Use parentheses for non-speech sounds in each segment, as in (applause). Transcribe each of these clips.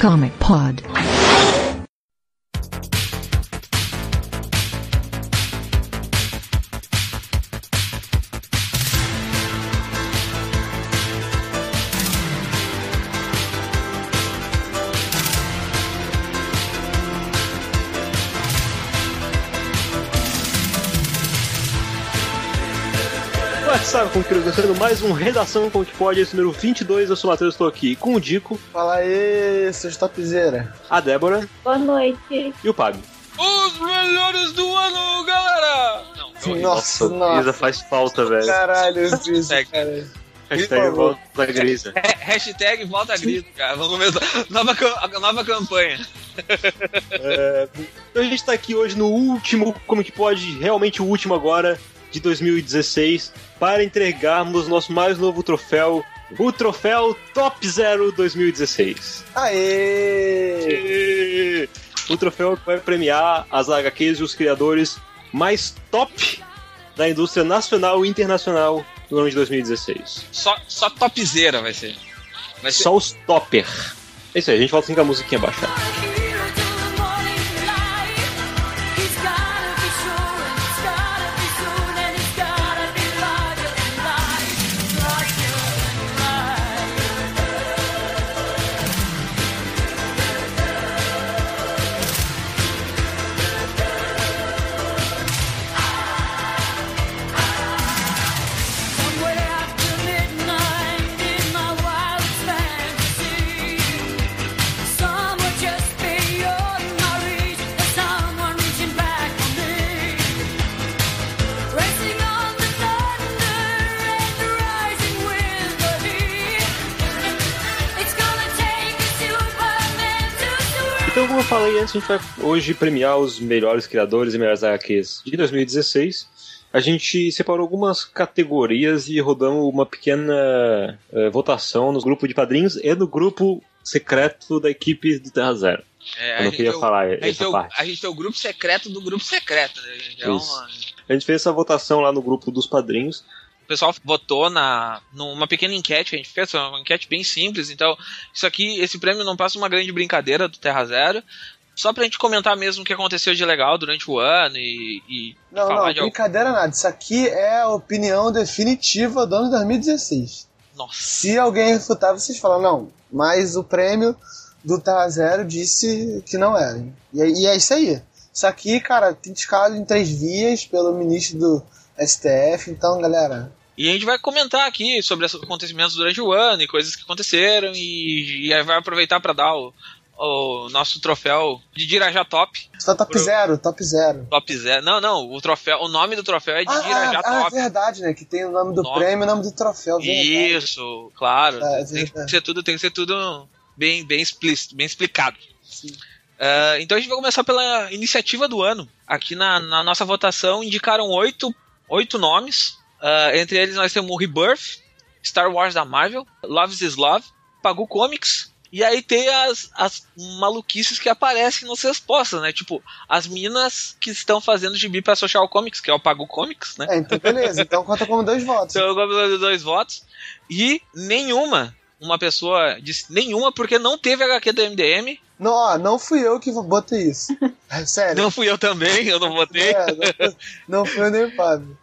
Comic Pod. Começando mais um Redação com que pode, esse número 22, eu sou o Matheus, estou aqui com o Dico, Fala aí, seus topzera. a Débora Boa noite. e o Pablo. Os melhores do ano, galera! Não, ri. Nossa, Isa nossa. faz falta, velho. Caralho, Hashtag. cara. Hashtag volta Grisa. (laughs) Ha- Hashtag volta grito, cara. Vamos começar. Nova, nova campanha. Então a gente tá aqui hoje no último, como que pode, realmente o último agora, de 2016, para entregarmos nosso mais novo troféu, o troféu Top Zero 2016. Aê! O troféu que vai premiar as HQs e os criadores mais top da indústria nacional e internacional do ano de 2016. Só, só topzera vai ser. Vai ser Só os topper. É isso aí, a gente volta assim com a musiquinha baixar. Falei antes, a gente vai hoje premiar os melhores criadores e melhores HQs de 2016. A gente separou algumas categorias e rodamos uma pequena eh, votação no grupo de padrinhos e no grupo secreto da equipe do Terra Zero. É, Eu não queria o- falar a gente, essa o, parte. a gente tem o grupo secreto do grupo secreto, né? É uma- A gente fez essa votação lá no grupo dos padrinhos. O pessoal votou na, numa pequena enquete que a gente fez, uma enquete bem simples. Então, isso aqui, esse prêmio não passa uma grande brincadeira do Terra Zero. Só pra gente comentar mesmo o que aconteceu de legal durante o ano e, e Não, não, brincadeira nada. Isso aqui é a opinião definitiva do ano de 2016. Nossa. Se alguém refutar, vocês falam, não, mas o prêmio do Terra Zero disse que não era. E, é- e é isso aí. Isso aqui, cara, tem escala em três vias pelo ministro do STF, então, galera, E a gente vai comentar aqui sobre os acontecimentos durante o ano e coisas que aconteceram e, e aí vai aproveitar pra dar o, o nosso troféu de Dirajá Top. só top Pro- zero, top zero. Top Zero. Não, não, o troféu, o nome do troféu é de Ah, Dirajá ah, ah, Top. verdade, né? Que tem o nome do Nome. prêmio e o nome do troféu. verdade. Isso, claro. É, é tem que ser tudo, tem que ser tudo bem, bem explícito, bem explicado. Sim. Ah, então a gente vai começar pela iniciativa do ano. Aqui na, na nossa votação indicaram oito, oito nomes. Ah, entre eles nós temos o Rebirth, Star Wars da Marvel, Love is Love, Pagu Comics. E aí tem as, as maluquices que aparecem nas respostas, né? Tipo, as minas que estão fazendo gibi pra Social Comics, que é o Pagu Comics, né? É, então beleza. Então conta como dois votos. Então eu gosto dos dois votos. E nenhuma, uma pessoa disse nenhuma, porque não teve HQ do MDM. Não, ó, não fui eu que botei isso. É, sério. Não fui eu também, eu não votei. É, não, não foi eu nem o Fábio.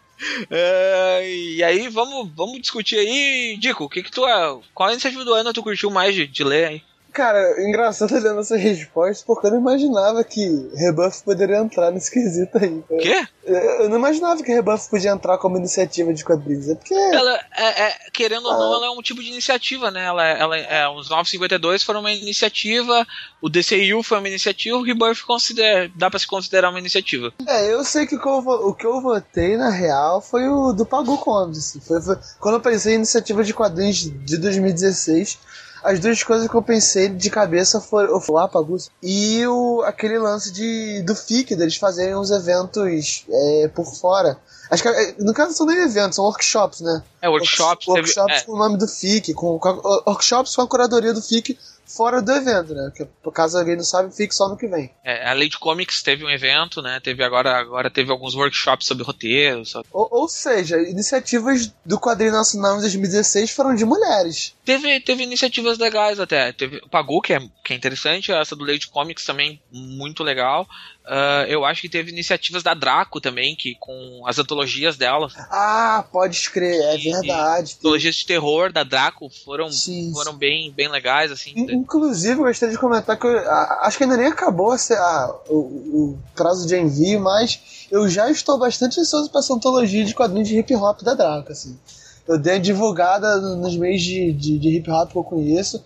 É, e aí vamos, vamos discutir aí, Dico, o que que tu é? Qual iniciativa do ano tu curtiu mais de, de ler aí? Cara, engraçado olhando essas respostas, porque eu não imaginava que Rebuff poderia entrar nesse quesito aí. O quê? Eu, não imaginava que Rebuff podia entrar como iniciativa de quadrinhos. É porque. Ela é, é, querendo ou não, Ah. ela é um tipo de iniciativa, né? Ela, ela é, os 952 foram uma iniciativa, o DCU foi uma iniciativa, o Rebirth considera, dá pra se considerar uma iniciativa. É, eu sei que o que eu, o que eu votei, na real, foi o do Pagu Comics. assim. Foi, foi- quando eu pensei em iniciativa de quadrinhos de 2016, as duas coisas que eu pensei de cabeça foram o Pagu e o, aquele lance de, do FIC, deles fazerem os eventos é, por fora. Acho que, é, no caso, são nem eventos, são workshops, né? É, workshops, teve, workshops é, com o nome do FIC, com, com a- workshops com a curadoria do FIC fora do evento, né? Que, por caso alguém não sabe, fique só no que vem. É, a Lady Comics teve um evento, né? Teve agora, agora teve alguns workshops sobre roteiro. sobre- Ou, ou seja, iniciativas do quadrinho nacional em 2016 foram de mulheres. Teve, teve iniciativas legais até. Teve o Pagu, que é, que é interessante, essa do Lady Comics também, muito legal. Ah, eu acho que teve iniciativas da Draco também, que com as antologias dela. Ah, pode escrever, é E- verdade. Antologias de terror da Draco foram, Sim, foram bem, bem legais, assim. In- Inclusive, eu gostaria de comentar que eu, acho que ainda nem acabou a- o, o prazo de envio, mas eu já estou bastante ansioso para essa antologia de quadrinhos de hip hop da Draco. Assim. Eu dei a divulgada no- nos meios de, de, de hip hop que eu conheço,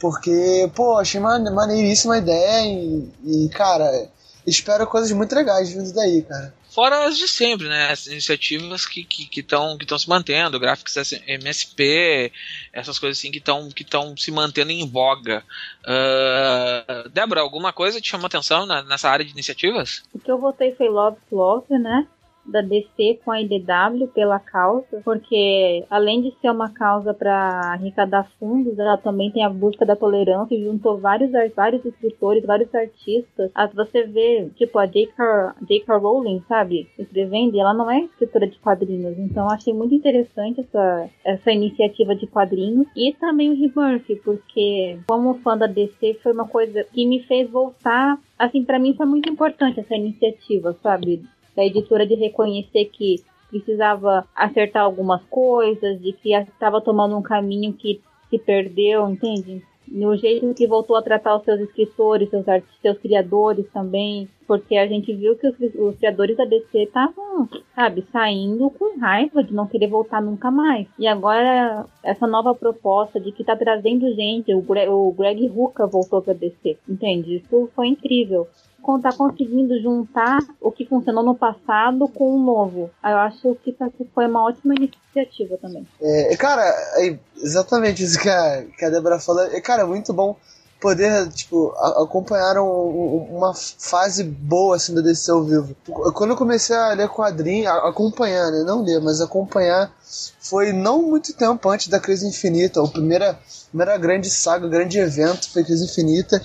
porque, pô, achei mane- maneiríssima a ideia e, e, cara, espero coisas muito legais vindo daí, cara. Fora as de sempre, né? As iniciativas que estão que, tão- que tão se mantendo, Graphics S- MSP, essas coisas assim que estão que tão se mantendo em voga. Ah, Débora, alguma coisa te chamou atenção na- nessa área de iniciativas? O que eu votei foi Love Love, né? Da DC com a IDW pela causa, porque além de ser uma causa para arrecadar fundos, ela também tem a busca da tolerância e juntou vários, vários escritores, vários artistas. Ah, você vê, tipo, a J.K. Rowling, sabe? Escrevendo, e ela não é escritora de quadrinhos, então achei muito interessante essa, essa iniciativa de quadrinhos. E também o Rebirth, porque como fã da DC foi uma coisa que me fez voltar assim, pra mim foi muito importante essa iniciativa, sabe? Da editora de reconhecer que precisava acertar algumas coisas, de que estava tomando um caminho que se perdeu, entende? No jeito que voltou a tratar os seus escritores, seus artistas, seus criadores também, porque a gente viu que os, os criadores da DC estavam, sabe, saindo com raiva de não querer voltar nunca mais. E agora essa nova proposta de que tá trazendo gente, o Greg, o Greg Rucka voltou pra DC, entende? Isso foi incrível con- tá conseguindo juntar o que funcionou no passado com o novo. Eu acho que tá- foi uma ótima iniciativa também. É, cara, é exatamente isso que a, que a Débora falou. É, cara, é muito bom poder, tipo, a- acompanhar um- um- uma fase boa, assim, da DC ao vivo. Quando eu comecei a ler quadrinho, a- acompanhar, né? Não ler, mas acompanhar, foi não muito tempo antes da Crise Infinita. A primeira, primeira grande saga, grande evento foi Crise Infinita.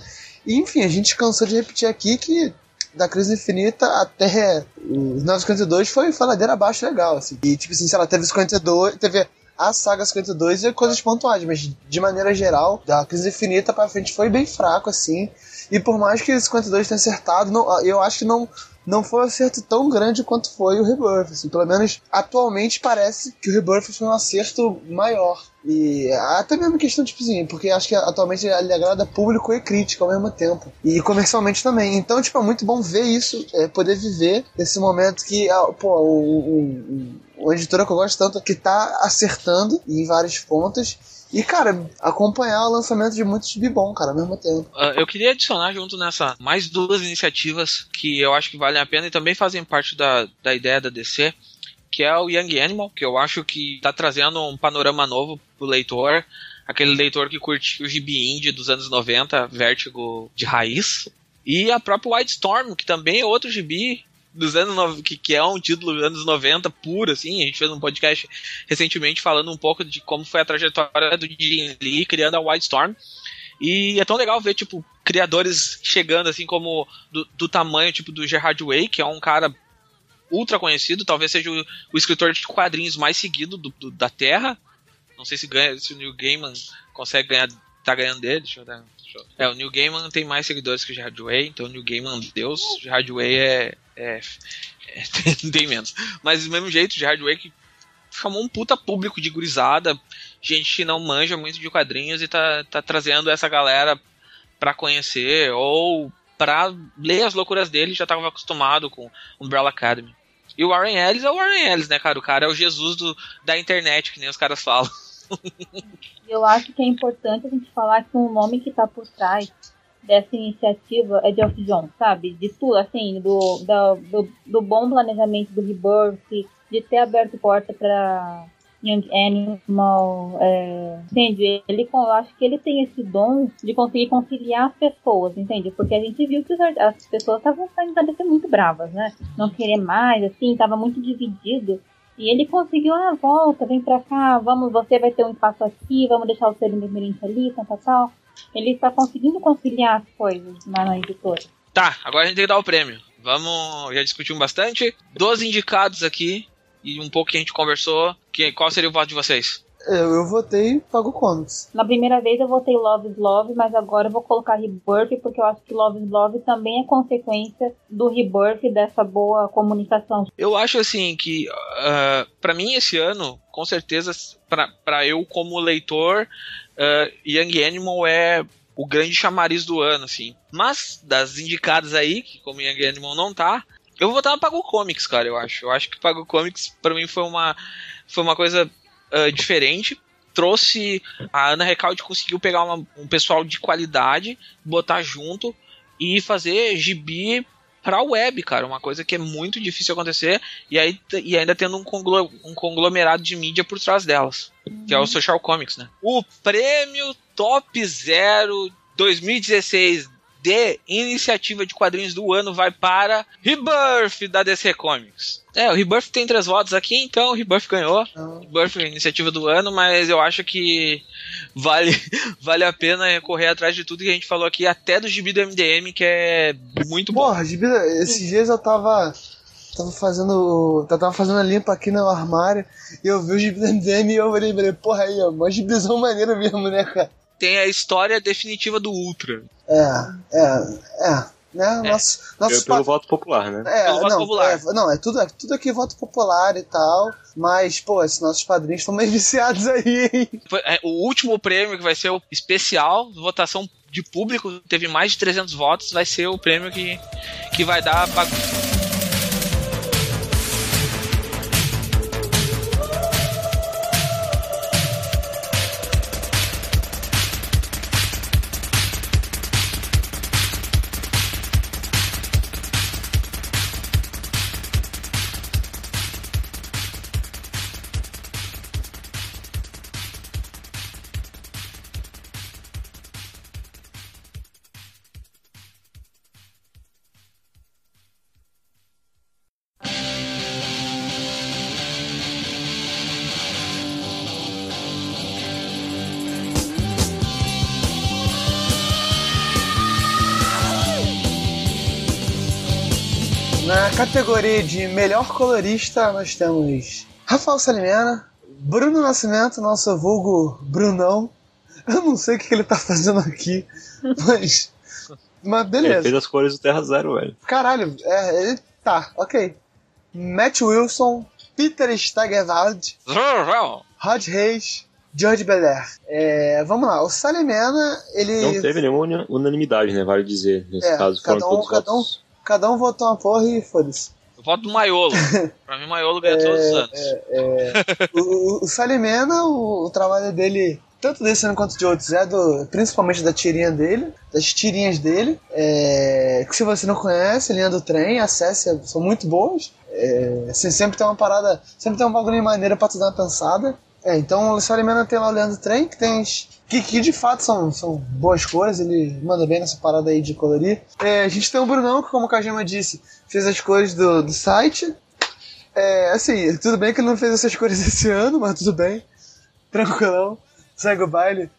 E, enfim, a gente cansou de repetir aqui que da Crise Infinita até os 952 foi faladeira abaixo legal, assim. E, tipo assim, lá, teve 52, teve a saga 52 e coisas pontuais, mas de maneira geral, da Crise Infinita pra frente foi bem fraco, assim. E por mais que o 52 tenha acertado, não, eu acho que não, não foi um acerto tão grande quanto foi o Rebirth. Assim, pelo menos atualmente parece que o Rebirth foi um acerto maior. E até mesmo questão tipo assim, porque acho que atualmente ele agrada público e crítica ao mesmo tempo. E comercialmente também. Então, tipo, é muito bom ver isso, é, poder viver esse momento que, ah, pô, o, o, o, uma editora que eu gosto tanto, que tá acertando em vários pontos. E, cara, acompanhar o lançamento de muitos bom, cara, ao mesmo tempo. Ah, eu queria adicionar junto nessa mais duas iniciativas que eu acho que valem a pena e também fazem parte da, da ideia da DC, que é o Young Animal, que eu acho que está trazendo um panorama novo pro leitor, aquele leitor que curte o gibi indie dos anos 90, Vértigo de raiz, e a própria White Storm, que também é outro gibi dos anos no- que, que é um título dos anos 90 puro, assim, a gente fez um podcast recentemente falando um pouco de como foi a trajetória do Jim Lee criando a White Storm, e é tão legal ver, tipo, criadores chegando, assim, como do, do tamanho, tipo, do Gerard Way, que é um cara ultra conhecido, talvez seja o, o escritor de quadrinhos mais seguido do, do- da Terra. Não sei se ganha, se o Neil Gaiman consegue ganhar, tá ganhando dele, deixa eu dar. É, o Neil Gaiman tem mais seguidores que o Gerard Way, então o Neil Gaiman, Deus, o Gerard Way é, é, é- (laughs) tem, tem menos. Mas do mesmo jeito, o Gerard Way que chamou um puta público de gurizada, gente que não manja muito de quadrinhos e tá, tá trazendo essa galera pra conhecer ou pra ler as loucuras dele, já tava acostumado com Umbrella Academy. E o Warren Ellis é o Warren Ellis, né, cara? O cara é o Jesus do, da internet, que nem os caras falam. (laughs) Eu acho que é importante a gente falar que o nome que tá por trás dessa iniciativa é Geoff John, sabe? De tudo, assim, do, do, do bom planejamento do Rebirth, de ter aberto porta para Young Animal, é, entende? Ele, eu acho que ele tem esse dom de conseguir conciliar as pessoas, entende? Porque a gente viu que os as pessoas estavam saindo da DC muito bravas, né? Não querer mais, assim, tava muito dividido. E ele conseguiu a volta, vem pra cá, vamos, você vai ter um espaço aqui, vamos deixar o seu independente ali, tal, tal, tal. Ele está conseguindo conciliar as coisas na, na editora. Tá, agora a gente tem que dar o prêmio. Vamos, já discutimos bastante. 12 indicados aqui e um pouco que a gente conversou. Que, qual seria o voto de vocês? Eu, eu votei Pago Comics. Na primeira vez eu votei Love is Love, mas agora eu vou colocar Rebirth, porque eu acho que Love is Love também é consequência do Rebirth e dessa boa comunicação. Eu acho assim que, ah, pra mim esse ano, com certeza, pra pra eu como leitor, ah, Young Animal é o grande chamariz do ano, assim. Mas, das indicadas aí, que como Young Animal não tá, eu vou votar no Pago Comics, cara, eu acho. Eu acho que Pago Comics, pra mim, foi uma, foi uma coisa ah, diferente. Trouxe. A Ana Recalde conseguiu pegar uma- um pessoal de qualidade, botar junto e fazer gibi pra web, cara. Uma coisa que é muito difícil acontecer. E, aí, e ainda tendo um, conglo- um conglomerado de mídia por trás delas. Que é o Social Comics, né? O prêmio Top Zero 2016 de iniciativa de quadrinhos do ano vai para Rebirth da DC Comics. É, o Rebirth tem três votos aqui, então o Rebirth ganhou. Então, Rebirth é a iniciativa do ano, mas eu acho que vale, (laughs) vale a pena correr atrás de tudo que a gente falou aqui, até do gibi do MDM, que é muito bom. Porra, gibi, esses dias eu tava. Tava fazendo. Tava fazendo a limpa aqui no armário e eu vi o gibi do MDM e eu lembrei, porra aí, ó, mó gibizão maneiro mesmo, né, cara? Tem a história definitiva do Ultra. É, é, é. Né? Nosso, Pelo, nossos pelo pa- voto popular, né? É, Pelo voto não, popular. é, não, é tudo, é tudo aqui voto popular e tal. Mas, pô, esses nossos padrinhos estão meio (laughs) viciados aí, hein? Foi- é, o último prêmio, que vai ser o especial, votação de público, teve mais de 300 votos, vai ser o prêmio que, que vai dar pra... categoria de melhor colorista, nós temos Rafael Salimena, Bruno Nascimento, nosso vulgo Brunão. Eu não sei o que ele tá fazendo aqui, (laughs) mas. Mas Ele fez beleza. as cores do Terra Zero, velho. Caralho, é, ele. Tá, ok. Matt Wilson, Peter Steigerwald, Rod Reis, George Belair. É, vamos lá, o Salimena, ele. Não teve nenhuma unanimidade, né? Vale dizer. Nesse É, caso, foram cada um- todos cada um-. Cada um votou uma porra e foda-se. Eu voto no Maiolo. (laughs) pra mim, o Maiolo ganha todos os anos. o, o- o Salimena, o, o trabalho dele, tanto desse ano quanto de outros, é do, principalmente da tirinha dele, das tirinhas dele, é, que se você não conhece, linha do trem, acesse, são muito boas. É, assim, sempre tem uma parada, sempre tem um bagulho maneiro pra tu dar uma pensada. É, então o Salimena tem lá o Leandro Trem, que tem. Que, que de fato são, são boas cores, ele manda bem nessa parada aí de colorir. É, a gente tem o Brunão, que como o Kajima disse, fez as cores do, do site. É, assim, tudo bem que ele não fez essas cores (laughs) esse ano, mas tudo bem. Tranquilão. Segue o baile.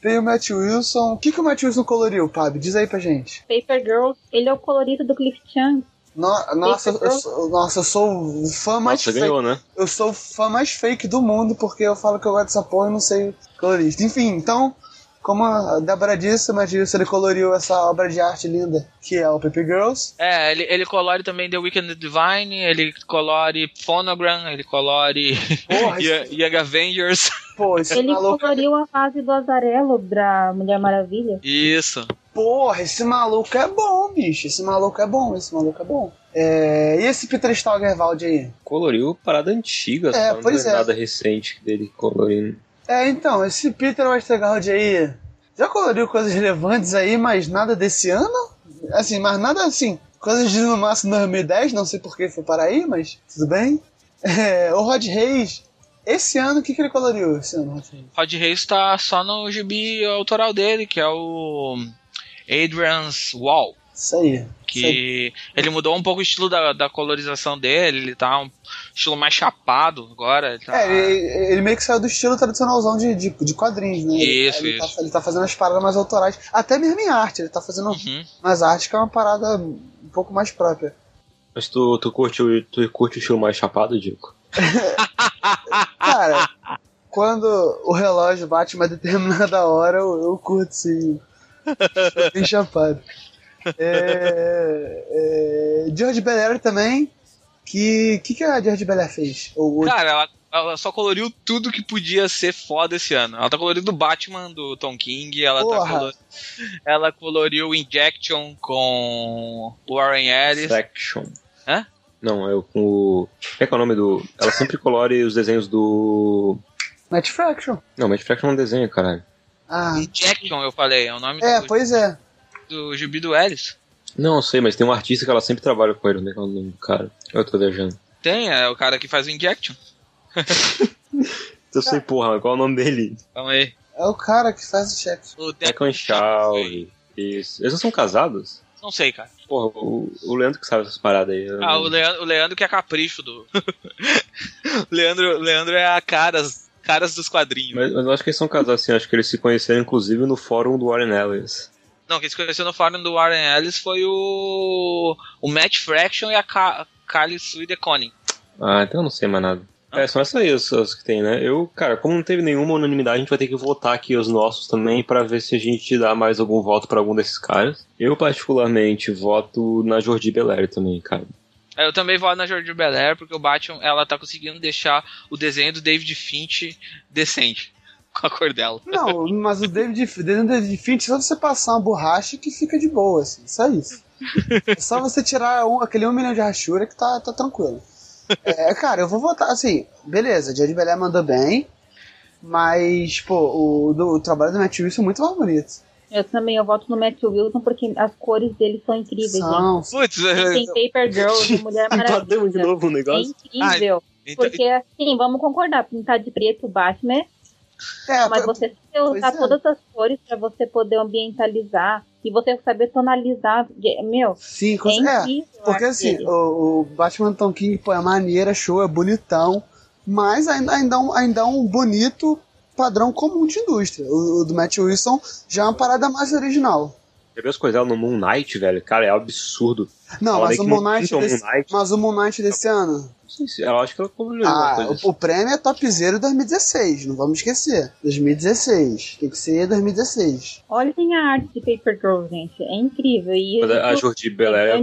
Tem o Matt Wilson. O que, que o Matt Wilson coloriu, Pab? Diz aí pra gente. Paper Girls, ele é o colorido do Cliff Chang. No- nossa, eu sou, nossa, eu sou o fã mais Nossa, fake. ganhou, né? Eu sou o fã mais fake do mundo porque eu falo que eu gosto dessa porra e não sei colorista. Enfim, então, como a Débora disse, o Matt Wilson ele coloriu essa obra de arte linda que é o Paper Girls. É, ele, ele colore também The Weekend Divine, ele colore Phonogram, ele colore Porra, (laughs) Young Avengers. Pô, esse Ele maluco. coloriu a fase do Azarelo da Mulher Maravilha. Isso. Porra, esse maluco é bom, bicho. Esse maluco é bom, esse maluco é bom. É, e esse Peter Steigerwald aí? Coloriu parada antiga, É, só não pois é é. nada recente dele colorindo. É, então, esse Peter Westergaard aí já coloriu coisas relevantes aí, mas nada desse ano? Assim, mas nada assim, coisas de no máximo 2010, não sei por que foi para aí, mas tudo bem. É, o Rod Reis, esse ano, o que, que ele coloriu esse ano, Rod Reis? Reis tá só no gibi autoral dele, que é o Adrian's Wall. Isso aí. Isso aí. Que ele mudou um pouco o estilo da, da colorização dele, ele tá um estilo mais chapado agora. Ele tá... É, ele, ele meio que saiu do estilo tradicionalzão de, de, de quadrinhos, né? Ele- Isso, ele, isso. Tá, ele tá fazendo as paradas mais autorais. Até mesmo em arte, ele tá fazendo Uhum. umas artes que é uma parada um pouco mais própria. Mas tu, tu, curte, o- tu curte o estilo mais chapado, Dico? (laughs) Cara, quando o relógio bate uma determinada hora, eu, eu curto sim. (laughs) Bem chapado. É, é, George Belair também. Que que, que a George Belair fez? O, o- Cara, ela, ela só coloriu tudo que podia ser foda esse ano. Ela tá colorindo o Batman do Tom King, ela, tá color... ela coloriu o Injection com o Warren Ellis. Fraction. Hã? Não, é o com o. Como é que é o nome do. Ela sempre colore os desenhos do. Matt Fraction. Não, Matt Fraction é um desenho, caralho. Ah, Injection, eu falei, é o nome é, do, pois é. Do gibi do Ellis. Não, eu sei, mas tem um artista que ela sempre trabalha com ele, não é que é o nome do cara. Eu tô viajando. Tem, é o cara que faz o Injection. (laughs) Eu sei, porra, mas qual é o nome dele? Calma aí. É o cara que faz o chefe. O Declan Shaw. Isso. Eles não são casados? Não sei, cara. Porra, o, o Leandro que sabe essas paradas aí. eu Ah, não- o Leandro, o Leandro que é capricho do. o (laughs) Leandro, Leandro é a caras, caras dos quadrinhos. Mas, mas eu acho que eles são casados assim, acho que eles se conheceram inclusive no fórum do Warren Ellis. Não, quem se conheceu no fórum do Warren Ellis foi o. O Matt Fraction e a Ka Carly Sue DeConning. Ah, então eu não sei mais nada. Ah. É, são essas aí as, as que tem, né? Eu, cara, como não teve nenhuma unanimidade, a gente vai ter que votar aqui os nossos também pra ver se a gente dá mais algum voto pra algum desses caras. Eu, particularmente, voto na Jordi Belair também, cara. É, Eu também voto na Jordi Belair, porque o Batman ela tá conseguindo deixar o desenho do David Finch decente. Com a cor dela. Não, mas o David, o David Finch, só você passar uma borracha que fica de boa, assim. Só isso. É só você tirar um- aquele um milhão de rachura que tá, tá tranquilo. É, cara, eu vou votar, assim, beleza, George Belair mandou bem, mas, pô, o, do- o trabalho do Matt Wilson é muito mais bonito. Eu também, eu voto no Matt Wilson porque as cores dele são incríveis, São, Putz, gente. Tem Paper Girl (laughs) Mulher de Maravilha. novo o É negócio. incrível. então, Porque, assim, vamos concordar, pintar de preto o Batman, é, mas você tem que usar é. todas as cores pra você poder ambientalizar e você saber tonalizar. Meu, sim, é é, incrível. porque assim, dele. o, o Batman Tom King, pô, é maneira, show, é bonitão, mas ainda, ainda, é um, ainda é um bonito padrão comum de indústria. O, o do Matt Wilson já é uma parada mais original. Você viu as coisas dela no Moon Knight, velho? Cara, é absurdo. Não, Ela mas o Moon não Knight, o Moon desse, Knight. mas o Moon Knight desse ano, Não sei se- Eu acho que ela alguma ah, coisa o, assim. o prêmio é Topzera 2016, não vamos esquecer. 2016, tem que ser 2016. Olhem a arte de Paper Girl, gente. É incrível. E Mas a isso- Jordi Belair, ela,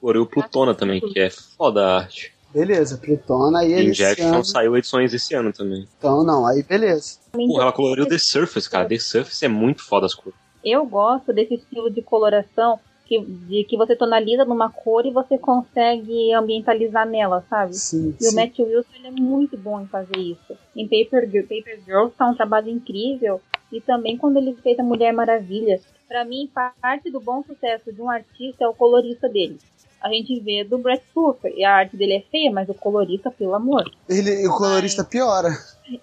ela Plutona também, que é foda a arte. Beleza, Plutona aí esse Injection ano. saiu edições esse ano também. Então não, aí beleza. Porra, ela coloriu The Surface, cara. The Surface é muito foda as cores. Eu gosto desse estilo de coloração que, de que você tonaliza numa cor e você consegue ambientalizar nela, sabe? Sim, E o sim. Matt Wilson ele é muito bom em fazer isso. Em Paper, Girl- Paper Girls tá um trabalho incrível. E também quando ele fez a Mulher Maravilha. Pra mim, parte do bom sucesso de um artista é o colorista dele. A gente vê do Brett Cooper. E a arte dele é feia, mas o colorista, pelo amor. Ele, o colorista piora.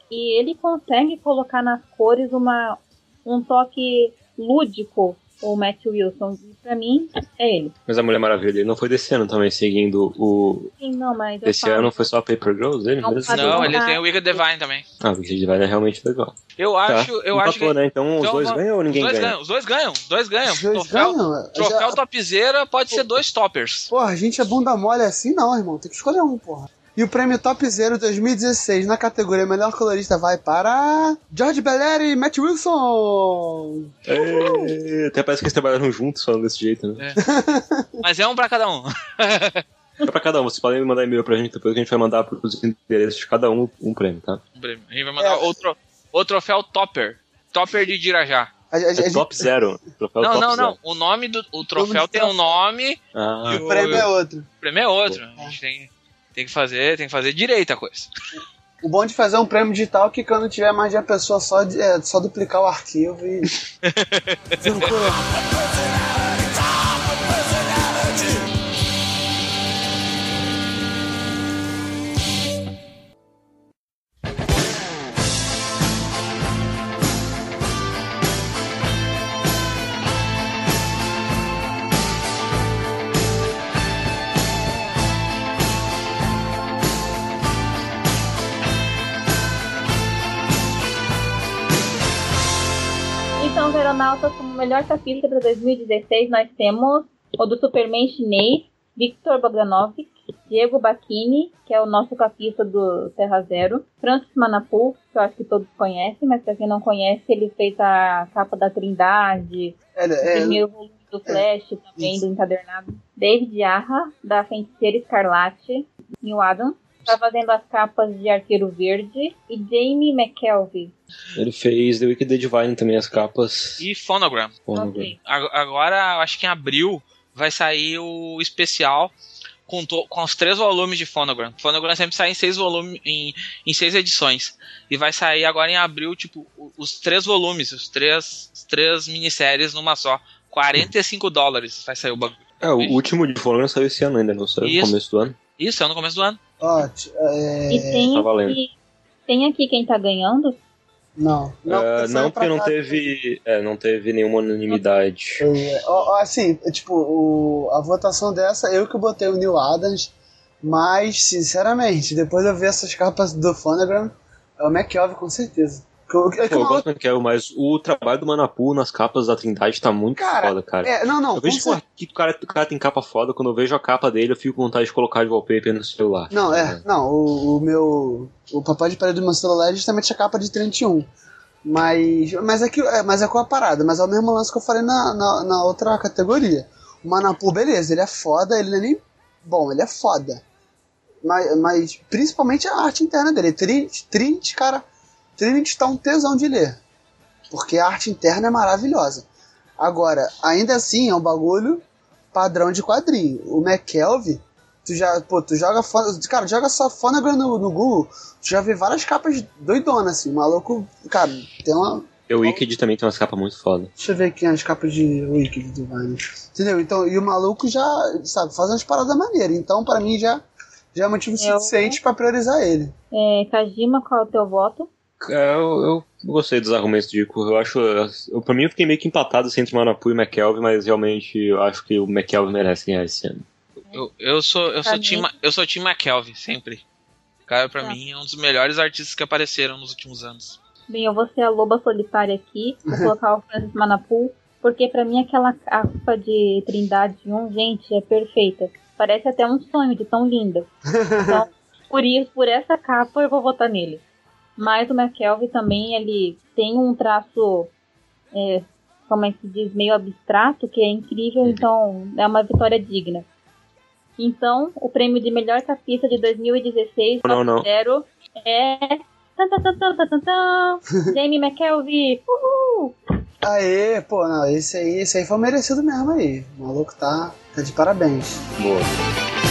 E ele consegue colocar nas cores uma, um toque lúdico, o Matt Wilson. E pra mim, é ele. Mas a Mulher Maravilha ele não foi desse ano também, seguindo o. Sim, não, mas Esse ano foi só a Paper Girls dele? Não. Não, Ah, ele tá. tem o Wicked Divine também. Ah, o Wicked Divine é realmente legal. Eu acho, eu acho que. Empatou, né? Então os Então, dois vamos- ganham ou Os ninguém dois ganha? ganham, os dois ganham, os dois ganham. Os dois troféu ganham. troféu Já- topzera pode ser dois toppers. Porra, a gente é bunda mole assim não, irmão. Tem que escolher um, porra. E o prêmio Top Zero 2016 na categoria Melhor Colorista vai para George Belair e Matt Wilson. É, até parece que eles trabalharam juntos falando desse jeito, né? Mas é um pra cada um. É pra cada um, vocês podem mandar e-mail pra gente depois que a gente vai mandar pros endereços de cada um um prêmio, tá? Um prêmio. A gente vai mandar É. outro, o troféu topper. Topper de Dirajá. A, a- a- É top zero. Troféu Não, top não, zero. não. O nome do o troféu do tem um nome Ah, o prêmio é outro. o prêmio é outro. A gente tem, tem que fazer, tem que fazer direito a coisa. O bom de fazer um prêmio digital é que quando tiver mais de uma pessoa só, é só duplicar o arquivo e. (laughs) melhor capítulo para 2016, nós temos o do Superman chinês, Victor Bogdanovic, Diego Bacchini, que é o nosso capista do Terra Zero, Francis Manapu, que eu acho que todos conhecem, mas para quem não conhece, ele fez a capa da Trindade, o é, primeiro volume do Flash, também isso. do encadernado. David Yarra, da Feiticeira Escarlate, Neil Adams, está fazendo as capas de Arqueiro Verde, e Jamie McKelvey. Ele fez The Wicked Divine também, as capas. E Phonogram. Ok. Ag- Agora, acho que em abril vai sair o especial com, to- com os três volumes de Phonogram. Phonogram sempre sai em seis volumes, em, em seis edições. E vai sair agora em abril, tipo, os três volumes, os três, as três minisséries numa só. 45 dólares vai sair o bagulho. É, o último de Fonogram saiu esse ano ainda, não saiu? No começo do ano. Isso, é no começo do ano. Ó, é, E tem tá aqui, tem aqui quem tá ganhando, Não, Não, saiu não porque não teve, é, não teve nenhuma unanimidade. É, assim, é, tipo, o- a votação dessa, eu que botei o Neil Adams, mas, sinceramente, depois eu ver essas capas do Phonogram, é o McKelvey com certeza. Eu- é que Pô, eu o gosto do Michael, mas o trabalho do Manapu nas capas da Trindade tá muito Cara, foda, cara. É, não, não, eu vejo certeza. que o cara, o cara tem capa foda, quando eu vejo a capa dele, eu fico com vontade de colocar de wallpaper no celular. Não, é, não, o, o meu. O papai de parede do meu celular é justamente a capa de 31. Mas. Mas é, que, é, mas é com a parada, mas é o mesmo lance que eu falei na, na, na outra categoria. O Manapu, beleza, ele é foda, ele não é nem. Bom, ele é foda. Mas, mas principalmente a arte interna dele. Trinity, Trinity cara. Trinity tá um tesão de ler. Porque a arte interna é maravilhosa. Agora, ainda assim, é um bagulho padrão de quadrinho. O McKelvey, tu já, pô, tu joga, fo- cara, joga só Phonogram no, no Google, tu já vê várias capas doidonas, assim, o maluco, cara, tem uma, E o Wicked também tem umas capas muito foda. deixa eu ver aqui as capas de Wicked Divine, entendeu? Então, e o maluco já, sabe, faz umas paradas maneiras, então pra mim já, já é motivo Eu- suficiente pra priorizar ele. é, Kajima, qual é o teu voto? É, eu, eu gostei dos argumentos do Ico. Eu acho. Eu, pra mim, eu fiquei meio que empatado assim, entre Manapu e McKelvey, mas realmente eu acho que o McKelvey merece ganhar esse ano. Eu, eu sou eu Pra sou mim- Ma- eu sou Tim McKelvey, sempre. Cara, pra Tá. mim é um dos melhores artistas que apareceram nos últimos anos. Bem, eu vou ser a loba solitária aqui, vou colocar o Francis Manapu, porque pra mim aquela capa de Trindade 1, gente, é perfeita. Parece até um sonho de tão linda. Então, por isso, por essa capa, eu vou votar nele. Mas o McKelvey também, ele tem um traço, é, como é que se diz, meio abstrato, que é incrível, então é uma vitória digna. Então, o prêmio de melhor capista de 2016, Não, não. zero, é... Jamie McKelvey! Uhul! Aê, pô, não, esse aí, esse aí foi merecido mesmo aí, o maluco tá, tá de parabéns. Boa.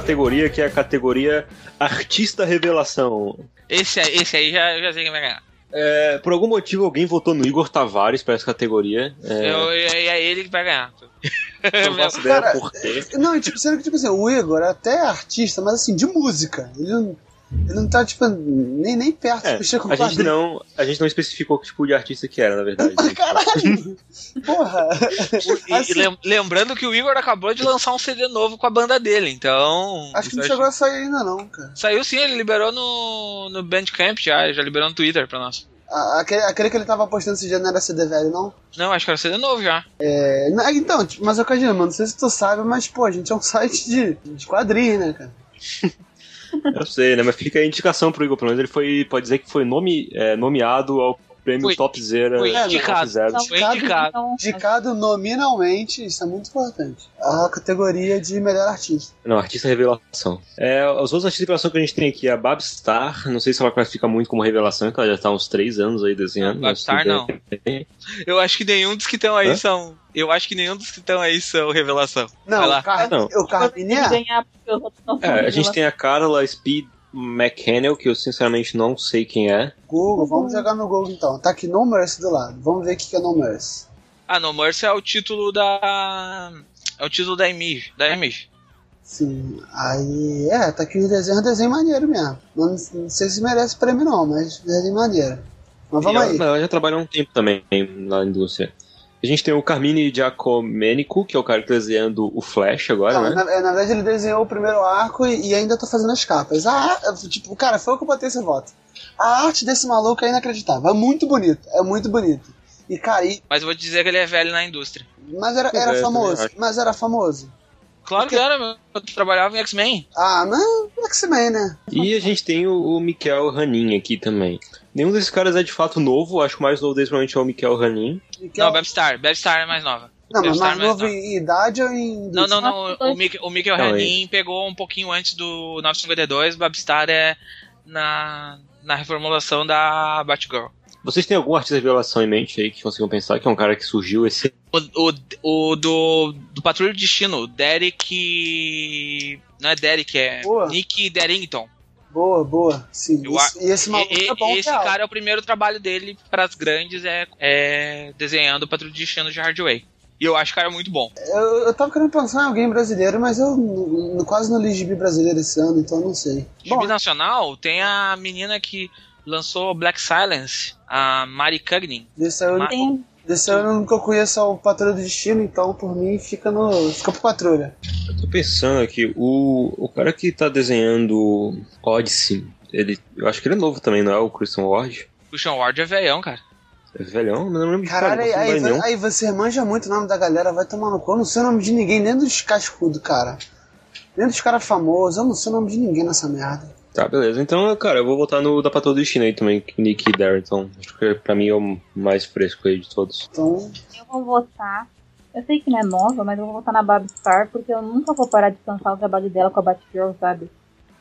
Categoria, que é a categoria Artista Revelação. Esse, aí- esse aí já, eu já sei quem vai ganhar. É, por algum motivo alguém votou no Igor Tavares pra essa categoria. É, Eu- e é ele que vai ganhar. (laughs) eu não faço ideia Cara, por quê. Não, tipo, sendo que, tipo assim, o Igor é até artista, mas assim, de música. Ele não, ele não tá, tipo, nem, nem perto É, mexer com a, gente não, a gente não especificou que tipo de artista que era, na verdade. Caralho! Porra! (laughs) E, Assim, e lem- lembrando que o Igor acabou de lançar um CD novo com a banda dele, então. acho que não chegou a sair ainda não, cara. Saiu sim, ele liberou no, no Bandcamp já, já liberou no Twitter pra nós. A- Aquele, aquele que ele tava postando esse dia não era CD velho, não? Não, acho que era CD novo já. É, não, então, tipo, mas eu Cadinho, mano, não sei se tu sabe, mas, pô, a gente é um site de, de quadrinhos, né, cara? (laughs) Eu sei, né? Mas fica a indicação pro Igor, pelo menos ele foi, pode dizer que foi nome, é, nomeado ao prêmio Foi- Top Zero. foi Top indicado. Zero. Foi indicado. Então, Indicado nominalmente, isso é muito importante. A categoria de melhor artista. Não, artista revelação. É, os outros artistas de revelação que a gente tem aqui é a Babstar. Não sei se ela classifica muito como revelação, que ela já tá há uns três anos aí desenhando. Não, Babstar tudo não. bem. Eu acho que nenhum dos que estão aí Hã? são. Eu acho que nenhum dos que estão aí são revelação. Não, Vai lá. o, Car Não. o Carmine tem que é. É, a gente tem a Carla Speed, McCannell, que eu sinceramente não sei quem é. Google, vamos jogar no Google então. Tá aqui No Mercy do lado. Vamos ver o que que é No Mercy. Ah, No Mercy é o título da. É o título da Image. Da Image. Sim, aí. É, tá aqui o desenho, é um desenho maneiro mesmo. Não, não sei se merece prêmio não, mas desenho maneiro. Mas vamos E aí. ela, ela já trabalha há um tempo também na indústria. A gente tem o Carmine Giacomenico, que é o cara que tá desenhando o Flash agora, Não, né? na, é, na verdade ele desenhou o primeiro arco e, e ainda tô fazendo as capas. Ah, tipo, cara, foi o que eu botei esse voto. A arte desse maluco é inacreditável. É muito bonito, é muito bonito. E, cara, e- Mas eu vou dizer que ele é velho na indústria. mas era, era é, famoso. Mas era famoso. Claro que era, meu. eu trabalhava em X-Men. Ah, mas X-Men, né? E a gente tem o, o Mikel Hanin aqui também. Nenhum desses caras é de fato novo, acho que o mais novo deles provavelmente é o Mikel é Não, Babstar. Babstar é mais nova. não, mas Babstar mais é novo nova. em idade ou em. Não, não, não. O, Mik o Mikkel Não, Hanin pegou um pouquinho antes do 952. Babstar é na, na reformulação da Batgirl. Vocês têm algum artista de revelação em mente aí que consigam pensar que é um cara que surgiu esse. O, o, o do, do Patrulho do Destino, Derek. Não é Derek, é Boa. Nick Derrington. Boa, boa. Sim. Eu e esse maluco E- é bom, esse real. cara é o primeiro trabalho dele para as grandes, é, é desenhando o Patrulho do Destino de Hardway. E eu acho o cara muito bom. Eu, eu tava querendo pensar em alguém brasileiro, mas eu quase não li gibi brasileiro esse ano, então eu não sei. Bom, Gibi Nacional tem a menina que lançou Black Silence, a Mari Cugnin. desse ano, Ma- Tem desse ano eu nunca conheço o Patrulha do Destino, então por mim fica no. fica pro Patrulha. Eu tô pensando aqui, o, o cara que tá desenhando Odyssey, ele. Eu acho que ele é novo também, não é? O Christian Ward. Christian Ward é velhão, cara. É velhão? Não lembro de Caralho, aí, cara, aí, nenhum. aí você manja muito o nome da galera, vai tomar no cu. Eu não sei o nome de ninguém, nem dos cascudos, cara. Nem dos caras famosos, eu não sei o nome de ninguém nessa merda. Tá, beleza. Então, cara, eu vou votar no da Patrulha do Destino aí também, Nick Darrington. Acho que pra mim é o mais fresco aí de todos. Então, Eu vou votar. Eu sei que não é nova, mas eu vou votar na Babstar porque eu nunca vou parar de cansar o trabalho dela com a Batgirl, sabe?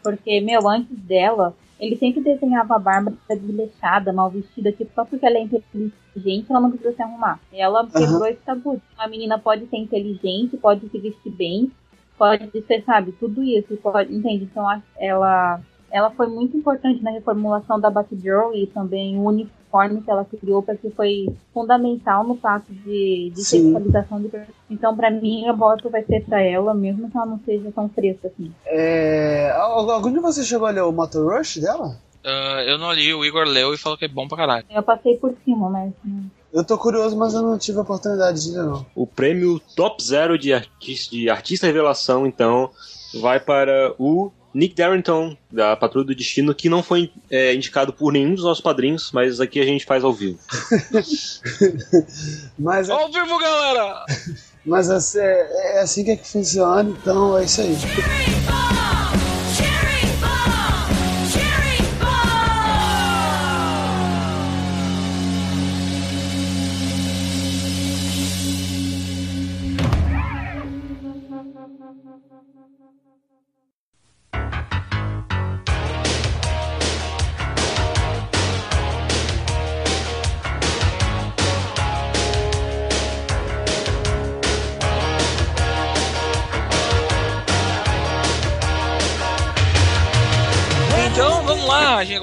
Porque, meu, antes dela, ele sempre desenhava a Bárbara desleixada, mal vestida, tipo, só porque ela é inteligente, ela não precisa se arrumar. Ela quebrou esse tabu. Uma menina pode ser inteligente, pode se vestir bem, pode ser, sabe, tudo isso, pode, entende? Então ela, ela foi muito importante na reformulação da Batgirl e também o uniforme que ela criou, porque foi fundamental no fato de, de sexualização de. Então, pra mim, a voto vai ser pra ela, mesmo que ela não seja tão fresca assim. é. al- Algum de vocês chegou a ler o Motor Rush dela? Ah, eu não li, o Igor leu e falou que é bom pra caralho. Eu passei por cima, mas. hum, Eu tô curioso, mas eu não tive a oportunidade de ler, não. O prêmio Top Zero de, artis- de Artista Revelação, então, vai para o Nick Darrington, da Patrulha do Destino, que não foi é, indicado por nenhum dos nossos padrinhos, mas aqui a gente faz ao vivo. (laughs) Mas, Ao vivo, galera! (laughs) mas assim, é, é assim que é que funciona, então é isso aí.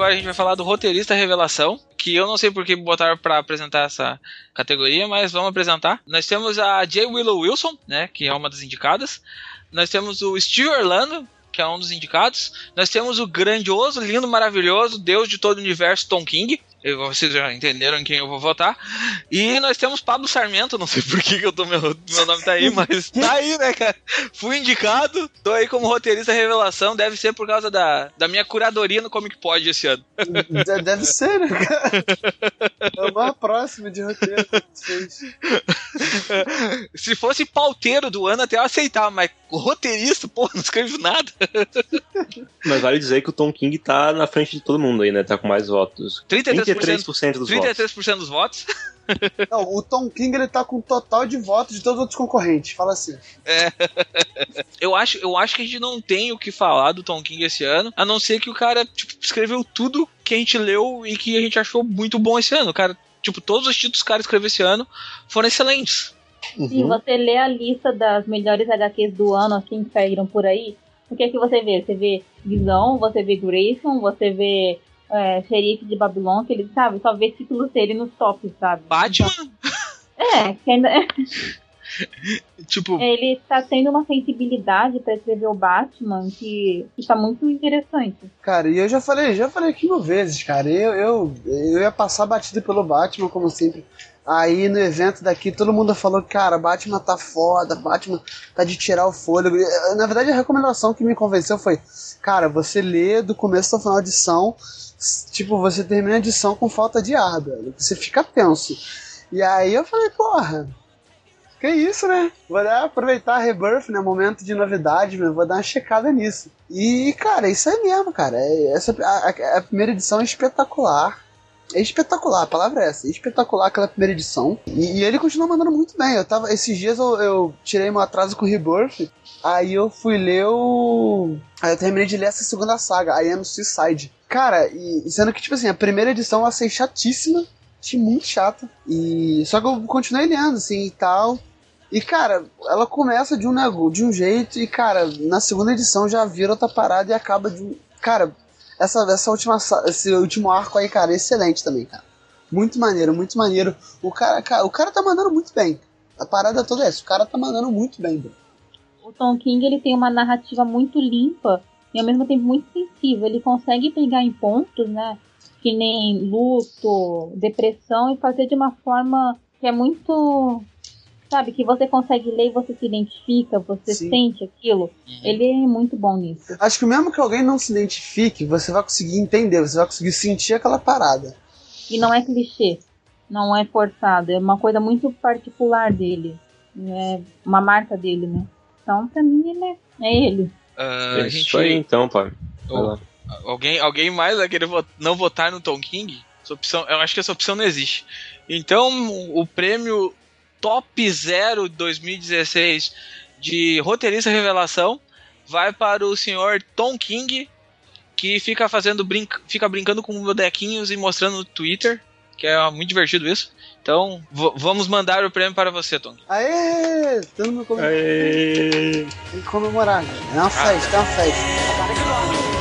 Agora a gente vai falar do roteirista revelação, que eu não sei por que botaram pra apresentar essa categoria, mas vamos apresentar. Nós temos a J. Willow Wilson, né, que é uma das indicadas. Nós temos o Steve Orlando, que é um dos indicados. Nós temos o grandioso, lindo, maravilhoso, Deus de todo o universo, Tom King. Eu- Vocês já entenderam em quem eu vou votar. E nós temos Pablo Sarmento, não sei por que, que eu tô, meu, meu nome tá aí, mas tá aí, né, cara? Fui indicado, tô aí como roteirista revelação, deve ser por causa da, da minha curadoria no Comic Pod esse ano. De- Deve ser, né, cara? É o mais próximo de roteiro que. Se fosse pauteiro do ano, até eu aceitar, mas roteirista, pô, não escrevo nada. Mas vale dizer que o Tom King tá na frente de todo mundo aí, né? Tá com mais votos. 33%, 33% dos votos. 33% dos votos. (laughs) Não, o Tom King ele tá com o total de votos de todos os outros concorrentes. Fala assim. (laughs) Eu acho, eu acho que a gente não tem o que falar do Tom King esse ano, a não ser que o cara tipo, escreveu tudo que a gente leu e que a gente achou muito bom esse ano. O cara, tipo, todos os títulos que o cara escreveu esse ano foram excelentes. Se você lê a lista das melhores HQs do ano, assim, que saíram por aí, O que é que você vê? Você vê Visão, você vê Grayson, você vê é, Xerife de Babilônia, que ele, sabe, só vê títulos dele nos tops, sabe? Batman, É, que ainda, (laughs) tipo, ele tá tendo uma sensibilidade pra escrever o Batman que, que tá muito interessante. Cara, e eu já falei, já falei aqui mil vezes, cara. Eu, eu, eu ia passar batido pelo Batman, como sempre. Aí no evento daqui todo mundo falou, cara, Batman tá foda, Batman tá de tirar o fôlego. E, Na verdade, a recomendação que me convenceu foi, cara, você lê do começo ao final da edição, tipo, você termina a edição com falta de ar, velho. Você fica tenso. E aí eu falei, porra, que isso, né? Vou dar, aproveitar a Rebirth, né? Momento de novidade, né? vou dar uma checada nisso. E, cara, isso é mesmo, cara. É- Essa, a- a primeira edição é espetacular. É espetacular, a palavra é essa. É espetacular aquela primeira edição. E, e ele continua mandando muito bem. Eu tava, esses dias eu, eu tirei meu atraso com o Rebirth. Aí eu fui ler o. Aí eu terminei de ler essa segunda saga, I Am Suicide. Cara, e, sendo que, tipo assim, a primeira edição eu achei chatíssima. Achei muito chata. E. Só que eu continuei lendo, assim, e tal. E, cara, ela começa de um de um jeito, e, cara, na segunda edição já vira outra parada e acaba de um. Cara, essa, essa última, esse último arco aí, cara, é excelente também, cara. Muito maneiro, muito maneiro. O cara, cara, o cara tá mandando muito bem. A parada toda é essa, o cara tá mandando muito bem, bro. O Tom King ele tem uma narrativa muito limpa e ao mesmo tempo muito sensível. Ele consegue pegar em pontos, né? Que nem luto, depressão e fazer de uma forma que é muito. Sabe, que você consegue ler e você se identifica, você Sim. sente aquilo. Ele é muito bom nisso. Acho que mesmo que alguém não se identifique, você vai conseguir entender, você vai conseguir sentir aquela parada. E não é clichê, não é forçado, é uma coisa muito particular dele. É uma marca dele, né? Então, pra mim, ele é, é ele. Ah, É a isso gente. aí então, pai. Alguém, alguém mais vai querer não votar no Tom King? Essa opção, eu acho que essa opção não existe. Então, o prêmio Top Zero 2016 de roteirista revelação vai para o senhor Tom King, que fica fazendo brinca, fica brincando com bonequinhos e mostrando no Twitter, que é muito divertido isso. Então, vamos mandar o prêmio para você, Tom. Aê! Todo mundo come- Aê. tem que comemorar, né? É uma festa, é uma festa.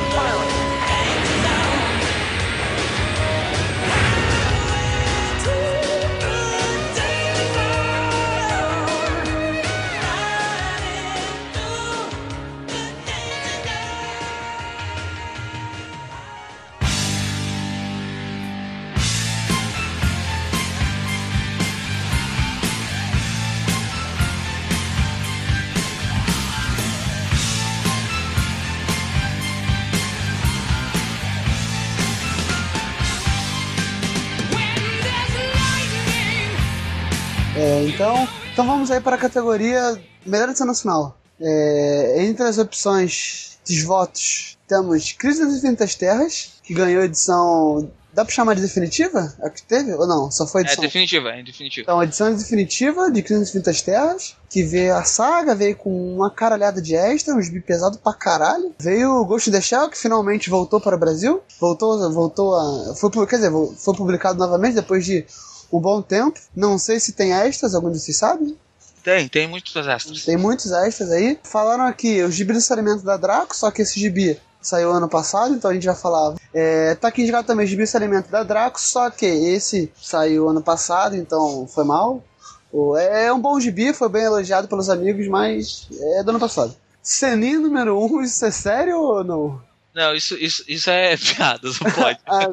Então, então vamos aí para a categoria Melhor Edição Nacional. É, entre as opções dos votos, temos Crise das Infinitas Terras, que ganhou a edição. Dá pra chamar de definitiva? A que teve? Ou não? Só foi É edição? definitiva, é definitiva. Então, edição definitiva de Crise das Infinitas Terras, que veio a saga, veio com uma caralhada de extra, uns bi pesado pra caralho. Veio o Ghost in the Shell, que finalmente voltou para o Brasil. Voltou, voltou a. Foi, quer dizer, foi publicado novamente depois de um bom tempo. Não sei se tem extras, algum de vocês sabem? Tem, tem muitos extras. Tem muitos extras aí. Falaram aqui o gibi do saneamento da Draco, só que esse gibi saiu ano passado, então a gente já falava. É, tá aqui indicado também o gibi saneamento da Draco, só que esse saiu ano passado, então foi mal. O- É um bom gibi, foi bem elogiado pelos amigos, mas é do ano passado. Senin número 1, um, isso é sério ou não? Não, isso, isso, isso é (laughs) piada, não pode. (laughs) Ah,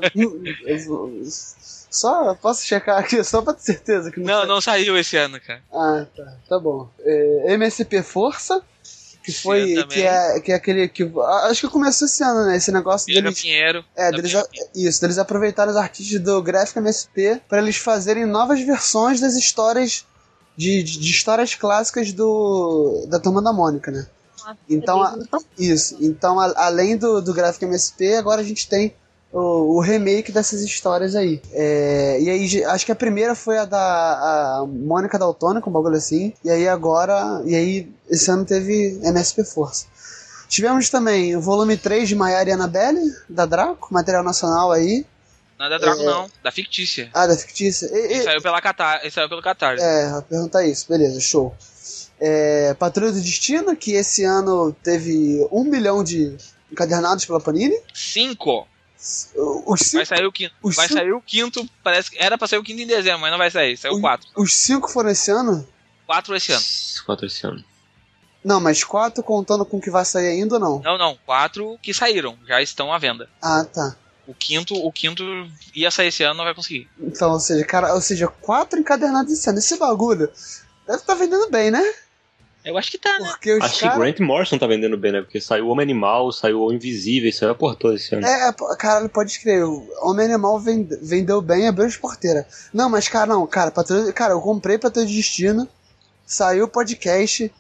só posso checar aqui, (laughs) só pra ter certeza que não Não, foi. não saiu esse ano, cara. Ah, tá, tá bom. É, MSP Força, que foi. Que é, que é aquele. Que, acho que começou esse ano, né? Esse negócio Pedro deles. Pinheiro. É, deles, Pinheiro. isso, deles aproveitarem os artistas do Gráfico MSP para eles fazerem novas versões das histórias. De, de, de histórias clássicas do da Turma da Mônica, né? Então, a- Isso. Então, a- além do, do gráfico MSP, agora a gente tem o, o remake dessas histórias aí. É, e aí, acho que a primeira foi a da a Mônica Daltona, com um bagulho assim. E aí agora. E aí, esse ano teve MSP Força. Tivemos também o volume 3 de Maiara e Annabelle, da Draco, material nacional aí. Não é da Drago, É. não. Da fictícia. Ah, da fictícia. E- Ele e- saiu, pela Catar, ele saiu pelo Catarse. é, perguntar isso, beleza, show. É, Patrulha do Destino, que esse ano teve um milhão de encadernados pela Panini. Cinco. Os Vai cinco, sair o quinto. Vai cinco- sair o quinto. Parece que era pra sair o quinto em dezembro, mas não vai sair. Saiu Os- quatro. os cinco foram esse ano? Quatro esse ano. Quatro esse ano. Não, mas quatro contando com o que vai sair ainda ou não? Não, não. Quatro que saíram. Já estão à venda. Ah, tá. O quinto, o quinto ia sair esse ano, não vai conseguir. Então, ou seja, cara, ou seja, quatro encadernados esse ano. Esse bagulho deve estar vendendo bem, né? Eu acho que tá, né? Porque os Acho que caras. Grant Morrison tá vendendo bem, né? Porque saiu o Homem Animal, saiu o Invisível, saiu a porra toda esse ano. É, é, caralho, pode escrever. O Homem Animal vende- vendeu bem, abriu as porteiras. Não, mas, cara, não, cara, patrulha, cara, eu comprei Patrulha de Destino, saiu o podcast,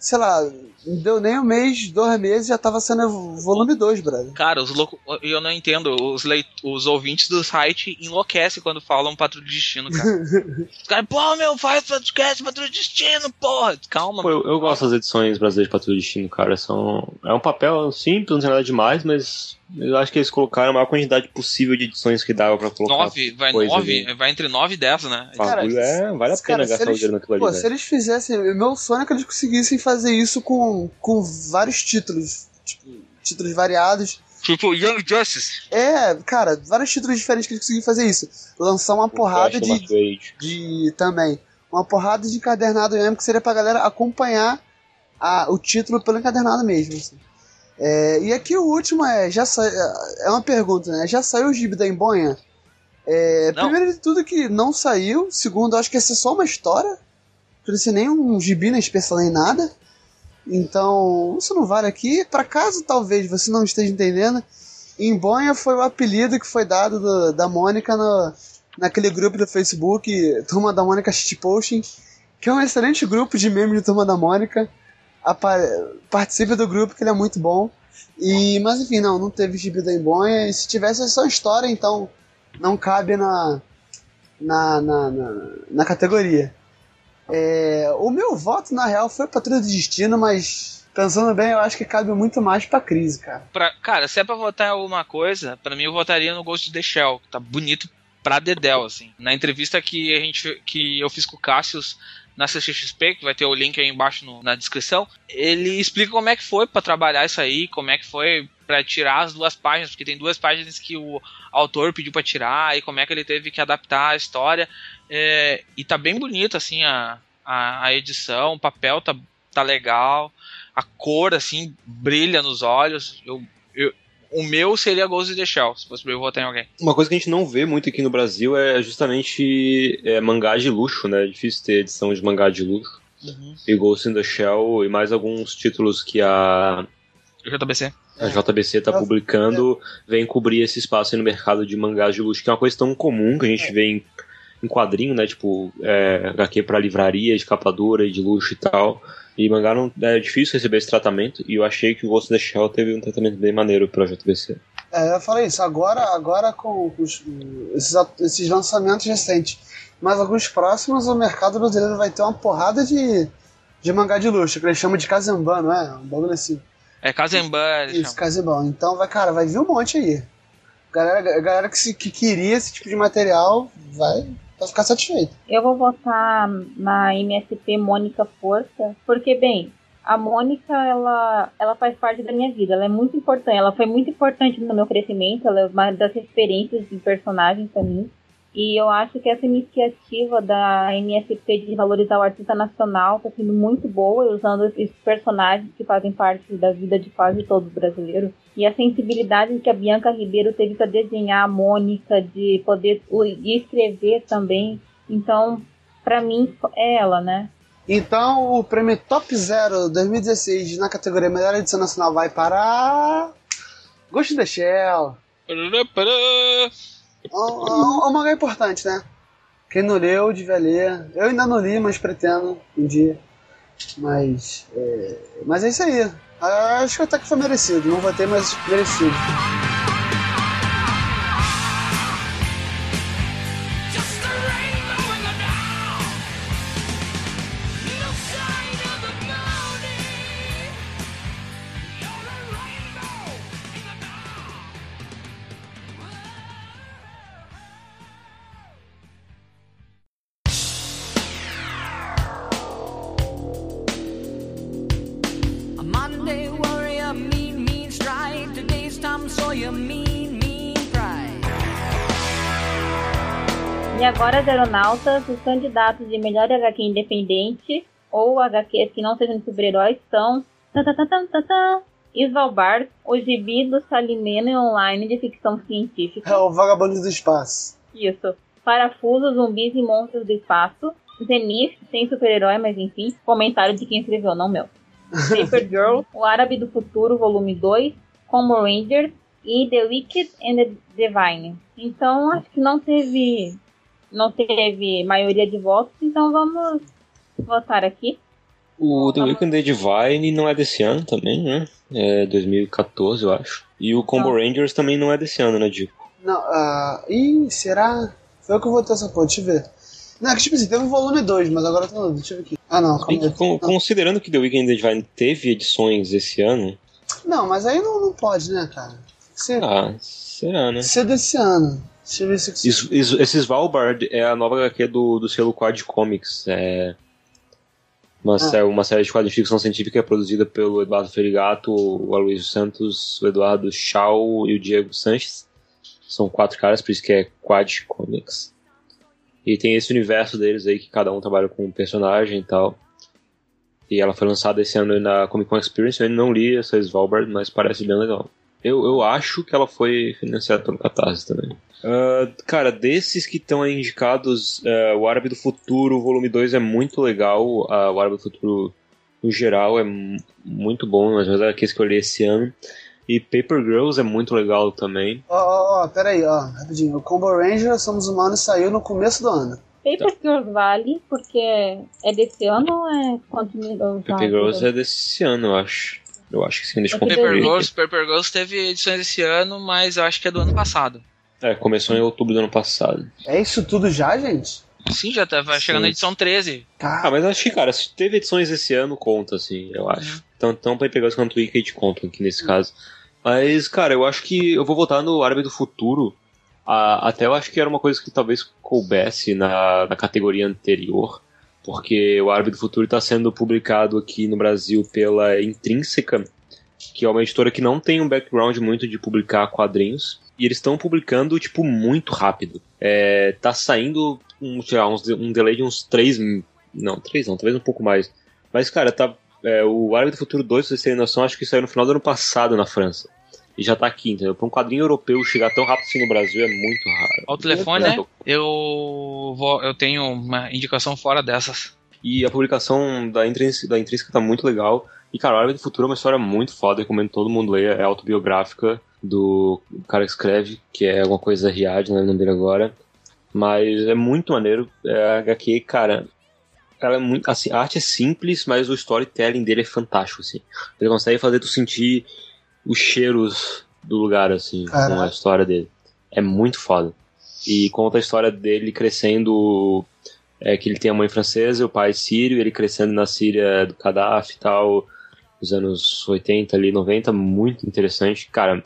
sei lá, não deu nem um mês, dois meses, já tava sendo o volume 2, brother. Cara, os loucos. Eu não entendo. Os, leit... os ouvintes do site enlouquecem quando falam Patrulha de Destino, cara. (laughs) Os caras, pô, meu, faz podcast Patrulha de Destino, porra. Calma, Pô, eu, eu gosto das edições brasileiras de Patrulha do Destino, cara. São, é um papel simples, não tem nada demais, mas eu acho que eles colocaram a maior quantidade possível de edições que dava pra colocar. Nove, vai nove, ali. vai entre nove e dez, né? O Cara, é, vale a Cara, pena se gastar o eles- dinheiro naquilo Pô, ali, se eles fizessem. Meu sonho é que eles conseguissem fazer isso com, com vários títulos. Tipo, títulos variados. Tipo, Young Justice. É, cara, vários títulos diferentes que eles conseguiam fazer isso. Lançar uma porrada Flash, de, de. também. Uma porrada de encadernado mesmo, que seria pra galera acompanhar a, o título pelo encadernado mesmo. assim. É, e aqui o último é. Já sa, é uma pergunta, né? Já saiu o gibi da Embonha? É, primeiro de tudo que não saiu. Segundo, acho que essa é só uma história. Não ser nem um gibi, nem especial, nem nada. Então, isso não vale aqui. Para caso talvez você não esteja entendendo, Embonha foi o apelido que foi dado do- da Mônica no, naquele grupo do Facebook, Turma da Mônica Shitposting, que é um excelente grupo de memes de Turma da Mônica. Apa participe do grupo, que ele é muito bom. E, mas enfim, não, não teve gibi da Embonha. E se tivesse, é só história, então não cabe na, na, na, na, na categoria. É, o meu voto, na real, foi Patrulha do Destino, mas pensando bem, eu acho que cabe muito mais pra crise, cara. Pra, cara, se é pra votar em alguma coisa, pra mim eu votaria no Ghost in the Shell, que tá bonito pra dedéu, assim. Na entrevista que a gente que eu fiz com o Cassius na CXP, que vai ter o link aí embaixo no- na descrição, ele explica como é que foi pra trabalhar isso aí, como é que foi pra tirar as duas páginas, porque tem duas páginas que o autor pediu pra tirar, e como é que ele teve que adaptar a história. É, e tá bem bonito, assim, a, a, a edição, o papel tá, tá legal, a cor, assim, brilha nos olhos. Eu, eu, o meu seria Ghost in the Shell, se fosse pra eu votar em alguém. Uma coisa que a gente não vê muito aqui no Brasil é justamente é, mangá de luxo, né? É difícil ter edição de mangá de luxo. E Ghost in the Shell e mais alguns títulos que a, JBC. a JBC tá É. publicando vem cobrir esse espaço aí no mercado de mangás de luxo, que é uma coisa tão comum que a gente vê em, em quadrinho, né? Tipo, é, HQ pra livraria, de capa dura e de luxo e tal. E mangá não, é difícil receber esse tratamento, e eu achei que o Ghost in the Shell teve um tratamento bem maneiro pra JBC. É, eu falei isso, agora, agora com os- esses, esses lançamentos recentes, mas alguns próximos, o mercado brasileiro vai ter uma porrada de, de mangá de luxo, que eles chamam de Kazemban, não é? Um bagulho assim. É eles Isso, chamam. Kazemban. Então, vai, cara, vai vir um monte aí. Galera, galera que, se, que queria esse tipo de material vai, vai ficar satisfeito. Eu vou votar na MSP Mônica Força, porque, bem, a Mônica, ela, ela faz parte da minha vida, ela é muito importante, ela foi muito importante no meu crescimento, ela é uma das referências de personagem pra mim. E eu acho que essa iniciativa da MSP de valorizar o artista nacional está sendo muito boa, usando esses personagens que fazem parte da vida de quase todos os brasileiros. E a sensibilidade que a Bianca Ribeiro teve para desenhar a Mônica, de poder e escrever também. Então, para mim, é ela, né? Então, o prêmio Top Zero 2016 na categoria Melhor Edição Nacional vai para. Ghost in the Shell. Pará. Um, mangá importante, né? Quem não leu, devia ler. Eu ainda não li, mas pretendo um dia. Mas. É, mas é isso aí. Ah, Acho que até que foi merecido. Não votei, mas merecido. Aeronautas, os candidatos de melhor HQ independente ou HQs que não sejam de super-heróis são. Svalbard, o gibi do Salimeno online de ficção científica. É o Vagabundo do Espaço. Isso. Parafuso, zumbis e monstros do espaço. Zenith, sem super-herói, mas enfim. Comentário de quem escreveu, não meu. (laughs) Paper Girl, O Árabe do Futuro, volume 2. Combo Rangers e The Wicked and the Divine. Então, acho que não teve. Não teve maioria de votos, então vamos votar aqui. O The Weeknd The Divine não é desse ano também, né? É 2014, eu acho. E o Combo Não. Rangers também não é desse ano, né, Dico? Não, ah. Ih, será? Foi eu que votei essa porra, deixa eu ver. Não, que tipo assim, teve o volume 2, mas agora eu tô. Deixa eu ver aqui. Ah, não, Bem calma que, aí. con- considerando que The Weeknd The Divine teve edições esse ano, Não, mas aí não, não pode, né, cara? Ser, ah, será, né? ser desse ano. Deixa eu ver se. Is- is- Esse Svalbard é a nova HQ do, do selo Quad Comics. É uma, Ah. sé- uma série de quadrinhos de ficção científica produzida pelo Eduardo Ferigato, o Aloysio Santos, o Eduardo Chau e o Diego Sanches. São quatro caras, por isso que é Quad Comics. E tem esse universo deles aí que cada um trabalha com um personagem e tal. E ela foi lançada esse ano na Comic Con Experience. Eu ainda não li essa Svalbard, mas parece bem legal. Eu, eu acho que ela foi financiada pelo Catarse também. Ah, cara, desses que estão aí indicados, ah, o Árabe do Futuro, volume 2 é muito legal. Ah, o Árabe do Futuro, no geral, é mu- muito bom. Mas é que eu li esse ano. E Paper Girls é muito legal também. Ó, ó, ó, pera aí, ó, rapidinho. O Combo Ranger, Somos Humanos, saiu no começo do ano. Paper Girls vale, porque é desse ano ou é continuidade? Paper Girls é desse ano, eu acho. Eu acho que sim, deixa eu Paper. Girls, Paper Girls teve edições esse ano, mas eu acho que é do ano passado. É, começou em outubro do ano passado. É isso tudo já, gente? Sim, já tá vai chegando na edição 13. Ah, Cara, mas acho que, cara, se teve edições esse ano, conta, assim, eu acho. Então, então Paper Girls quanto o Wicked contam aqui nesse caso. Mas, cara, eu acho que eu vou votar no Árabe do Futuro. Ah, até eu acho que era uma coisa que talvez coubesse na, na categoria anterior. Porque o Árabe do Futuro está sendo publicado aqui no Brasil pela Intrínseca, que é uma editora que não tem um background muito de publicar quadrinhos. E eles estão publicando, tipo, muito rápido. É, tá saindo um, lá, uns, um delay de uns três. Não, três não, talvez um pouco mais. Mas, cara, tá. é, o Árabe do Futuro 2, pra vocês terem noção, acho que saiu no final do ano passado na França. E já tá aqui, entendeu? Pra um quadrinho europeu chegar tão rápido assim no Brasil é muito raro. Ao telefone, né? Eu vou, eu tenho uma indicação fora dessas. E a publicação da Intrínseca, da Intrínseca tá muito legal. E, cara, o Árabe do Futuro é uma história muito foda, recomendo todo mundo ler. É autobiográfica do cara que escreve, que é alguma coisa Riad, não lembro dele agora. Mas é muito maneiro. É, a HQ, cara, ela é muito. Assim, a arte é simples, mas o storytelling dele é fantástico, assim. Ele consegue fazer tu sentir os cheiros do lugar, assim, com Caraca. a história dele. É muito foda. E conta a história dele crescendo é que ele tem a mãe francesa e o pai sírio, ele crescendo na Síria do Gaddafi e tal, nos anos 80 ali, 90, muito interessante. Cara,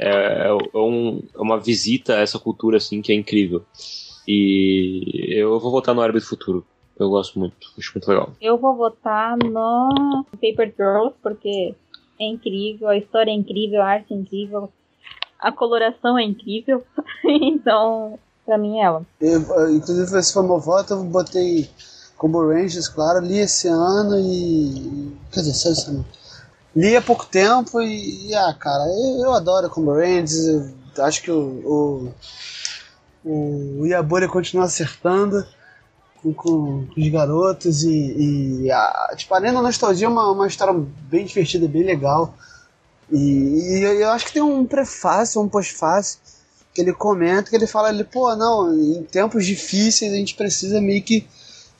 é, é um- é uma visita a essa cultura, assim, que é incrível. E eu vou votar no Árabe do Futuro. Eu gosto muito, acho muito legal. Eu vou votar no Paper Girls, porque é incrível, a história é incrível, a arte é incrível, a coloração é incrível. (laughs) então, pra mim é ela. eu, eu, inclusive esse foi meu voto, eu botei Combo Rangers, claro, li esse ano e. Quer dizer, só esse ano. Li há pouco tempo e, e, ah, cara, eu, eu adoro Combo eu acho que o, o, o Yaburi continua acertando com, com, os garotos e, e a, tipo, além da nostalgia, é uma, uma história bem divertida, bem legal. E, e eu, eu acho que tem um prefácio, um pós-fácio, que ele comenta, que ele fala ali, pô, não, em tempos difíceis a gente precisa meio que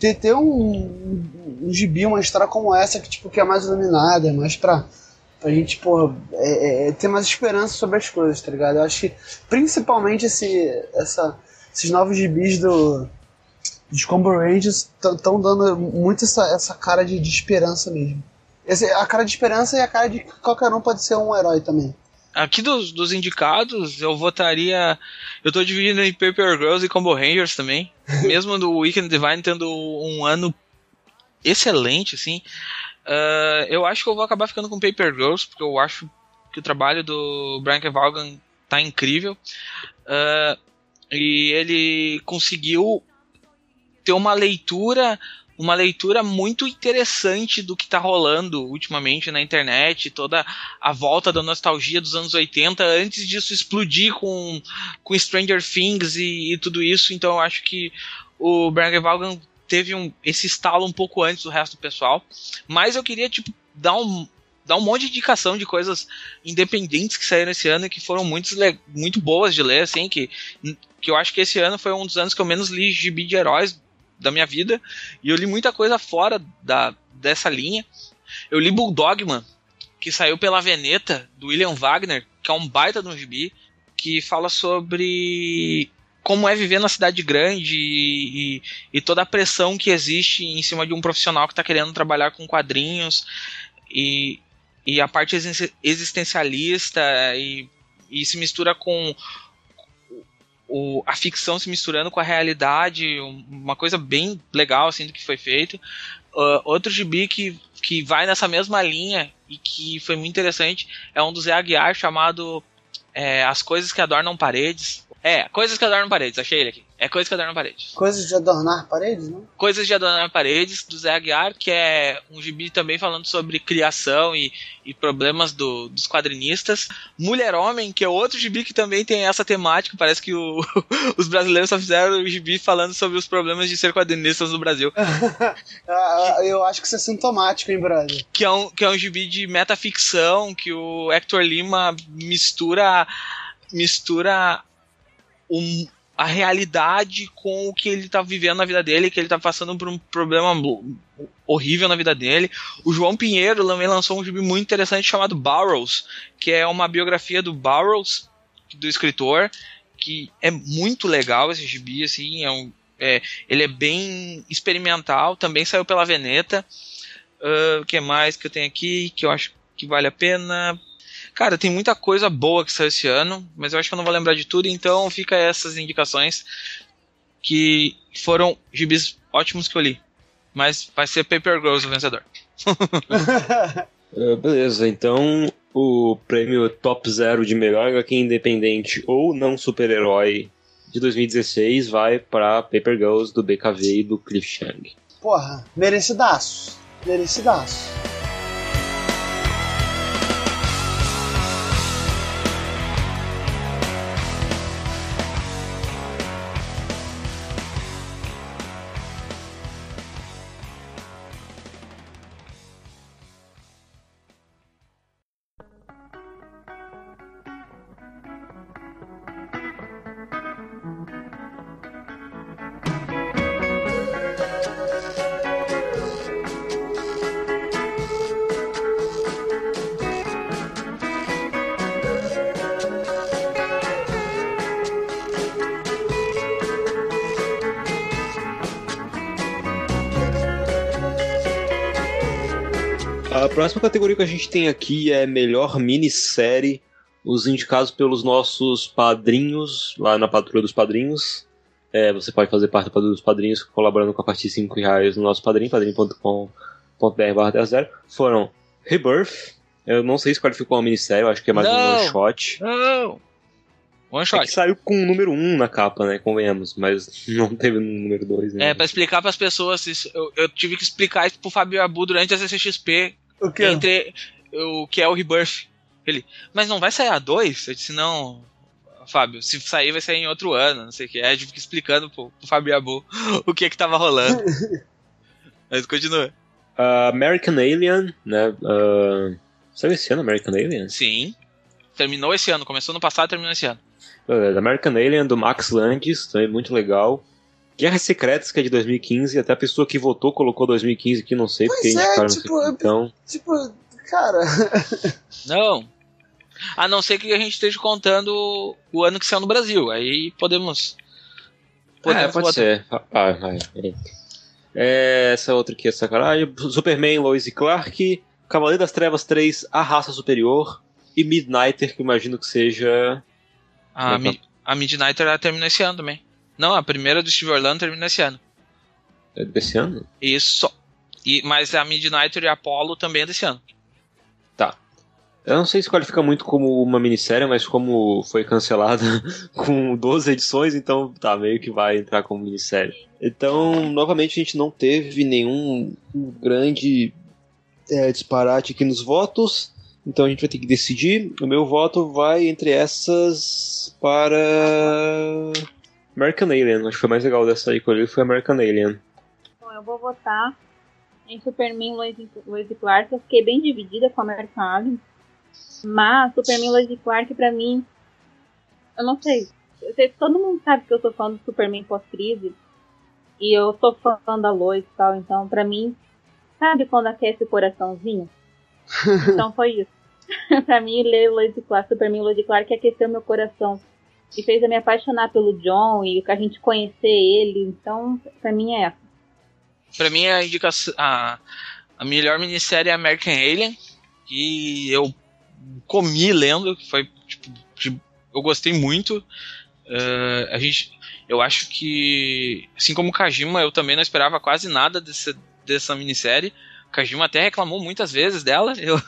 ter, ter um, um, um gibi, uma história como essa, que, tipo, que é mais iluminada, é mais pra, pra gente, pô, é, é, ter mais esperança sobre as coisas, tá ligado? Eu acho que principalmente esse, essa, esses novos gibis do, dos Combo Rangers estão dando muito essa, essa cara de, de esperança mesmo. Esse, a cara de esperança e a cara de que qualquer um pode ser um herói também. Aqui dos, dos indicados, eu votaria. Eu tô dividindo em Paper Girls e Combo Rangers também. (laughs) Mesmo do Weekend Divine tendo um ano excelente, assim. ah, eu acho que eu vou acabar ficando com Paper Girls, porque eu acho que o trabalho do Brian K. Vaughan tá incrível. Ah, E ele conseguiu ter uma leitura, uma leitura muito interessante do que tá rolando ultimamente na internet, toda a volta da nostalgia dos anos 80, antes disso explodir com, com Stranger Things e, e tudo isso. Então eu acho que o Brian Vaughan teve um, esse estalo um pouco antes do resto do pessoal. Mas eu queria, tipo, dar um, dar um monte de indicação de coisas independentes que saíram esse ano e que foram muito, muito boas de ler, assim, que, que eu acho que esse ano foi um dos anos que eu menos li gibi de heróis da minha vida. E eu li muita coisa fora da, dessa linha. Eu li Bulldogman, que saiu pela Veneta, do William Wagner, que é um baita de um gibi, que fala sobre como é viver na cidade grande e, e, e toda a pressão que existe em cima de um profissional que está querendo trabalhar com quadrinhos e, e a parte existen- existencialista e, e se mistura com o, a ficção se misturando com a realidade, um- uma coisa bem legal assim do que foi feito. Uh, outro gibi que, que vai nessa mesma linha e que foi muito interessante é um do Zé Aguiar chamado é, As Coisas que Adornam Paredes. É, Coisas que Adornam Paredes, achei ele aqui. É Coisas que Adornam Paredes. Coisas de adornar paredes, né? Coisas de Adornar Paredes, do Zé Aguiar, que é um gibi também falando sobre criação e, e problemas do- dos quadrinistas. Mulher Homem, que é outro gibi que também tem essa temática. Parece que o- (laughs) os brasileiros só fizeram o gibi falando sobre os problemas de ser quadrinistas no Brasil. (laughs) Ah, Eu acho que isso é sintomático, hein, brother? que é um, que é um gibi de metaficção, que o Hector Lima mistura mistura um- a realidade com o que ele tá vivendo na vida dele, que ele tá passando por um problema horrível na vida dele. O João Pinheiro também lançou um gibi muito interessante chamado Burroughs, que é uma biografia do Burroughs, do escritor, que é muito legal esse gibi, assim, é um, é, ele é bem experimental, também saiu pela Veneta. Ah, O que mais que eu tenho aqui que eu acho que vale a pena? Cara, tem muita coisa boa que saiu esse ano, mas eu acho que eu não vou lembrar de tudo, então fica essas indicações que foram gibis ótimos que eu li. Mas vai ser Paper Girls o vencedor. Uh, (laughs) beleza, então o prêmio Top Zero de melhor HQ independente ou não super-herói de 2016 vai para Paper Girls do BKV e do Cliff Chang. Porra, merecidaço. Merecidaço. A próxima categoria que a gente tem aqui é melhor minissérie, os indicados pelos nossos padrinhos, lá na Patrulha dos Padrinhos. É, você pode fazer parte da Patrulha dos Padrinhos colaborando com a partir de 5 reais no nosso padrinho, padrinho.com.br barra 10 Foram Rebirth, eu não sei se qualificou uma minissérie, eu acho que é mais um Não. one shot. Não! One É shot. que saiu com o número 1 na capa, né? Convenhamos, mas (laughs) não teve no número 2. Né? É, pra explicar pras pessoas, isso, eu, eu tive que explicar isso pro Fabio Abu durante a CCXP, O quê? entre o que é o Rebirth. Ele, mas não vai sair a 2? Eu disse, não, Fábio, se sair vai sair em outro ano, não sei o que. Aí eu tive que explicando pro, pro Fabio Abu (laughs) o que que tava rolando. (laughs) mas continua. Ah, American Alien, né? ah, saiu esse ano American Alien? Sim. Terminou esse ano, começou no passado terminou esse ano. Beleza, American Alien do Max Landis, também muito legal. Guerras Secretas, que é de 2015, até a pessoa que votou colocou 2015 aqui, não sei Pois porque é, tipo. Então, Tipo, cara. (laughs) Não. A não ser que a gente esteja contando o ano que saiu no Brasil. Aí podemos. é, podemos pode botar- ser. Ah, vai. é. É, essa outra aqui é sacanagem. Superman, Lois e Clark. Cavaleiro das Trevas 3, A Raça Superior. E Midnighter, que imagino que seja. A, Mi- a Midnighter ela terminou esse ano também. Não, a primeira do Steve Orlando terminou esse ano. é desse ano? Isso. E, mas a Midnighter e a Apollo também é desse ano. Tá. Eu não sei se qualifica muito como uma minissérie, mas como foi cancelada (laughs) com 12 edições, então tá, meio que vai entrar como minissérie. Então, novamente, a gente não teve nenhum grande é, disparate aqui nos votos. Então a gente vai ter que decidir. O meu voto vai entre essas para American Alien. Acho que foi mais legal dessa aí que eu olhei foi American Alien. Bom, eu vou votar em Superman Lois e Clark. Eu fiquei bem dividida com a American Alien. Mas Superman Lois e Clark, pra mim, eu não sei. Eu sei. Todo mundo sabe que eu sou fã do Superman pós-crise. E eu sou fã da Lois e tal. Então, pra mim, sabe quando aquece o coraçãozinho? (laughs) Então foi isso. (laughs) pra mim, ler Lois e Clark, Superman Lois e Clark aqueceu meu coração. E fez eu me apaixonar pelo John e a gente conhecer ele. Então, pra mim é essa. Pra mim, a indicação. A, a melhor minissérie é American Alien. Que eu comi lendo. que Foi, tipo, de- eu gostei muito. Eh, a gente, eu acho que, assim como Kajima, eu também não esperava quase nada desse, dessa minissérie. Kajima até reclamou muitas vezes dela, eu,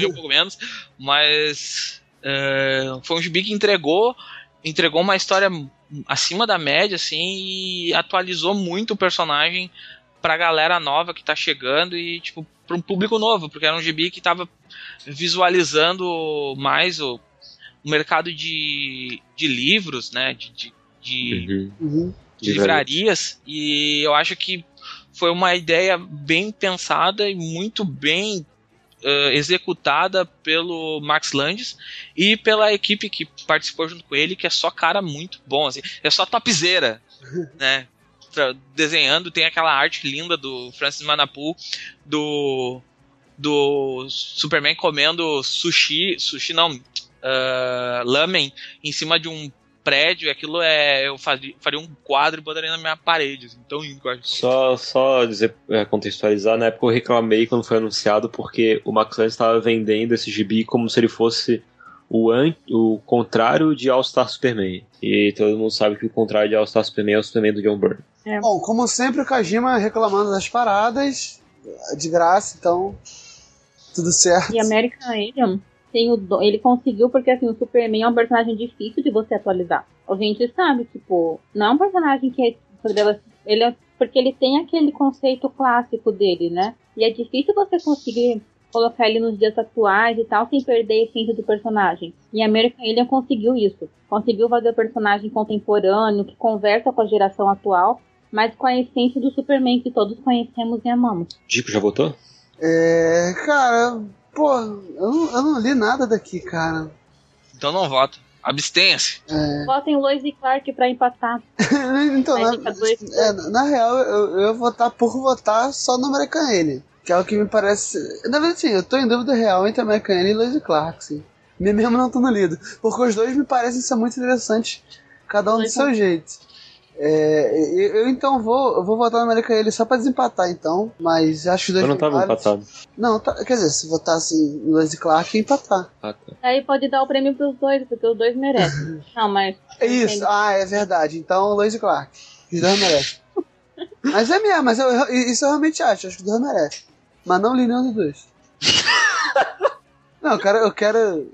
eu um pouco menos, mas foi um gibi que entregou, entregou uma história acima da média, assim, e atualizou muito o personagem pra galera nova que tá chegando e, tipo, pra um público novo, porque era um gibi que tava visualizando mais o, o mercado de, de livros, né, de, de, de Uhum. de livrarias e eu acho que foi uma ideia bem pensada e muito bem eh, executada pelo Max Landis e pela equipe que participou junto com ele, que é só cara muito bom, assim, é só topzera, (laughs) né? Desenhando, tem aquela arte linda do Francis Manapu, do do Superman comendo sushi, sushi não, ah, lamen em cima de um prédio, aquilo é. Eu faria, faria um quadro e botaria na minha parede. Assim, tão lindo que eu acho. Só, só dizer, é, contextualizar, na época eu reclamei quando foi anunciado porque o Max Landis estava vendendo esse gibi como se ele fosse o, an o contrário de All Star Superman. E todo mundo sabe que o contrário de All Star Superman é o Superman do John Byrne. Bom, como sempre, o Kajima reclamando das paradas, de graça, então. Tudo certo. E American Alien tem o do- ele conseguiu porque assim o Superman é um personagem difícil de você atualizar. A gente sabe, tipo, não é um personagem que é ele é porque ele tem aquele conceito clássico dele, né? E é difícil você conseguir colocar ele nos dias atuais e tal sem perder a essência do personagem. E American Alien conseguiu isso. Conseguiu fazer o personagem contemporâneo que conversa com a geração atual, mas com a essência do Superman que todos conhecemos e amamos. Dico, já votou? É. Cara, pô, eu não, eu não li nada daqui, cara. Então não voto. Abstenha-se. É. Votem Lois e Clark pra empatar. (laughs) então, na, é, na real, eu, eu ia votar por votar só no American Alien. Que é o que me parece. Na verdade, sim, eu tô em dúvida real entre American Alien e Lois e Clark, sim. Me- Mesmo não tendo lido. Porque os dois me parecem ser muito interessantes, cada um do Dois seu jeito. É, eu, eu, então vou, eu vou votar no American Alien só pra desempatar, então. Mas acho que os dois Eu não tava empatado. Não, tá- quer dizer, se votasse em Lois e Clark, empatar. Ah, tá. Aí pode dar o prêmio pros dois, porque os dois merecem. (laughs) Não, mas. É isso, ah, é verdade. Então, Lois e Clark. Os dois merecem. (laughs) mas é mesmo, mas eu, isso eu realmente acho. Acho que os dois merecem. Mas não li nenhum dos dois. (laughs) não, cara, eu quero.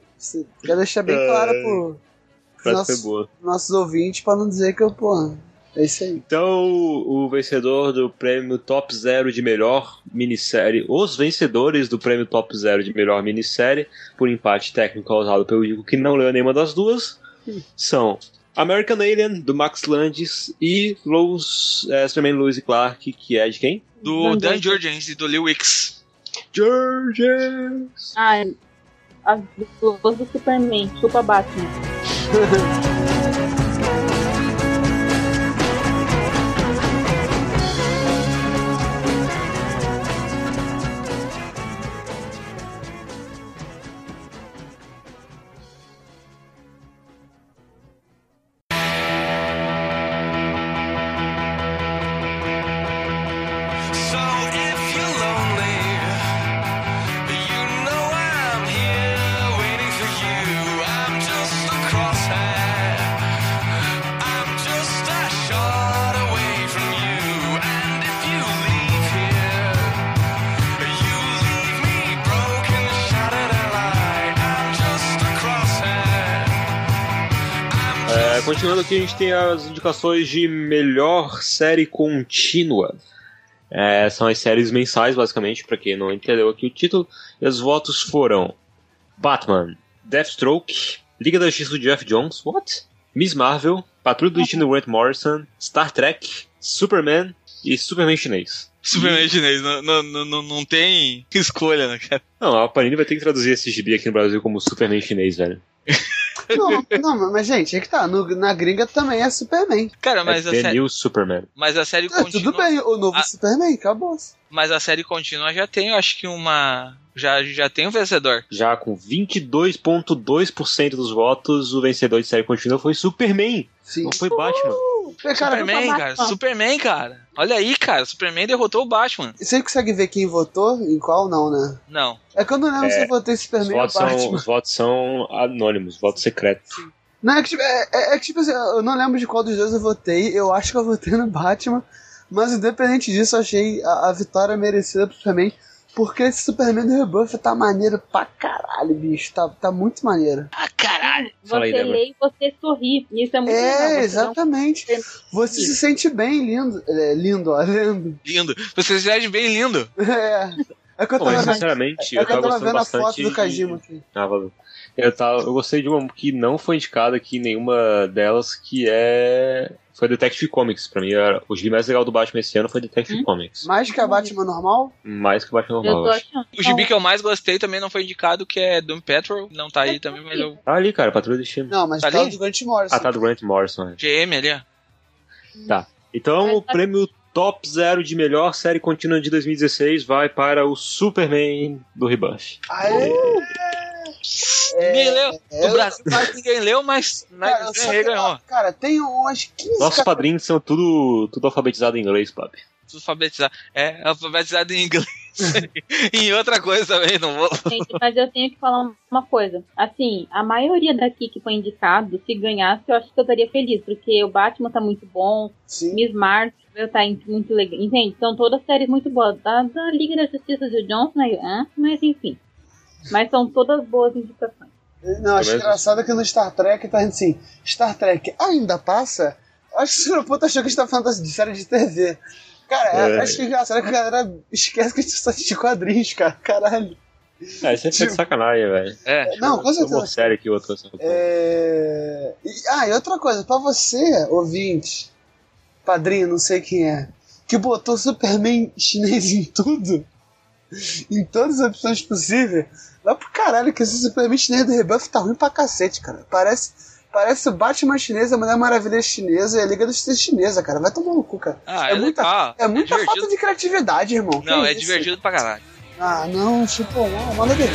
Quero deixar bem claro pro, boa. nossos ouvintes pra não dizer que eu, pô. É isso aí. Então, o vencedor do prêmio Top Zero de melhor minissérie, os vencedores do prêmio Top Zero de melhor minissérie, por empate técnico causado pelo Igor, que não leu nenhuma das duas, são American Alien, do Max Landis, e Lois, é, Superman e Clark, que é de quem? Do Dan Dan Jurgens e do Lee Wicks. Georges! Ah, é- as duas do Superman. Chupa Batman. (laughs) aqui, a gente tem as indicações de melhor série contínua. É, são as séries mensais, basicamente, pra quem não entendeu aqui o título. E os votos foram Batman, Deathstroke, Liga da Justiça do Jeff Jones, what? Miss Marvel, Patrulha do Destino Grant Morrison, Star Trek, Superman e Superman chinês. Superman chinês, não, não, não, não- não tem escolha, né, cara? Não, a Panini vai ter que traduzir esse gibi aqui no Brasil como Superman chinês, velho. Não, (laughs) não, mas gente, é que tá. no- na gringa também é Superman. Cara, mas é a, série, New Superman. mas a série É, contínua. tudo bem, o novo Ah. Superman, acabou. Mas a série contínua já tem, eu acho que uma. Já, já tem um vencedor. Já com 22,2% dos votos, o vencedor de série contínua foi Superman, Sim. não foi Batman. Cara, Superman, Batman. cara. Superman, cara. Olha aí, cara. Superman derrotou o Batman. Você consegue ver quem votou? Em qual não, né? Não. É que eu não lembro É, se eu votei Superman ou votos, são, Batman. os votos são anônimos, votos secretos. Não, é que, tipo, é, é- é que, tipo assim, eu não lembro de qual dos dois eu votei. Eu acho que eu votei no Batman. Mas independente disso, eu achei a, a vitória merecida pro Superman. Porque esse Superman do Rebuff tá maneiro pra caralho, bicho. Tá, tá muito maneiro. Ah, caralho. Fala aí, Você Débora. lê e você sorri. Isso é muito legal. É, Você não- exatamente. Você se sente bem lindo. É, lindo, ó, (laughs) lindo. Lindo. Você se veste bem lindo. É. É que eu tava mas vendo, sinceramente, é eu tava tava gostando vendo a bastante. foto do Kajima aqui. Ah, valeu. Eu, tava, eu gostei de uma que não foi indicada aqui, nenhuma delas, que é. Foi Detective Comics. Pra mim, era, o gibi mais legal do Batman esse ano foi Detective Hum? Comics. Mais que a Batman normal? Mais que o Batman Eu normal. O gibi que eu mais gostei também não foi indicado, que é Doom Patrol. Não tá aí também, mas eu. Tá ali, cara, Patrulha do Destino. Não, mas Tá tá ali? do Grant Morrison. Ah, tá do Grant Morrison. né? GM ali, ó. Então, Mas o tá- prêmio Top Zero de melhor série contínua de 2016 vai para o Superman do Rebuff. Aê! Ninguém leu. é, No Brasil quase ninguém leu, mas Cara, na ganhou. cara, tem umas 15 Nossos cara- padrinhos são tudo, tudo alfabetizado em inglês, papi. Tudo alfabetizado. É, alfabetizado em inglês. E outra coisa também, não vou. Gente, mas eu tenho que falar uma coisa. Assim, a maioria daqui que foi indicado, se ganhasse, eu acho que eu estaria feliz, porque o Batman tá muito bom, Sim. Miss Marvel tá muito legal. Entende? São todas séries muito boas. Da, da Liga da Justiça do Johnson, né? Mas enfim. Mas são todas boas indicações. Não, acho menos- engraçado que no Star Trek tá assim, Star Trek ainda passa? Acho que o senhor puta achou que a gente tá falando de série de TV. Cara, É. acho que é engraçado que a galera esquece que a gente só assiste quadrinhos, cara. Caralho. Ah, isso é de sacanagem, velho. É. Não, com Uma certeza. série que outra. É... e- Ah, e outra coisa, pra você, ouvinte, padrinho, não sei quem é, que botou Superman chinês em tudo, em todas as opções possíveis, vai pro caralho que esse Superman chinês do Rebuff tá ruim pra cacete, cara. Parece, parece o Batman chinês, a Mulher Maravilha chinesa e a Liga da Justiça chinesa, cara. Vai tomar no cu, cara. Ah, É é, muita- legal. É muita divertido. falta de criatividade, irmão. Não, Que é isso? divertido pra caralho. Ah, não, tipo, manda beber.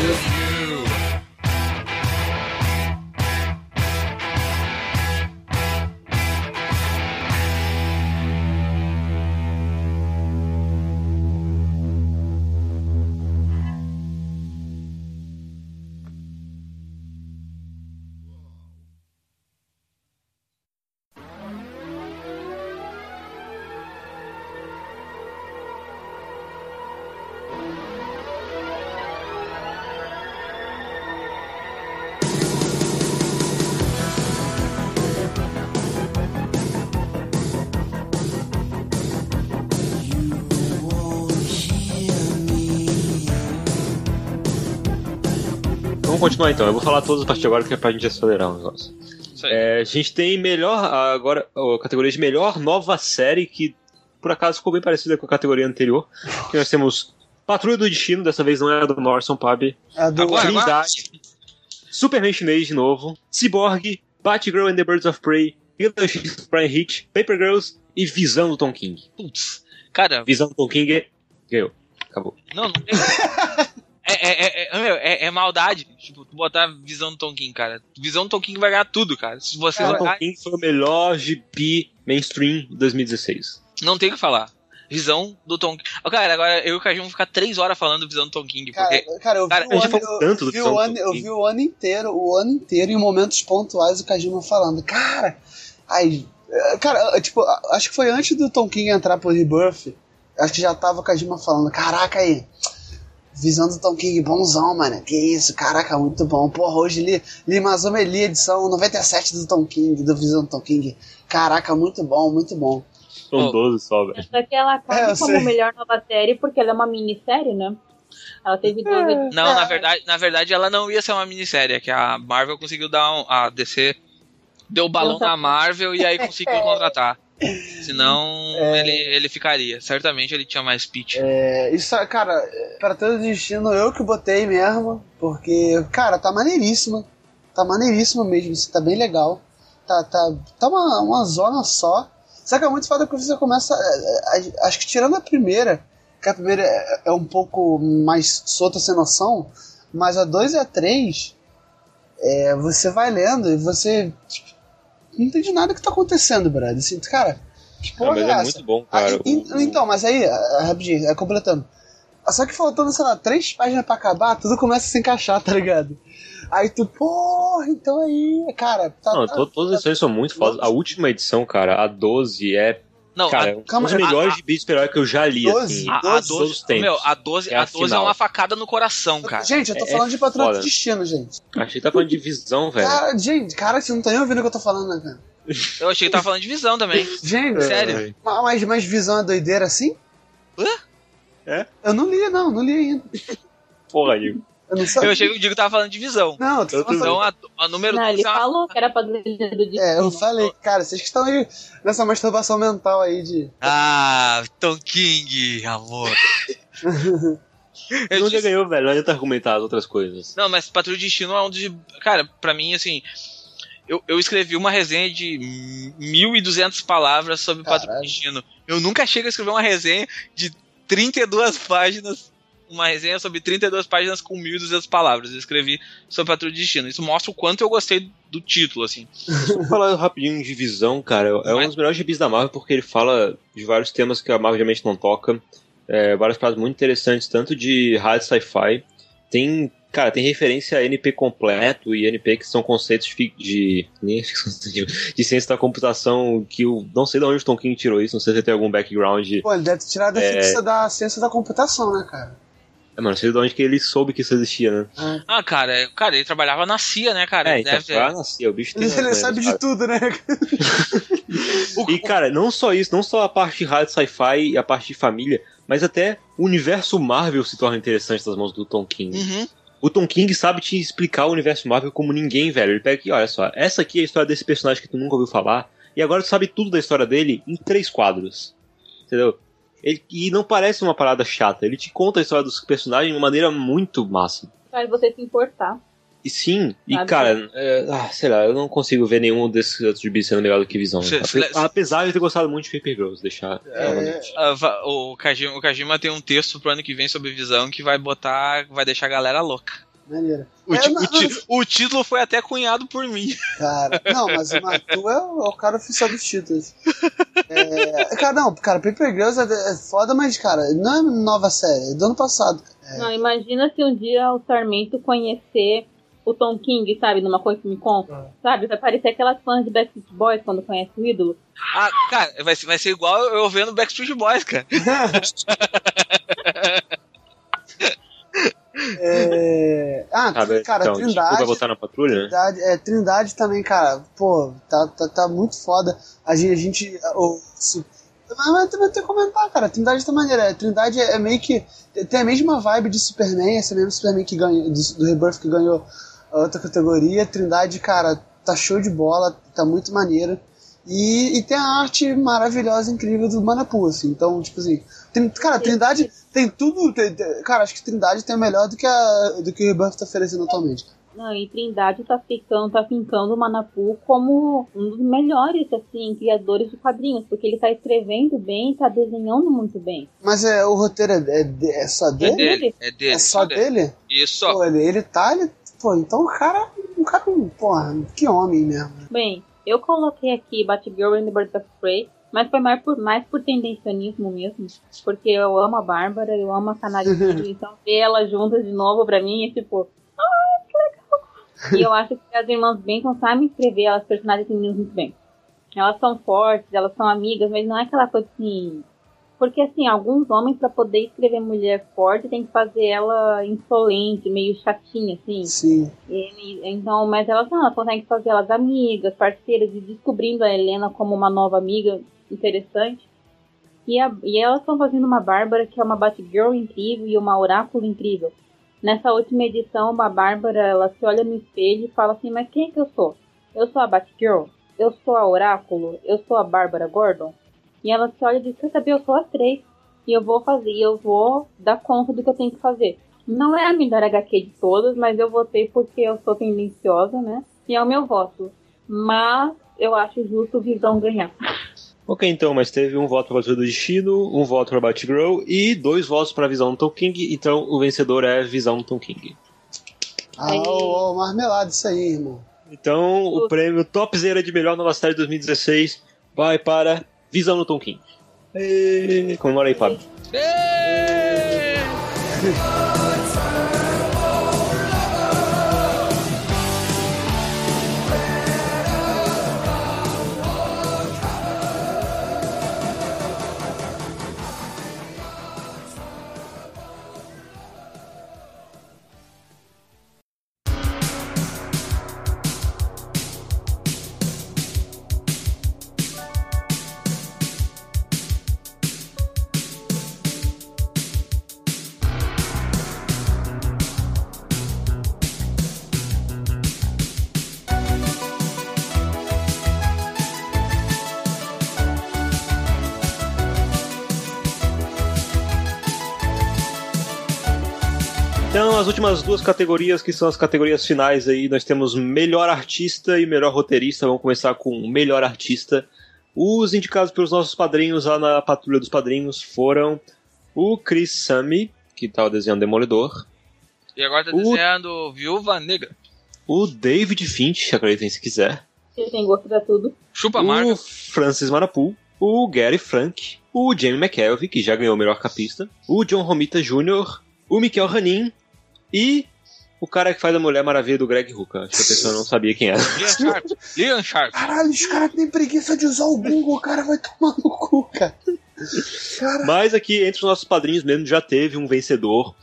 Vamos continuar então. Eu vou falar todas a partir de agora que é pra gente acelerar o negócio. É, a gente tem melhor, agora, a categoria de melhor nova série, que por acaso ficou bem parecida com a categoria anterior. Que nós temos Patrulha do Destino, dessa vez não é a do Norson Pub. A do... Agora- Trindade, Superman chinês de novo, Cyborg, Batgirl and the Birds of Prey, Brian Hitch, Paper Girls e Visão do Tom King. Putz. Cara, Visão do Tom King ganhou. Acabou. não, não tem. (laughs) É, é, é, é, meu, é- é maldade. Tipo, tu botar visão do Tom King, cara. Visão do Tom King vai ganhar tudo, cara. Se você Visão do Tom olhar, King foi o melhor GP mainstream de 2016. não tem o que falar. Visão do Tom King. Cara, agora eu e o Caju vamos ficar três horas falando visão do Tom King. Porque Cara, cara, eu vi, Cara, o ano, falou tanto do eu, vi o ano, eu vi o ano inteiro, o ano inteiro, em momentos pontuais, o Kajima falando, cara, ai, cara, tipo, acho que foi antes do Tom King entrar pro Rebirth, acho que já tava o Kajima falando, caraca aí, Visão do Tom King, bonzão, mano. Que isso, caraca, muito bom. Porra, hoje li, li Mazuma li edição 97 do Tom King, do Visão do Tom King. Caraca, muito bom, muito bom. São Oh. 12 só, velho. Só que ela É, cabe eu como sei. melhor nova série porque ela é uma minissérie, né? Ela teve duas edições. Não, É. na verdade, na verdade ela não ia ser uma minissérie, é que a Marvel conseguiu dar um, a DC deu o balão na Marvel e aí (laughs) conseguiu contratar. Senão ele, ele ficaria. Certamente ele tinha mais pitch. É, isso, cara, para todo destino, eu que botei mesmo, porque, cara, tá maneiríssima. Tá maneiríssima mesmo, isso tá bem legal. Tá, tá, tá uma, uma zona só. Só que é muito foda que você começa. é, é, Acho que tirando a primeira, que a primeira é, é um pouco mais solta sem noção, mas a 2 e a 3, é, você vai lendo e você tipo, não entende nada que tá acontecendo, brother. Assim, cara, que Ah, porra mas é é muito bom, Ah, cara. e- O- então, mas aí, ah, rapidinho, é, completando. Ah, Só que faltando, sei lá, três páginas pra acabar, tudo começa a se encaixar, tá ligado? Aí tu, porra, então aí, cara, tá. Não, tá- to- todas as edições são muito fodas. A última edição, cara, a 12, é, Não, cara, a, um calma, a- melhores gibis de super-herói que eu já li, 12? assim. a, a todos 12, os tempos. meu, a 12, É a a 12 é uma facada no coração, cara. Gente, eu tô É- falando de Patrulha foda. do Destino, gente. Achei que tá falando de visão, velho. Cara, gente, cara, você não tá nem ouvindo o que eu tô falando, né, cara? Eu achei que tava falando de visão também. (laughs) Gente, Sério? ma- mas, mas visão é doideira assim? Hã? É? Eu não li, não, não li ainda. Porra, aí. Eu não sabia. Eu achei que o Diego tava falando de visão. Não, eu tô Eu falando. Então a, a número Não, 12 ele falou que era pra do destino. É, eu falei, cara, vocês que estão aí nessa masturbação mental aí de. Ah, Tom King, amor. Eu Não disse- ganhou, velho. Não adianta argumentar as outras coisas. Não, mas Patrulha de Destino é um dos. Cara, pra mim, assim. Eu, eu escrevi uma resenha de 1.200 palavras sobre Patrulha Caralho. de Destino. Eu nunca chego a escrever uma resenha de 32 páginas. Uma resenha sobre 32 páginas com 1.200 palavras. Eu escrevi sobre Patrulha de Destino. Isso mostra o quanto eu gostei do título, assim. Vou falar rapidinho de visão, cara. É um dos melhores gibis da Marvel porque ele fala de vários temas que a Marvel geralmente não toca. É, várias paradas muito interessantes, tanto de hard sci-fi. Tem, cara, tem referência a NP completo e NP que são conceitos de. Que são de, de ciência da computação que eu não sei de onde o Tom King tirou isso, não sei se tem algum background. Pô, ele deve ter tirado a É. fixa da ciência da computação, né, cara? É, mano, não sei de onde que ele soube que isso existia, né? É. Ah, cara, é- cara, ele trabalhava na CIA, né, cara? É, Ele deve ah, nasceu, o bicho tem Ele, ele sabe de tudo, né? (laughs) E, cara, não só isso, não só a parte de hard sci-fi e a parte de família, mas até o universo Marvel se torna interessante nas mãos do Tom King. Uhum. O Tom King sabe te explicar o universo Marvel como ninguém, velho. Ele pega aqui, olha só, essa aqui é a história desse personagem que tu nunca ouviu falar, e agora tu sabe tudo da história dele em três quadros. Entendeu? Ele- e não parece uma parada chata, ele te conta a história dos personagens de uma maneira muito massa. Faz você se importar. E sim, e Sabe? cara, é, ah, sei lá, eu não consigo ver nenhum desses outros gibis sendo melhor do que Visão. Cê- Ape- cê- apesar de eu ter gostado muito de Paper Girls, deixar. novamente. Ah, o, Kajima, o Kajima tem um texto pro ano que vem sobre visão que vai botar. vai deixar a galera louca. Maneiro. O, É, não, o ti- o título foi até cunhado por mim. (laughs) Cara, não, mas o Matu é o, é o cara oficial dos títulos. É, cara, não, cara, Paper Girls é, é foda, mas, cara, não é nova série, é do ano passado. Não, imagina se um dia o Sarmento conhecer o Tom King, sabe, numa coisa que me conta. Sabe, vai parecer aquelas fãs de Backstreet Boys quando conhece o ídolo. Ah, cara, vai, ser- vai ser igual eu vendo Backstreet Boys, cara. (laughs) É... Ah, Sabe? cara, então, tipo, Trindade. vai botar na patrulha, né? Trindade, é, Trindade também, cara, pô, tá, tá, tá muito foda. A gente. A gente o, se- mas, também tem que comentar, cara. Trindade tá maneira. É, Trindade é, é meio que. Tem a mesma vibe de Superman, esse mesmo Superman que ganhou, do, do Rebirth que ganhou a outra categoria. Trindade, cara, tá show de bola, tá muito maneiro. E, e tem a arte maravilhosa, incrível do Manapu, assim. Então, tipo assim. Cara, Trindade tem tudo. tem- tem- cara, acho que Trindade tem o melhor do que, a, do que o Rebirth tá oferecendo atualmente. Não, e Trindade tá ficando, tá fincando o Manapu como um dos melhores, assim, criadores de quadrinhos, porque ele tá escrevendo bem, tá desenhando muito bem. Mas é, o roteiro é, é é só É dele? dele. É dele. É só dele? Isso. Pô, ele, ele tá, ele, pô, então o cara, um cara, porra, que homem mesmo. Bem, eu coloquei aqui Batgirl and the Birds of Prey, mas foi mais por, mais por tendencionismo mesmo, porque eu amo a Bárbara, eu amo a Canadinha, (laughs) então ver elas juntas de novo pra mim é tipo, ah, que legal. E eu acho que as irmãs Benson sabem escrever elas personagens femininas muito bem. Elas são fortes, elas são amigas, mas não é aquela coisa assim, Porque assim, alguns homens pra poder escrever mulher forte tem que fazer ela insolente, meio chatinha, assim. Sim. Então, mas elas não, elas conseguem fazer elas amigas, parceiras, e descobrindo a Helena como uma nova amiga interessante. E, a- e elas estão fazendo uma Bárbara que é uma Batgirl incrível e uma Oráculo incrível. Nessa última edição, uma Bárbara, ela se olha no espelho e fala assim, mas quem é que eu sou? Eu sou a Batgirl? Eu sou a Oráculo? Eu sou a Bárbara Gordon? E ela se olha e diz, quer saber, eu sou as três. E eu vou fazer, e eu vou dar conta do que eu tenho que fazer. Não é a melhor HQ de todas, mas eu votei porque eu sou tendenciosa, né? E é o meu voto. Mas eu acho justo o Visão ganhar. Ok, então, mas teve um voto para Patrulha do Destino, um voto para Batgirl e dois votos para Visão do Tom King, então o vencedor é Visão do Tom King. Ah, ô, ô, marmelada, isso aí, irmão. Então, o prêmio Topzera de melhor nova série de 2016 vai para Visão King. Ê, Comemora aí, Fábio. Ê! Então, as últimas duas categorias, que são as categorias finais aí, nós temos melhor artista e melhor roteirista. Vamos começar com melhor artista. Os indicados pelos nossos padrinhos lá na Patrulha dos Padrinhos foram o Chris Sammy, que tá desenhando Demolidor, E agora tá O- desenhando Viúva Negra. o David Finch, acreditem se quiser, Quem tem gosto pra tudo. Chupa o Marvel. Francis Marapu, o Gary Frank, o Jamie McKelvey, que já ganhou o melhor capista, o John Romita Jr., o Mikel Hanin e o cara que faz a Mulher Maravilha do Greg Hooker. Acho que a pessoa não sabia quem era. Liam Sharp. Liam Sharp. Caralho, os caras têm preguiça de usar o Google, o cara vai tomar no cu, cara. Cara, Mas aqui, entre os nossos padrinhos mesmo, já teve um vencedor.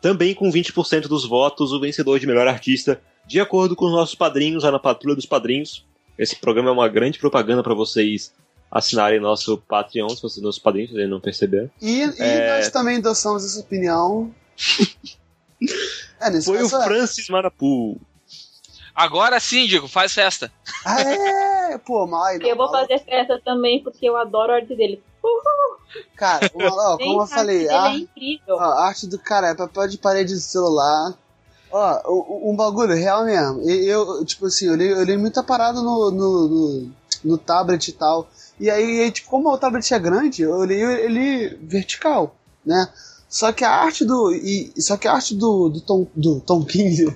Também com 20% dos votos, o vencedor de melhor artista, de acordo com os nossos padrinhos, lá na Patrulha dos Padrinhos. Esse programa é uma grande propaganda para vocês assinarem nosso Patreon, se vocês nossos padrinhos, se vocês não perceberam. e, e É. nós também endossamos essa opinião. (laughs) É, nesse Foi o caso, é. Francis Marapu. Agora sim, Diego, faz festa. Ah, é, pô, mas. Eu vou fazer festa também porque eu adoro a arte dele. Cara, o- ó, Gente, como eu a falei, arte a, é incrível. ó, a arte do cara é papel de parede de celular. Ó, o- o- um bagulho real mesmo. E Eu, tipo assim, eu li, eu li muita parada no, no, no, no tablet e tal. E aí, aí, tipo, como o tablet é grande, eu li ele vertical, né? Só que a arte do. E, só que a arte do, do, Tom, do Tom King,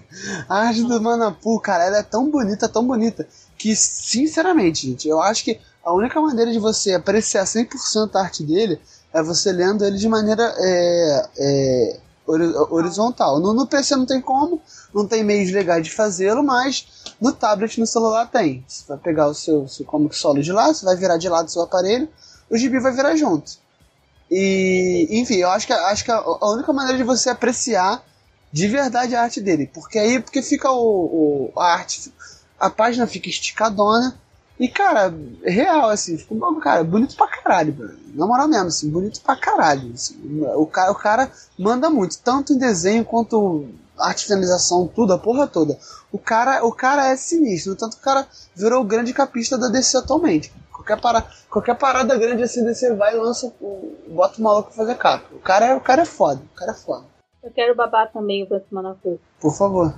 a arte do Manapu, cara, ela é tão bonita, tão bonita, que, sinceramente, gente, eu acho que a única maneira de você apreciar 100% a arte dele é você lendo ele de maneira é, é, hori- horizontal. No, no PC não tem como, não tem meios legais de fazê-lo, mas no tablet, no celular tem. Você vai pegar o seu, seu comic solo de lá, você vai virar de lado do seu aparelho, o gibi vai virar junto. E, enfim, eu acho que, acho que a, única maneira de você apreciar de verdade a arte dele, porque aí porque fica o, o- a arte, a página fica esticadona e cara, real assim, bagulho, cara, bonito pra caralho, mano. na moral mesmo, assim, bonito pra caralho. assim. o, cara, o cara manda muito, tanto em desenho quanto arte finalização, tudo, a porra toda. O cara, o cara é sinistro, tanto que o cara virou o grande capista da DC atualmente. Qualquer, para, qualquer parada grande assim, DC vai e lança, o- bota o maluco pra fazer capa. O cara, é, o cara é foda, o cara é foda. Eu quero babar também o próximo Manafu. Por favor.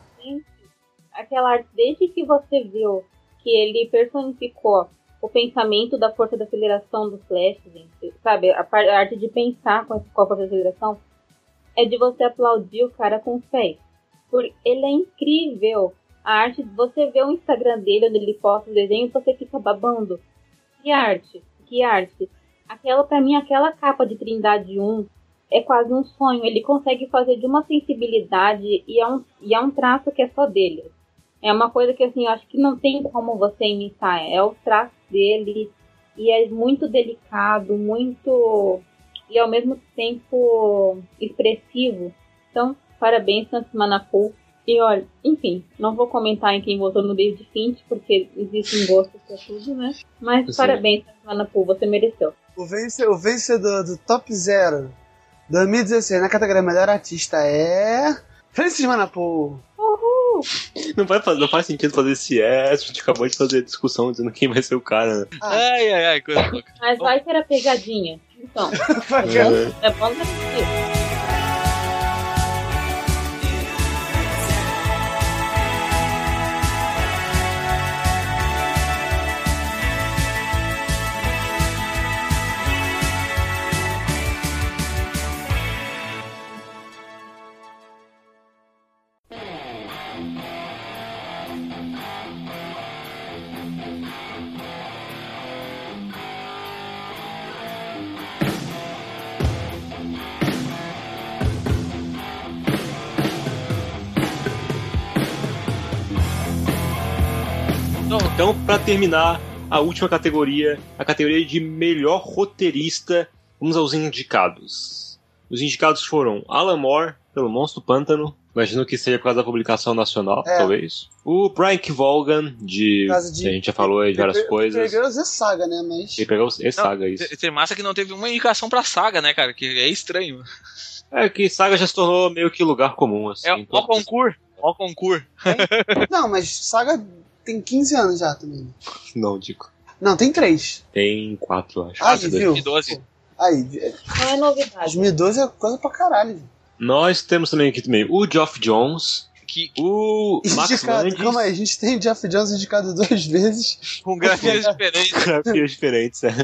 Aquela arte, desde que você viu que ele personificou o pensamento da força da aceleração do Flash, gente, sabe? A, a arte de pensar com, com a força da aceleração é de você aplaudir o cara com pés. Por, ele é incrível. A arte, você vê o Instagram dele, onde ele posta os desenhos, você fica babando. Que arte, que arte. Aquela, pra mim, aquela capa de Trindade 1 é quase um sonho. Ele consegue fazer de uma sensibilidade e é um, e é um traço que é só dele. É uma coisa que, assim, eu acho que não tem como você imitar. É o traço dele e é muito delicado, muito e ao mesmo tempo expressivo. Então, parabéns, Francis Manapu. E olha, enfim, não vou comentar em quem votou no David Finch, porque existem gostos pra tudo, né? Mas Sim. parabéns, Francis Manapu, você mereceu. O, vence- o vencedor do Top Zero 2016 na categoria Melhor Artista é. Francis Manapu. Não, vai fazer, não faz sentido fazer esse é, a gente acabou de fazer discussão dizendo quem vai ser o cara, né? Ai, ai, ai, coisa louca. Mas vai ter a pegadinha. Então, (laughs) É, é bom Então, pra terminar, a última categoria, a categoria de melhor roteirista, vamos aos indicados. Os indicados foram Alan Moore, pelo Monstro Pântano, imagino que seja por causa da publicação nacional, É. talvez. O Brian K. Vaughan, de, de- a gente já falou aí de várias coisas. Pegou é saga, né? Mas. Ele pegou esse saga, isso. Tem- Tem massa que não teve uma indicação pra saga, né, cara? Que é estranho. É que saga já se tornou meio que lugar comum, assim. É o concurso. Ó concurso. Não, mas saga tem 15 anos já também. (laughs) Não, digo. Não, tem 3. Tem quatro, acho. Aí, viu? 2012. Aí, Não é novidade. 2012 é coisa pra caralho. viu? Nós temos também aqui também o Geoff Jones, Que, o Max Indicado, Landis. calma aí, a gente tem Jeff Jones indicado duas vezes. com grafias (laughs) diferentes. (laughs) Grafias diferentes, é.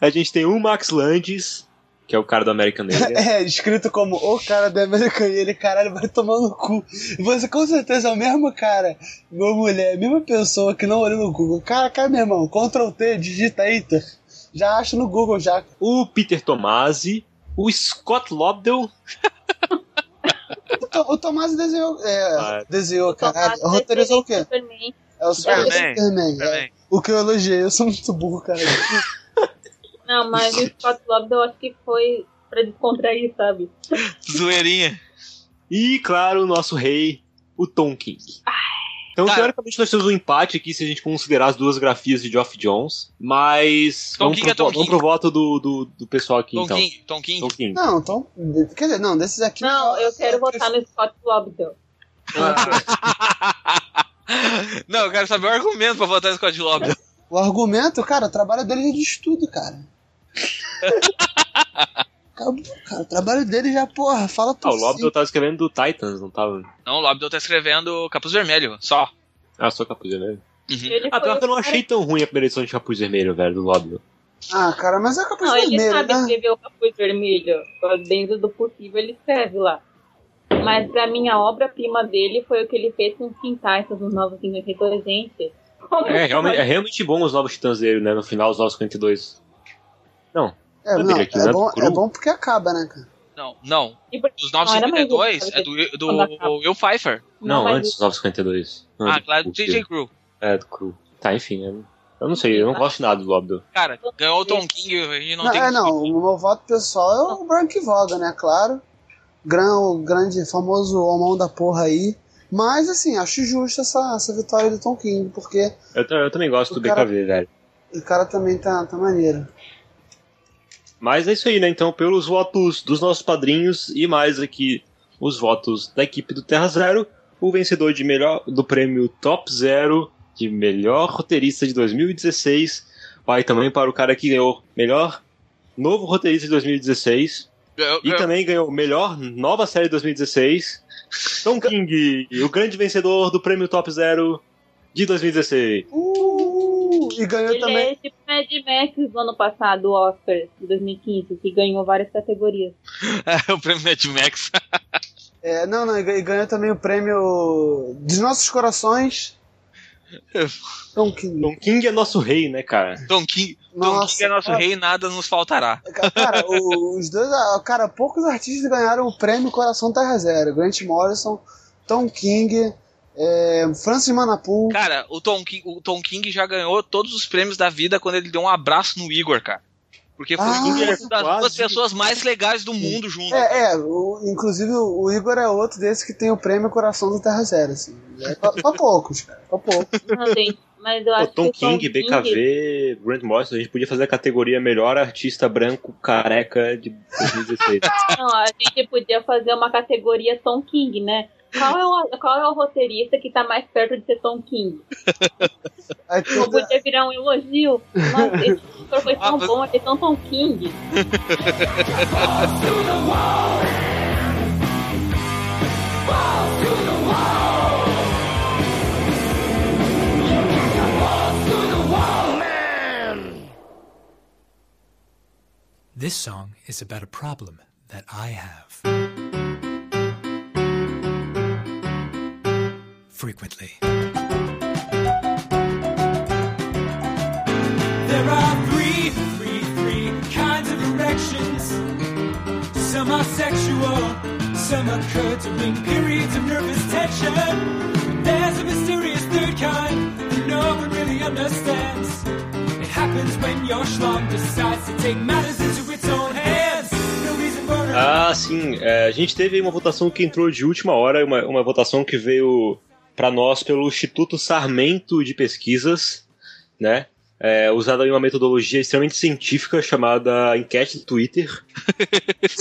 A gente tem o Max Landis, que é o cara do American Alien. (laughs) É, escrito como o cara da American e ele, caralho, vai tomar no cu. E você com certeza é o mesmo cara, uma mulher, a mesma pessoa que não olhou no Google. Cara, cara, meu irmão, Ctrl T, digita tá? já acha no Google já. o Peter Tomasi, o Scott Lobdell, O, To- o Tomás desenhou, é, Ah. desenhou, caralho. Tomás Roteirizou o quê? Superman. É o Superman. Superman, é. O que eu elogiei, eu sou muito burro, cara. (laughs) Não, mas o Scott Lobdell eu acho que foi pra descontrair, sabe? Zoeirinha. e, claro, o nosso rei, o Tom King. Então, Cara. teoricamente, nós temos um empate aqui se a gente considerar as duas grafias de Geoff Jones, mas Tom vamos, King pro, é Tom vamos King. pro voto do, do, do pessoal aqui, Tom então. King. Tom King. Tom King. Não, então. Quer dizer, não, desses aqui. Não, eu quero votar no Scott Lobdell. (laughs) Não, eu quero saber o argumento pra votar no Scott Lobdell. O argumento, cara, o trabalho dele é de estudo, cara. Acabou, cara. O trabalho dele já, porra, fala Ah, por o Lobdell si. tava escrevendo do Titans, não tava? Não, o Lobdell tá escrevendo Capuz Vermelho, só. Ah, só Capuz Vermelho. Uhum. Ele Ah, pior que eu não achei tão ruim a primeira edição de Capuz Vermelho, velho, do Lobdell. Ah, cara, mas é capaz Não, ele vermelho, sabe né? escrever o capuz vermelho. Dentro do possível, ele escreve lá. Mas pra mim, a obra-prima dele foi o que ele fez com os quintais, os novos 52, gente. Como É realmente, é realmente bom os novos titãs dele, né? No final, os novos 52. Não. É, não, que é, não é bom, é bom porque acaba, né, cara? Não, não. Por- Os Não, era mais 952 justo, é do, do. Will Pfeiffer. Não, mas antes dos novos 52. Ah, claro, do do JJ Crew. É, do Cru. Tá, enfim. Eu, eu não sei, eu não gosto de nada do Lobdell. Cara, ganhou o Tom King e não, Não, tem. é, não, o meu voto pessoal é o Brank Voga, né, claro. Gran, o grande, famoso homão da porra aí. Mas, assim, acho justo essa, essa vitória do Tom King, porque Eu, eu também gosto do BKV, velho. o cara também tá, tá maneiro. Mas é isso aí, né? Então, pelos votos dos nossos padrinhos e mais aqui os votos da equipe do Terra Zero, o vencedor de melhor do prêmio Top Zero de melhor roteirista de 2016 vai também para o cara que ganhou melhor novo roteirista de 2016 Ganhou- e ganhou- também ganhou melhor nova série de 2016. Tom King, o grande vencedor do prêmio Top Zero de 2016. Uh, e ganhou Ele também. é tipo Mad Max do ano passado, o Oscar de 2015, que ganhou várias categorias. (laughs) o prêmio Mad Max. (laughs) É, não, não, e ganhou- também o prêmio dos nossos corações. (laughs) Tom King. Tom King é nosso rei, né, cara? Tom King, Tom King é nosso cara. rei, nada nos faltará. Cara, os dois, cara, poucos artistas ganharam o prêmio Coração Terra Zero. Grant Morrison, Tom King, é, Francis Manapu. Cara, o Tom, King, o Tom King já ganhou todos os prêmios da vida quando ele deu um abraço no Igor, cara. Porque foi Ah, uma das duas quase. pessoas mais legais do mundo junto. É, é, o- inclusive o, o Igor é outro desses que tem o prêmio Coração do Terra Zero, assim. É pra, pra poucos, cara, pra poucos. Não, gente, mas eu Pô, acho Tom que o Tom King, BKV, Grant Morrison, a gente podia fazer a categoria melhor artista branco careca de 2016. Não, a gente podia fazer uma categoria Tom King, né? Qual é, o, qual é o roteirista que tá mais perto de ser Tom King? (laughs) Não podia virar um elogio. Nossa, esse ator foi tão Ah, bom, ele é tão Tom King. This song is about a problem that I have. Frequently. There are three, three, three kinds of erections. Some are sexual, some occur during periods of nervous tension. There's a mysterious third kind that no one really understands. It happens when your schlong decides to take matters into its own hands. No reason for it. Ah, sim. é, a gente teve uma votação que entrou de última hora, uma, uma votação que veio para nós pelo Instituto Sarmento de Pesquisas, né? É, usada em uma metodologia extremamente científica chamada enquete do Twitter.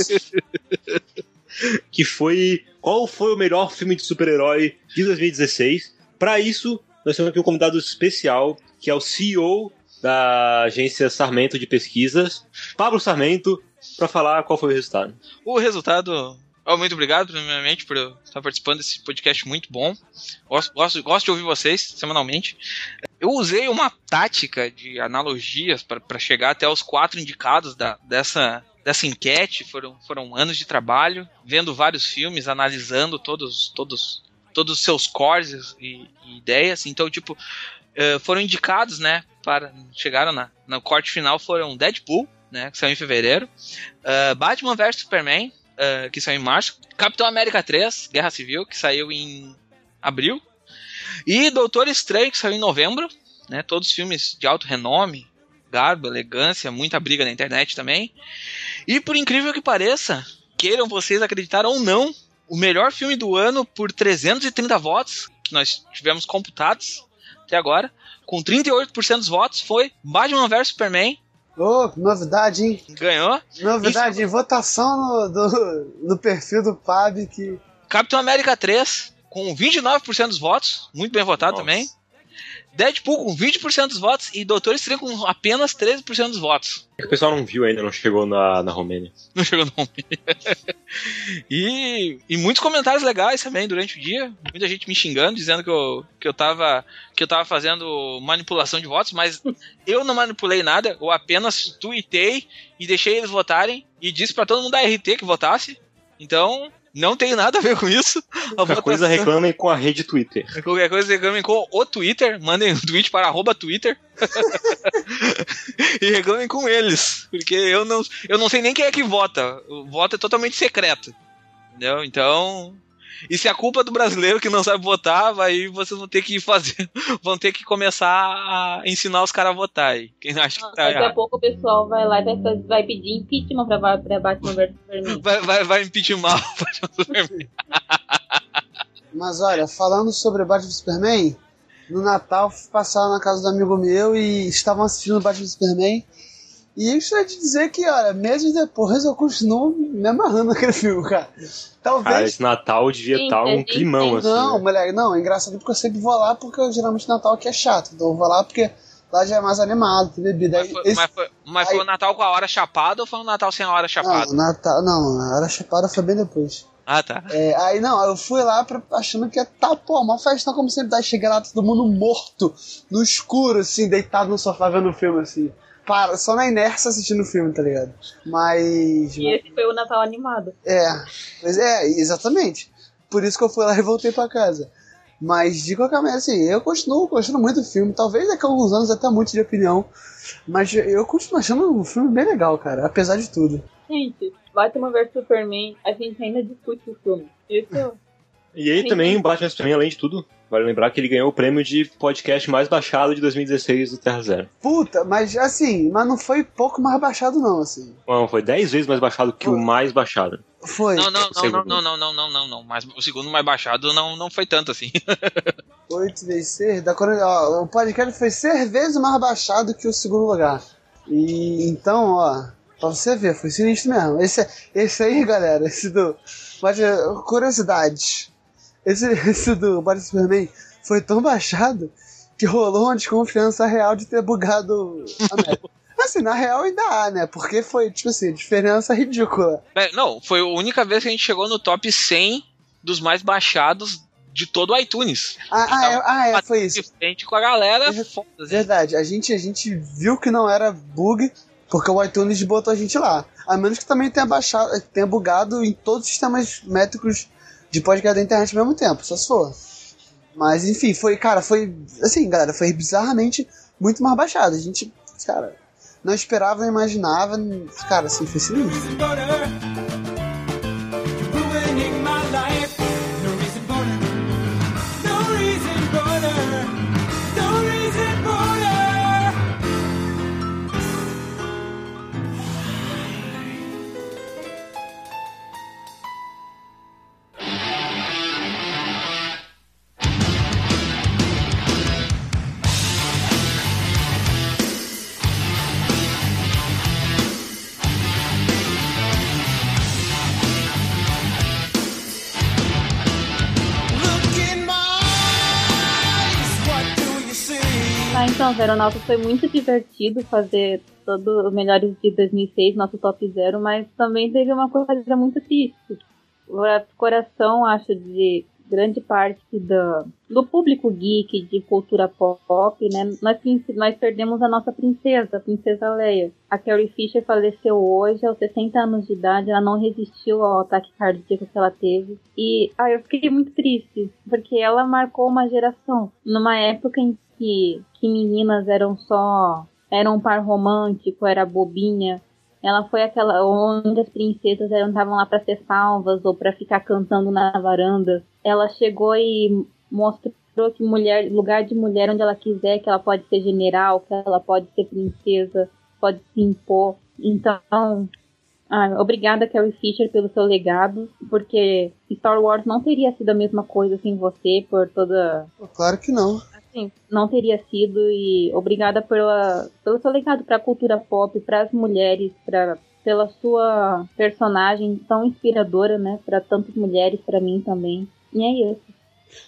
(laughs) que foi qual foi o melhor filme de super-herói de 2016. Para isso, nós temos aqui um convidado especial, que é o CEO da agência Sarmento de Pesquisas, Pablo Sarmento, para falar qual foi o resultado. O resultado. Oh, muito obrigado, primeiramente, por estar participando desse podcast muito bom. Gosto, gosto, gosto de ouvir vocês semanalmente. Eu usei uma tática de analogias para chegar até os quatro indicados da, dessa, dessa enquete. Foram, foram anos de trabalho, vendo vários filmes, analisando todos todos todos os seus cores e, e ideias. Então, tipo, eh, foram indicados, né? Para, chegaram na, no corte final foram Deadpool, né? Que saiu em fevereiro. Uh, Batman vs Superman, uh, que saiu em março. Capitão América 3, Guerra Civil, que saiu em abril. E Doutor Estranho, que saiu em novembro. Né, todos filmes de alto renome, garbo, elegância, muita briga na internet também. E por incrível que pareça, queiram vocês acreditar ou não, o melhor filme do ano por 330 votos que nós tivemos computados até agora, com 38% dos votos, foi Batman vs Superman. Ô, que novidade, hein? Ganhou. Novidade, em votação no, do- no perfil do PAB que. Capitão América 3, com 29% dos votos, muito bem votado Nossa. também. Deadpool com 20% dos votos e Doutor Estranho com apenas 13% dos votos. É que o pessoal não viu ainda, não chegou na, na Romênia. Não chegou no nome. (laughs) e, e muitos comentários legais também durante o dia. Muita gente me xingando, dizendo que eu, que eu, tava, que eu tava fazendo manipulação de votos, mas eu não manipulei nada. Eu apenas tuitei e deixei eles votarem e disse pra todo mundo da RT que votasse. Então, não tem nada a ver com isso. Qualquer coisa reclamem com a rede Twitter. (laughs) Qualquer coisa, reclamem com o Twitter. Mandem um tweet para arroba Twitter. (laughs) e reclamem com eles. Porque eu não, eu não sei nem quem é que vota. O voto é totalmente secreto. Entendeu? Então. E se a culpa é do brasileiro que não sabe votar, aí vocês vão ter que fazer. (laughs) Vão ter que começar a ensinar os caras a votar aí. Quem acha que tá Daqui a errado. pouco o pessoal vai lá e vai, vai pedir impeachment pra, pra Batman vs Superman. Vai, vai, vai impeachment. (laughs) Mas olha, falando sobre Batman vs Superman, no Natal fui passar na casa do amigo meu e estavam assistindo Batman vs Superman. E eu gostaria de dizer que, olha, meses depois eu continuo me amarrando naquele filme, cara. Cara, Talvez. esse Natal devia Sim, estar a um climão, assim. não, né? moleque, não, é engraçado porque eu sempre vou lá porque eu, geralmente Natal aqui é chato. Então eu vou lá porque lá já é mais animado, tem bebida. Mas Aí, foi, esse- mas foi- mas foi o Natal com a hora chapada ou foi o Natal sem a hora chapada? Não, Natal, não, a hora chapada foi bem depois. Ah, tá. É, aí não, eu fui lá pra, achando que ia tá, pô, uma festa como sempre. Daí cheguei lá, todo mundo morto, no escuro, assim, deitado no sofá vendo o filme, assim. Para, só na inércia assistindo o filme, tá ligado? Mas. E esse foi o Natal animado. É, mas é, exatamente. Por isso que eu fui lá e voltei pra casa. Mas de qualquer maneira, assim, eu continuo gostando muito do filme. Talvez daqui a alguns anos até muito de opinião. Mas eu continuo achando um filme bem legal, cara, apesar de tudo. Gente, Batman vs Superman, a gente ainda discute o filme. Isso E aí também, o Batman também, além de tudo, vale lembrar que ele ganhou o prêmio de podcast mais baixado de 2016 do Terra Zero. Puta, mas assim, mas não foi pouco mais baixado, não, assim. Não, foi 10 vezes mais baixado que o mais baixado. Foi. Não, não, não, não, não, não, não, não, não, não. Mas o segundo mais baixado não, não foi tanto assim. (laughs) 8 vezes 6, da Corona, ó, o podcast foi 6 vezes mais baixado que o segundo lugar. E então, ó, pra você ver, foi sinistro mesmo. Esse, esse aí, galera, esse do. Mas, curiosidade. Esse, (laughs) esse do Batman Superman foi tão baixado que rolou uma desconfiança real de ter bugado a meta. (laughs) Assim, na real ainda há, né? Porque foi, tipo assim, diferença ridícula. É, não, foi a única vez que a gente chegou no top 100 dos mais baixados de todo o iTunes. Ah, ah, é, ah, é, foi isso. De frente com a galera, Ver- foda. Verdade, a gente, a gente viu que não era bug, porque o iTunes botou a gente lá. A menos que também tenha baixado, tenha bugado em todos os sistemas métricos de podcast da internet ao mesmo tempo, só se for. Mas enfim, foi, cara, foi. Assim, galera, foi bizarramente muito mais baixado. A gente, cara, não esperava, não imaginava. Cara, assim, foi sinistro. Veronauta, foi muito divertido fazer todos os melhores de 2006, nosso top zero, mas também teve uma coisa muito triste. O coração, acho, de grande parte do, do público geek de cultura pop, né? Nós, nós perdemos a nossa princesa, a princesa Leia. A Carrie Fisher faleceu hoje, aos 60 anos de idade, ela não resistiu ao ataque cardíaco que ela teve. E ah, eu fiquei muito triste, porque ela marcou uma geração. Numa época em que, que meninas eram só. eram um par romântico, era bobinha. Ela foi aquela onde as princesas eram estavam lá para ser salvas ou para ficar cantando na varanda. Ela chegou e mostrou que mulher, lugar de mulher onde ela quiser, que ela pode ser general, que ela pode ser princesa, pode se impor. Então, ah, obrigada Carrie Fisher pelo seu legado, porque Star Wars não teria sido a mesma coisa sem você por toda Claro que não. Sim, não teria sido e obrigada pela, pelo seu legado para a cultura pop, para as mulheres, pra, pela sua personagem tão inspiradora, né, para tantas mulheres, para mim também. E é isso.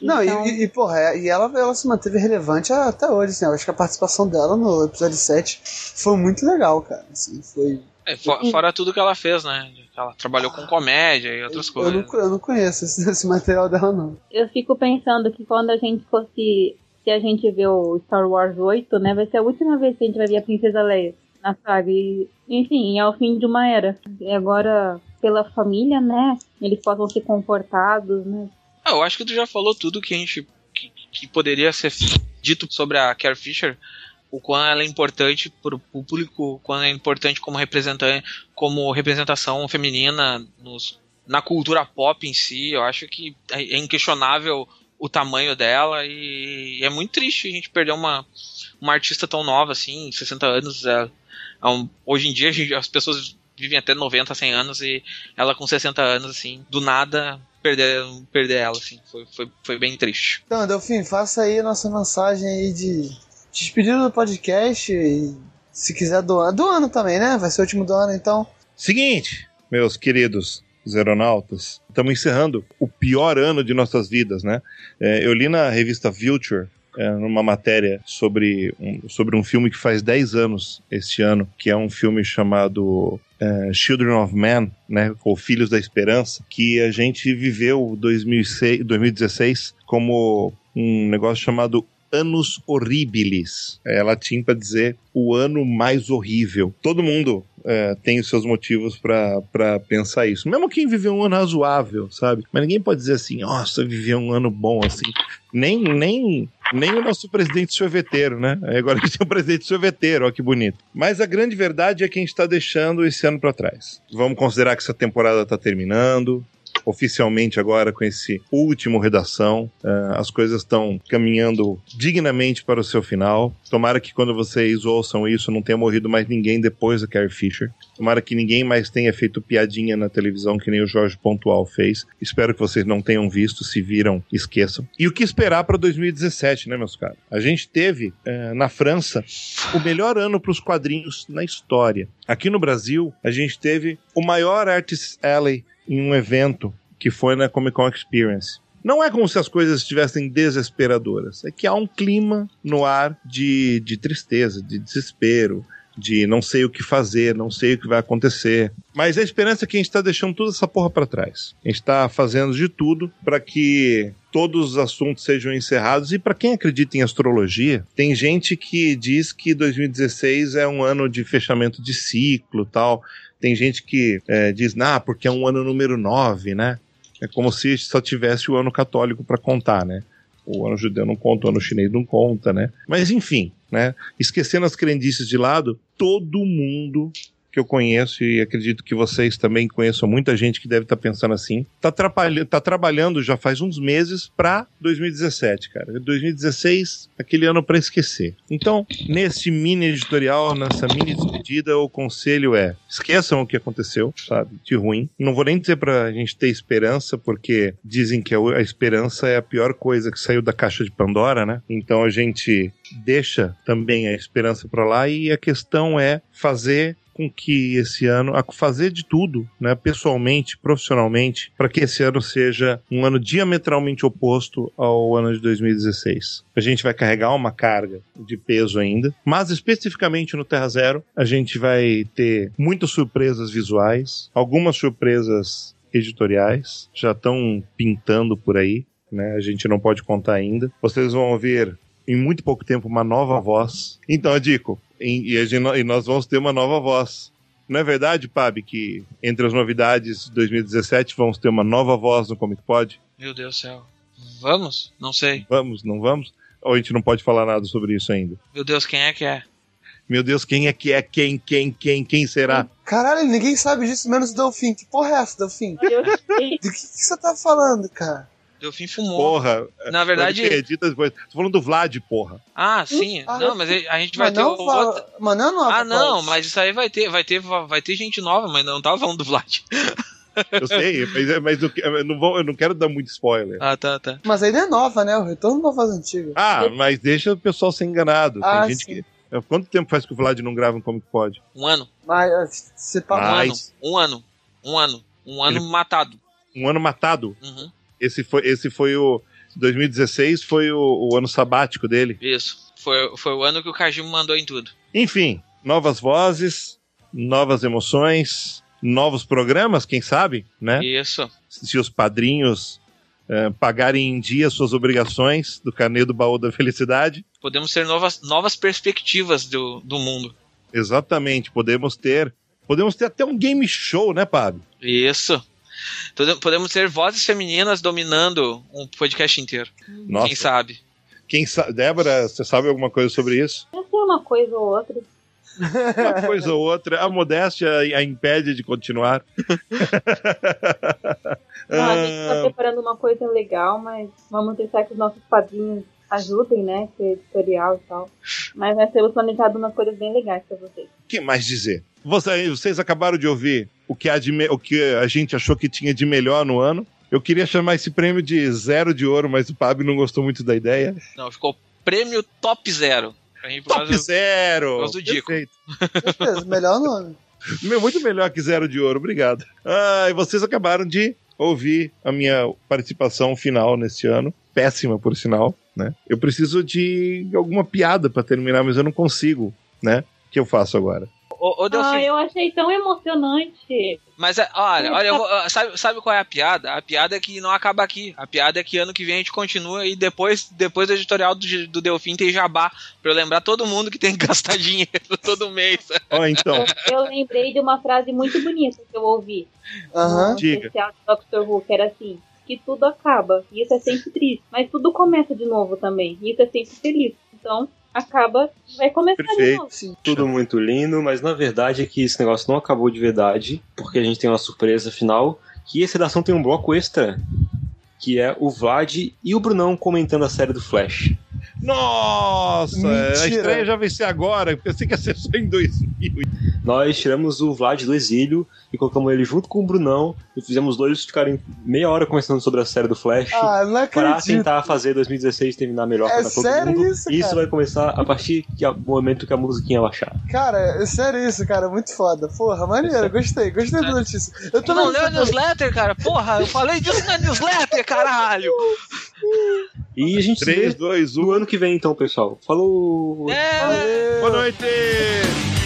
Não, Então, e, e, e, porra, é- e ela, ela se manteve relevante até hoje, assim. Eu acho que a participação dela no episódio 7 foi muito legal, cara. Assim, foi. É, fo- fora tudo que ela fez, né? Ela trabalhou com comédia e outras Eu coisas. não, co- eu não conheço esse, (laughs) esse material dela, não. eu fico pensando que quando a gente fosse, se a gente vê o Star Wars 8, né, vai ser a última vez que a gente vai ver a Princesa Leia na saga. E, enfim, é o fim de uma era. E agora, pela família, né, eles possam ser comportados, né, Ah, eu acho que tu já falou tudo que a gente que, que poderia ser dito sobre a Carrie Fisher, o quão ela é importante para o público, o quão é importante como representante, como representação feminina nos, na cultura pop em si. Eu acho que é é inquestionável o tamanho dela e é muito triste a gente perder uma, uma artista tão nova assim, 60 anos. É, é um- hoje em dia a gente- as pessoas vivem até 90, 100 anos e ela com 60 anos assim, do nada perder, perder ela, assim. Foi, foi, foi bem triste. Então, Delfim, faça aí a nossa mensagem aí de despedida do podcast. E se quiser do ano. Do ano também, né? Vai ser o último do ano, então. Seguinte, meus queridos zeronautas, estamos encerrando o pior ano de nossas vidas, né? É, eu li na revista Future, é, numa matéria sobre um, sobre um filme que faz 10 anos este ano, que é um filme chamado é, Children of Man, né? Ou Filhos da Esperança, que a gente viveu 2006, 2016 como um negócio chamado Anos Horribilis. É latim para dizer o ano mais horrível. Todo mundo é, tem os seus motivos para pensar isso. Mesmo quem viveu um ano razoável, sabe? Mas ninguém pode dizer assim, nossa, viveu um ano bom assim. Nem, nem, nem o nosso presidente sorveteiro, né? Agora a gente tem um presidente sorveteiro, ó que bonito. Mas a grande verdade é que a gente está deixando esse ano para trás. Vamos considerar que essa temporada está terminando. Oficialmente agora com esse último redação. Ah, as coisas estão caminhando dignamente para o seu final. Tomara que quando vocês ouçam isso não tenha morrido mais ninguém depois da Carrie Fisher. Tomara que ninguém mais tenha feito piadinha na televisão que nem o Jorge Pontual fez. Espero que vocês não tenham visto. Se viram, esqueçam. E o que esperar para 2017, né, meus caros? A gente teve eh, na França o melhor ano para os quadrinhos na história. Aqui no Brasil, a gente teve o maior Artist Alley em um evento que foi na Comic Con Experience. Não é como se as coisas estivessem desesperadoras. É que há um clima no ar de, de tristeza, de desespero, de não sei o que fazer, não sei o que vai acontecer. Mas a esperança é que a gente está deixando toda essa porra para trás. A gente está fazendo de tudo para que todos os assuntos sejam encerrados. E para quem acredita em astrologia, tem gente que diz que 2016 é um ano de fechamento de ciclo tal. Tem gente que é, diz, nah, porque é um ano número 9, né? É como se só tivesse o ano católico para contar, né? O ano judeu não conta, o ano chinês não conta, né? Mas enfim, né? Esquecendo as crendices de lado, todo mundo que eu conheço e acredito que vocês também conheçam muita gente que deve estar pensando assim, tá, tá trabalhando já faz uns meses para 2017, cara. 2016, aquele ano para esquecer. Então, nesse mini editorial, nessa mini despedida, o conselho é: esqueçam o que aconteceu, sabe, de ruim. Não vou nem dizer pra gente ter esperança, porque dizem que a esperança é a pior coisa que saiu da caixa de Pandora, né? Então a gente deixa também a esperança pra lá e a questão é fazer com que esse ano, a fazer de tudo, né, pessoalmente, profissionalmente, para que esse ano seja um ano diametralmente oposto ao ano de 2016. A gente vai carregar uma carga de peso ainda, mas especificamente no Terra Zero, a gente vai ter muitas surpresas visuais, algumas surpresas editoriais já estão pintando por aí, né? A gente não pode contar ainda. Vocês vão ouvir em muito pouco tempo uma nova voz. Então, Dico, em- e, a gente- e nós vamos ter uma nova voz. Não é verdade, Pab, que entre as novidades de 2017 vamos ter uma nova voz no Comic Pod? Meu Deus do céu. Vamos? Não sei. Vamos, não vamos? Ou a gente não pode falar nada sobre isso ainda? Meu Deus, quem é que é? Meu Deus, quem é que é? Quem, quem, quem, quem será? Caralho, ninguém sabe disso, menos o Delfim. Que porra é essa, Delfim? Do que, que você tá falando, cara? Delfim fumou. Porra. Na verdade. Pode ter, edita depois. Tô falando do Vlad, porra. Ah, sim. Ah, não, mas a gente vai ter não outra. fala. Mas não é nova, Ah, não, Cláudio. mas isso aí vai ter, vai ter, vai ter gente nova, mas não tava falando do Vlad. (laughs) Eu sei, mas, mas eu, eu não vou, eu não quero dar muito spoiler. Ah, tá, tá. Mas ainda é nova, né? O retorno da voz antiga. Ah, mas deixa o pessoal ser enganado. Tem Ah, gente sim. que. Quanto tempo faz que o Vlad não grava um Comic Pod? Um ano, Mas você um tá. Ah. ano, um ano, um ano, um ano Ele- matado. Um ano matado. Uhum, Esse foi, esse foi o. 2016 foi o, o ano sabático dele. isso. Foi, foi o ano que o Kajima mandou em tudo. Enfim, novas vozes, novas emoções, novos programas, quem sabe, né? Isso. Se os padrinhos eh, pagarem em dia suas obrigações do carnê do baú da felicidade. Podemos ter novas, novas perspectivas do, do mundo. Exatamente, podemos ter. Podemos ter até um game show, né, Pab? Isso. Podemos ter vozes femininas dominando um podcast inteiro. Nossa, Quem sabe? quem sabe. Débora, você sabe alguma coisa sobre isso? Eu sei uma coisa ou outra. Uma coisa ou outra, a modéstia a impede de continuar. (laughs) Não, a gente tá Ah, preparando uma coisa legal, mas vamos deixar que os nossos padrinhos ajudem, né? Que é editorial e tal. Mas nós temos planejado umas coisas bem legais pra vocês. O que mais dizer? Você- Vocês acabaram de ouvir o que, há de me- o que a gente achou que tinha de melhor no ano. Eu queria chamar esse prêmio de zero de ouro, mas o Pab não gostou muito da ideia. Não, ficou prêmio top zero. Top causa- zero! por do Dico. Perfeito. Certeza, melhor nome. Meu, Muito melhor que zero de ouro, obrigado. Ah, e vocês acabaram de ouvir a minha participação final neste ano. Péssima, por sinal, né? Eu preciso de alguma piada pra terminar, mas eu não consigo, né? O que eu faço agora? Ô, Delfim, Ah, eu achei tão emocionante. Mas é, olha, olha, eu vou- ah, sabe, sabe qual é a piada? A piada é que não acaba aqui. A piada é que ano que vem a gente continua e depois, depois do editorial do, do Delfim tem jabá. Pra eu lembrar todo mundo que tem que gastar (laughs) dinheiro todo mês. Ó, então, Eu, eu lembrei de uma frase muito bonita que eu ouvi no Diga. especial de Doctor Who, que era assim, que tudo acaba, e isso é sempre triste, mas tudo começa de novo também, e isso é sempre feliz. Então, acaba, vai começar de Perfeito. novo. Sim. Tudo muito lindo, mas na verdade é que esse negócio não acabou de verdade, porque a gente tem uma surpresa final, que essa redação tem um bloco extra, que é o Vlad e o Brunão comentando a série do Flash. Nossa, Mentira. a estreia já vai ser agora. Pensei que ia ser só em 2000. Nós tiramos o Vlad do exílio e colocamos ele junto com o Brunão e fizemos dois ficarem meia hora conversando sobre a série do Flash. Ah, não Para acredito. tentar fazer 2016 terminar melhor É para todo sério mundo. isso, e isso vai começar a partir do momento que a musiquinha baixar. Cara, é sério isso, cara. Muito foda. Porra, maneiro. Gostei. Gostei da notícia. Eu também não leu a newsletter, cara? Porra, eu falei disso na newsletter, caralho! E a gente se 3, vê 2, 1. no ano que vem, então, pessoal. Falou! É. Boa noite!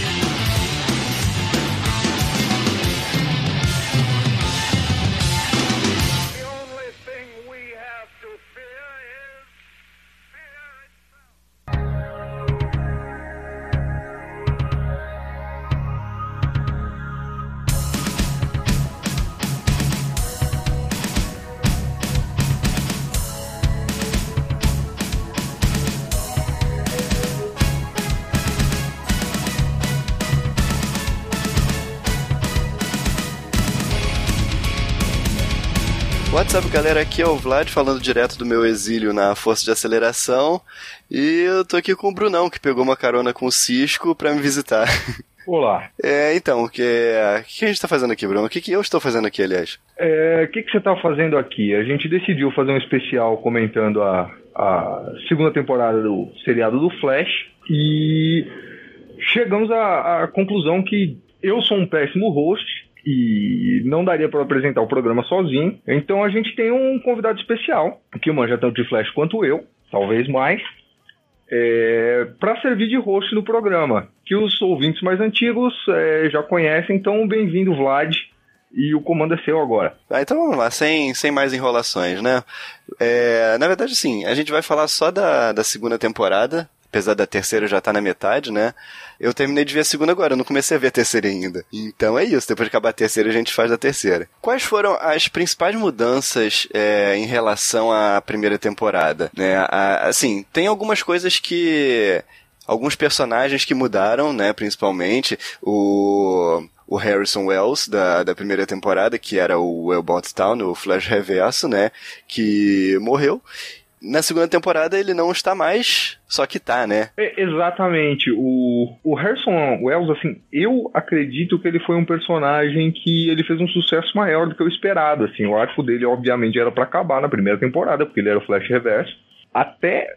What's up, galera? Aqui é o Vlad falando direto do meu exílio na Força de Aceleração. E eu tô aqui com o Brunão, que pegou uma carona com o Cisco pra me visitar. (laughs) Olá. É, então, o que, que a gente tá fazendo aqui, Bruno? O que, que eu estou fazendo aqui, aliás? É, O que, que você está fazendo aqui? A gente decidiu fazer um especial comentando a, a segunda temporada do seriado do Flash e chegamos à, à conclusão que eu sou um péssimo host e não daria para apresentar o programa sozinho. Então a gente tem um convidado especial que manja tanto de Flash quanto eu, talvez mais. É, para servir de host no programa, que os ouvintes mais antigos é, já conhecem. Então, bem-vindo, Vlad, e o comando é seu agora. Ah, então vamos lá, sem, sem mais enrolações, né? É, na verdade, sim, a gente vai falar só da, da segunda temporada, apesar da terceira já tá na metade, né? Eu terminei de ver a segunda agora, eu não comecei a ver a terceira ainda. Então é isso, depois de acabar a terceira a gente faz a terceira. Quais foram as principais mudanças é, em relação à primeira temporada? Né? A- assim, tem algumas coisas que alguns personagens que mudaram, né, principalmente o o Harrison Wells da, da primeira temporada, que era o Wellbot Town, o Flash Reverso, né, que morreu. Na segunda temporada ele não está mais, só que tá, né? É, exatamente. O, o Harrison Wells, assim, eu acredito que ele foi um personagem que ele fez um sucesso maior do que o esperado. Assim, o arco dele, obviamente, era para acabar na primeira temporada, porque ele era o Flash Reverso. Até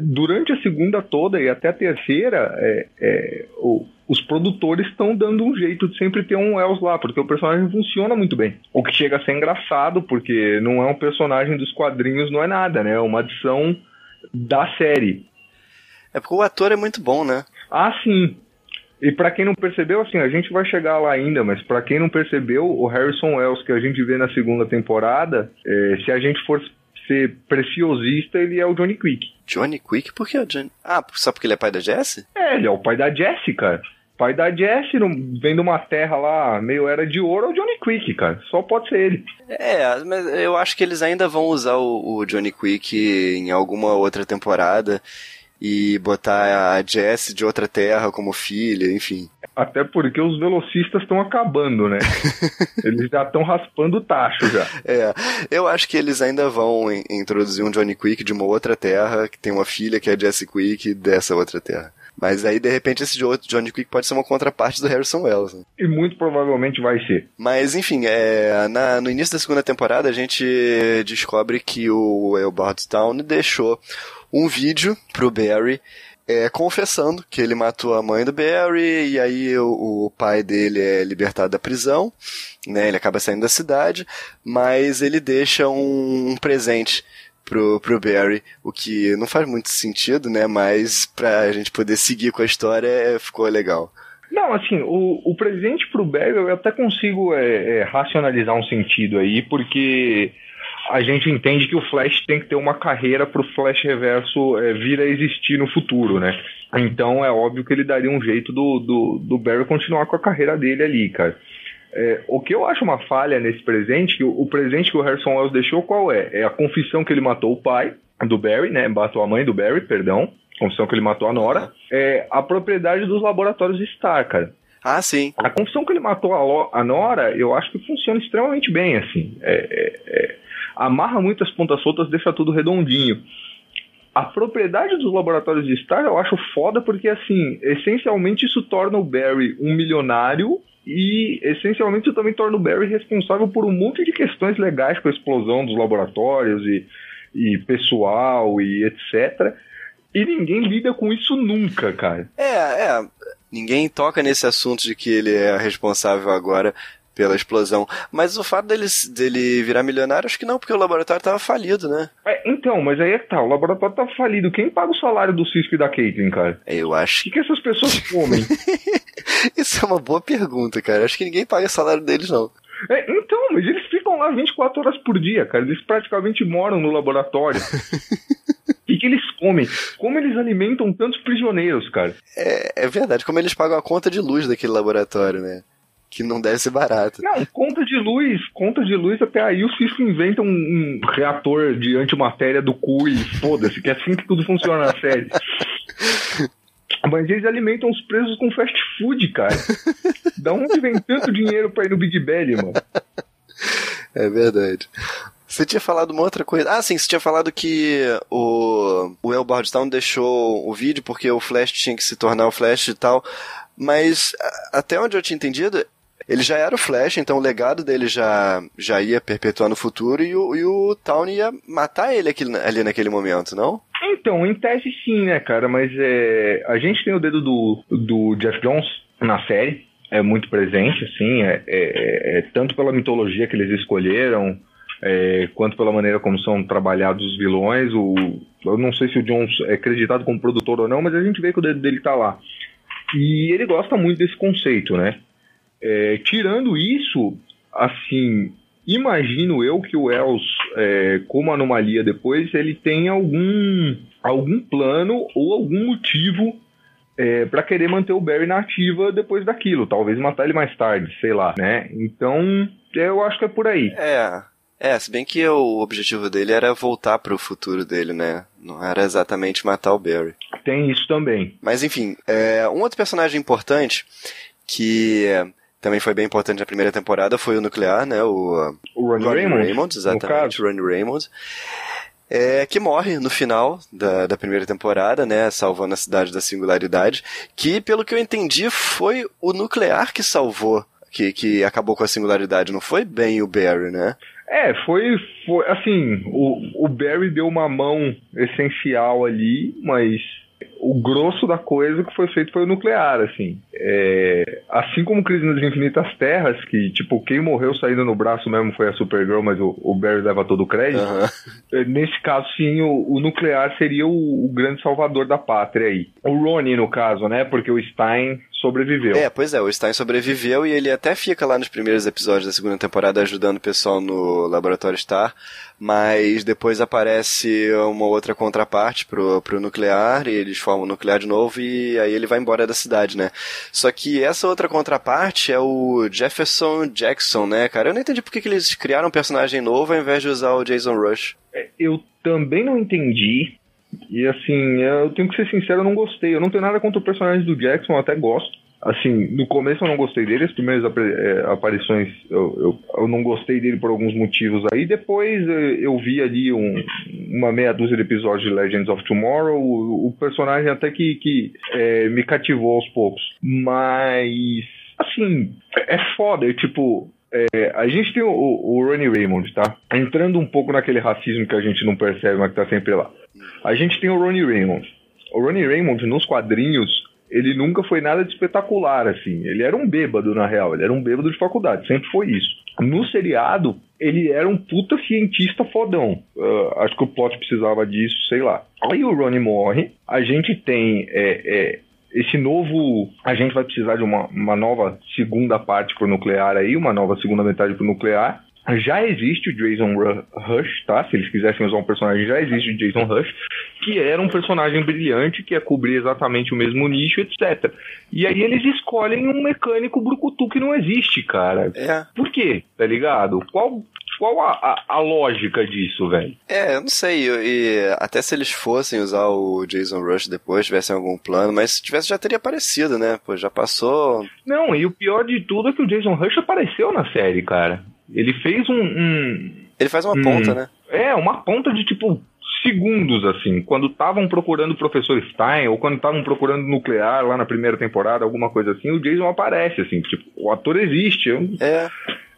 durante a segunda toda e até a terceira, é, é, o- os produtores estão dando um jeito de sempre ter um Wells lá, porque o personagem funciona muito bem. O que chega a ser engraçado, porque não é um personagem dos quadrinhos, não é nada, né? É uma adição da série. É porque o ator é muito bom, né? Ah, sim. E pra quem não percebeu, assim, a gente vai chegar lá ainda, mas pra quem não percebeu, o Harrison Wells que a gente vê na segunda temporada, é, se a gente for ser preciosista, ele é o Johnny Quick. Johnny Quick? Por que o Johnny? Ah, só porque ele é pai da Jessie? É, ele é o pai da Jessie, cara. Pai da Jessie, não- vem de uma terra lá, meio era de ouro, é o Johnny Quick, cara. Só pode ser ele. É, mas eu acho que eles ainda vão usar o, o Johnny Quick em alguma outra temporada e botar a Jessie de outra terra como filha, enfim. Até porque os velocistas estão acabando, né? (laughs) Eles já estão raspando o tacho já. É, eu acho que eles ainda vão in- introduzir um Johnny Quick de uma outra terra, que tem uma filha que é a Jessie Quick dessa outra terra. Mas aí, de repente, esse outro Johnny Quick pode ser uma contraparte do Harrison Wells. né? E muito provavelmente vai ser. Mas, enfim, é, na- no início da segunda temporada, a gente descobre que o El Bardstown deixou um vídeo pro Barry é, confessando que ele matou a mãe do Barry, e aí o, o pai dele é libertado da prisão, né? Ele acaba saindo da cidade, mas ele deixa um, um presente pro, pro Barry, o que não faz muito sentido, né? Mas pra gente poder seguir com a história, é, ficou legal. Não, assim, o, o presente pro Barry eu até consigo é, é, racionalizar um sentido aí, porque a gente entende que o Flash tem que ter uma carreira pro Flash Reverso é, vir a existir no futuro, né? Então é óbvio que ele daria um jeito do, do, do Barry continuar com a carreira dele ali, cara. É, o que eu acho uma falha nesse presente, que o, o presente que o Harrison Wells deixou, qual é? É a confissão que ele matou o pai do Barry, né? Matou a mãe do Barry, perdão. Confissão que ele matou a Nora. É a propriedade dos laboratórios Star, cara. Ah, sim. A confissão que ele matou a, Lo- a Nora, eu acho que funciona extremamente bem, assim. É, é, amarra muitas pontas soltas, deixa tudo redondinho. A propriedade dos laboratórios de Star eu acho foda porque, assim, essencialmente isso torna o Barry um milionário e, essencialmente, isso também torna o Barry responsável por um monte de questões legais com a explosão dos laboratórios e, e pessoal e etc. E ninguém lida com isso nunca, cara. É, é. Ninguém toca nesse assunto de que ele é responsável agora pela explosão. Mas o fato dele, dele virar milionário, acho que não, porque o laboratório tava falido, né? É, então, mas aí é que tá, o laboratório tá falido. Quem paga o salário do Cisco e da Caitlyn, cara? Eu O acho. que, que essas pessoas comem? (laughs) Isso é uma boa pergunta, cara. Acho que ninguém paga o salário deles, não. É, então, mas eles ficam lá 24 horas por dia, cara. Eles praticamente moram no laboratório. (laughs) O que, que eles comem? Como eles alimentam tantos prisioneiros, cara? É, é verdade, como eles pagam a conta de luz daquele laboratório, né? Que não deve ser barato. Não, conta de luz, conta de luz, até aí o Cisco inventa um, um reator de antimatéria do cu e foda-se, que é assim que tudo funciona na série. Mas eles alimentam os presos com fast food, cara. Da onde vem tanto dinheiro pra ir no Big Belly, mano? É verdade. Você tinha falado uma outra coisa. Ah, sim, você tinha falado que o, o El Bardstown deixou o vídeo porque o Flash tinha que se tornar o Flash e tal. Mas até onde eu tinha entendido, ele já era o Flash, então o legado dele já, já ia perpetuar no futuro e o, e o Town ia matar ele aqui, ali naquele momento, não? Então, em tese sim, né, cara? Mas é, a gente tem o dedo do, do Jeff Jones na série, é muito presente, assim, é, é- é tanto pela mitologia que eles escolheram, é, quanto pela maneira como são trabalhados os vilões. O, eu não sei se o Jones é acreditado como produtor ou não, mas a gente vê que o dedo dele tá lá. E ele gosta muito desse conceito, né? É, tirando isso, assim, imagino eu que o Els, é, como anomalia depois, ele tem algum, algum plano ou algum motivo é, para querer manter o Barry na ativa depois daquilo. Talvez matar ele mais tarde, sei lá, né? Então, eu acho que é por aí. É. É, se bem que o objetivo dele era voltar pro futuro dele, né? Não era exatamente matar o Barry. Tem isso também. Mas enfim, é, um outro personagem importante que também foi bem importante na primeira temporada foi o Nuclear, né? O, O Ronnie Raymond, no exatamente, Ronnie Raymond. É, que morre no final da, da primeira temporada, né? Salvando a cidade da singularidade. Que, pelo que eu entendi, foi o Nuclear que salvou. Que, que acabou com a singularidade, não foi bem o Barry, né? É, foi, foi assim, o, o Barry deu uma mão essencial ali, mas o grosso da coisa que foi feito foi o nuclear, assim. É, assim como Crise nas Infinitas Terras, que, tipo, quem morreu saindo no braço mesmo foi a Supergirl, mas o, o Barry leva todo o crédito. É, Nesse caso, sim, o, o nuclear seria o, o grande salvador da pátria aí. O Ronnie, no caso, né? Porque o Stein sobreviveu. É, pois é, o Stein sobreviveu e ele até fica lá nos primeiros episódios da segunda temporada ajudando o pessoal no Laboratório Star, mas depois aparece uma outra contraparte pro, pro nuclear e eles formam o nuclear de novo e aí ele vai embora da cidade, né? Só que essa outra contraparte é o Jefferson Jackson, né, cara? Eu não entendi por que, que eles criaram um personagem novo ao invés de usar o Jason Rush. Eu também não entendi. E assim, eu tenho que ser sincero, eu não gostei. Eu não tenho nada contra o personagem do Jackson, eu até gosto. Assim, no começo eu não gostei dele, as primeiras apre- eh, aparições eu, eu, eu não gostei dele por alguns motivos aí. Depois eh, eu vi ali um- uma meia dúzia de episódios de Legends of Tomorrow, o, o personagem até que, que eh, me cativou aos poucos. Mas, assim, é foda, eu, tipo, é, a gente tem o, o Ronnie Raymond, tá? Entrando um pouco naquele racismo que a gente não percebe, mas que tá sempre lá. A gente tem o Ronnie Raymond. O Ronnie Raymond, nos quadrinhos, ele nunca foi nada de espetacular, assim. Ele era um bêbado, na real. Ele era um bêbado de faculdade, sempre foi isso. No seriado, ele era um puta cientista fodão. Ah, acho que o plot precisava disso, sei lá. Aí o Ronnie morre, a gente tem é, é, esse novo. A gente vai precisar de uma, uma nova segunda parte pro nuclear aí, uma nova segunda metade pro nuclear. Já existe o Jason Ru- Rush, tá? Se eles quisessem usar um personagem, já existe o Jason Rush, que era um personagem brilhante, que ia cobrir exatamente o mesmo nicho, etc. E aí eles escolhem um mecânico brucutu que não existe, cara. É. Por quê? Tá ligado? Qual qual a, a, a lógica disso, velho? É, eu não sei, e, e até se eles fossem usar o Jason Rush depois, tivessem algum plano, mas se tivesse já teria aparecido, né? Pô, já passou. Não, e o pior de tudo é que o Jason Rush apareceu na série, cara. Ele fez um. um- Ele faz uma Hum. ponta, né? é, uma ponta de tipo segundos, assim. Quando estavam procurando o professor Stein, ou quando estavam procurando nuclear lá na primeira temporada, alguma coisa assim, o Jason aparece, assim. Tipo, o ator existe. Eu, É.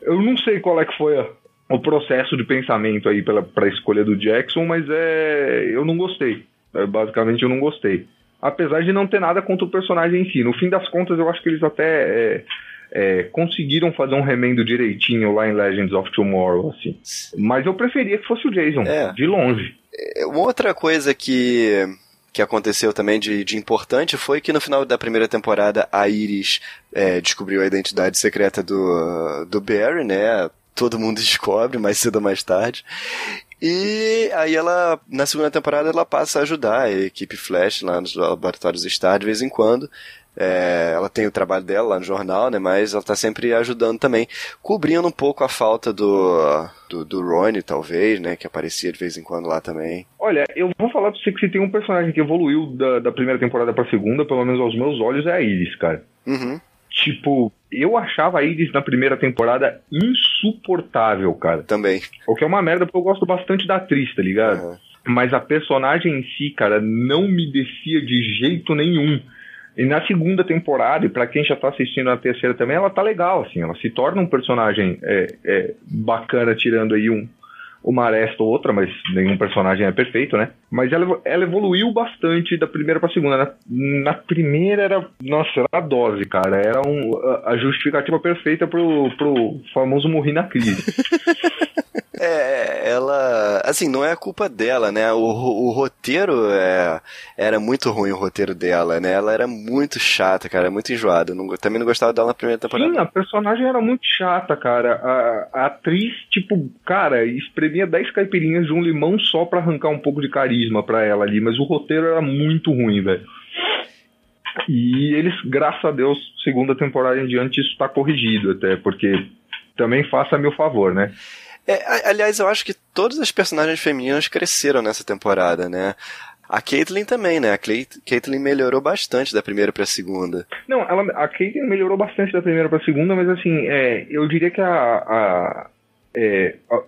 eu não sei qual é que foi a- o processo de pensamento aí pela, pra escolha do Jackson, mas é. Eu não gostei. É, basicamente, eu não gostei. Apesar de não ter nada contra o personagem em si. No fim das contas, eu acho que eles até é, é, conseguiram fazer um remendo direitinho lá em Legends of Tomorrow, assim. Mas eu preferia que fosse o Jason, É. de longe. É, Uma outra coisa que, que aconteceu também de, de importante foi que no final da primeira temporada a Iris é, descobriu a identidade secreta do, do Barry, né? Todo mundo descobre mais cedo ou mais tarde. E aí ela, na segunda temporada, ela passa a ajudar a equipe Flash lá nos laboratórios Star de vez em quando. É, ela tem o trabalho dela lá no jornal, né? Mas ela tá sempre ajudando também, cobrindo um pouco a falta do, do, do Ronnie, talvez, né? Que aparecia de vez em quando lá também. Olha, eu vou falar pra você que se tem um personagem que evoluiu da, da primeira temporada pra segunda, pelo menos aos meus olhos, é a Iris, cara. Uhum. Tipo, eu achava a Iris na primeira temporada insuportável, cara. Também. O que é uma merda, porque eu gosto bastante da atriz, tá ligado? Aham. Mas a personagem em si, cara, não me descia de jeito nenhum. E na segunda temporada, e pra quem já tá assistindo na terceira também, ela tá legal, assim. Ela se torna um personagem é, é, bacana, tirando aí um, uma aresta ou outra, mas nenhum personagem é perfeito, né? Mas ela, ela evoluiu bastante da primeira pra segunda. Na, na primeira era. Nossa, era a dose, cara. Era um, a, a justificativa perfeita pro, pro famoso morrer na crise. (laughs) É, ela. Assim, não é a culpa dela, né? O, o roteiro é, era muito ruim, o roteiro dela, né? Ela era muito chata, cara, muito enjoada. Não, também não gostava dela na primeira temporada. Sim, a personagem era muito chata, cara. A, a atriz, tipo, cara, espremia 10 caipirinhas de um limão só pra arrancar um pouco de carisma pra ela ali, mas o roteiro era muito ruim, velho. E eles, graças a Deus, segunda temporada em diante, isso tá corrigido até, porque também faça meu favor, né? É, aliás, eu acho que todas as personagens femininas cresceram nessa temporada, né? A Caitlyn também, né? A Caitlyn melhorou bastante da primeira pra segunda. Não, ela, a Caitlyn melhorou bastante da primeira pra segunda, mas assim, é, eu diria que a, a- é, a-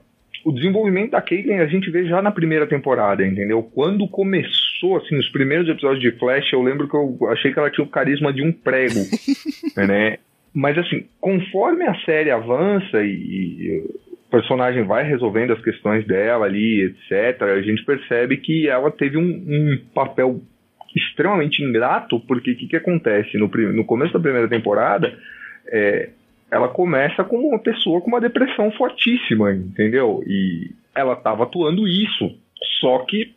o desenvolvimento da Caitlyn a gente vê já na primeira temporada, entendeu? Quando começou, assim, os primeiros episódios de Flash, eu lembro que eu achei que ela tinha o carisma de um prego, (laughs) né? Mas assim, conforme a série avança e, personagem vai resolvendo as questões dela ali, etc., a gente percebe que ela teve um, um papel extremamente ingrato, porque o que, que acontece? No, no começo da primeira temporada, é, ela começa como uma pessoa com uma depressão fortíssima, entendeu? E ela estava atuando isso, só que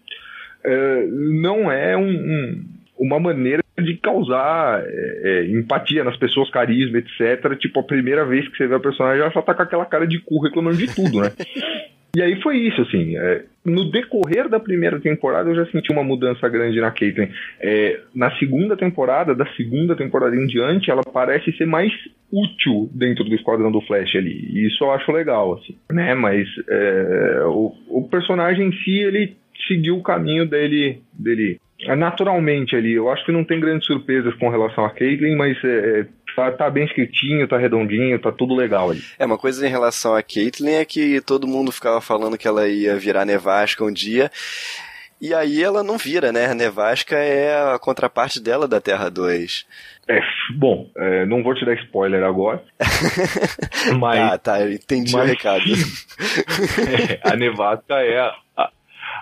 é, não é um- um- uma maneira de causar é, é, empatia nas pessoas, carisma, etc. Tipo, a primeira vez que você vê a personagem, ela só tá com aquela cara de cu reclamando de tudo, né? (laughs) E aí foi isso, assim. é, no decorrer da primeira temporada, eu já senti uma mudança grande na Caitlyn. É, na segunda temporada, da segunda temporada em diante, ela parece ser mais útil dentro do Esquadrão do Flash ali. E isso eu acho legal, assim. Né? Mas é, o, o personagem em si, ele seguiu o caminho dele, dele naturalmente ali. Eu acho que não tem grandes surpresas com relação a Caitlyn, mas é, é, tá, tá bem escritinho, tá redondinho, tá tudo legal ali. É, uma coisa em relação a Caitlyn é que todo mundo ficava falando que ela ia virar nevasca um dia. E aí ela não vira, né? A nevasca é a contraparte dela da Terra 2. É, bom, é, não vou te dar spoiler agora. (laughs) mas Ah, tá, entendi o mas- recado. (laughs) é, a Nevasca é a,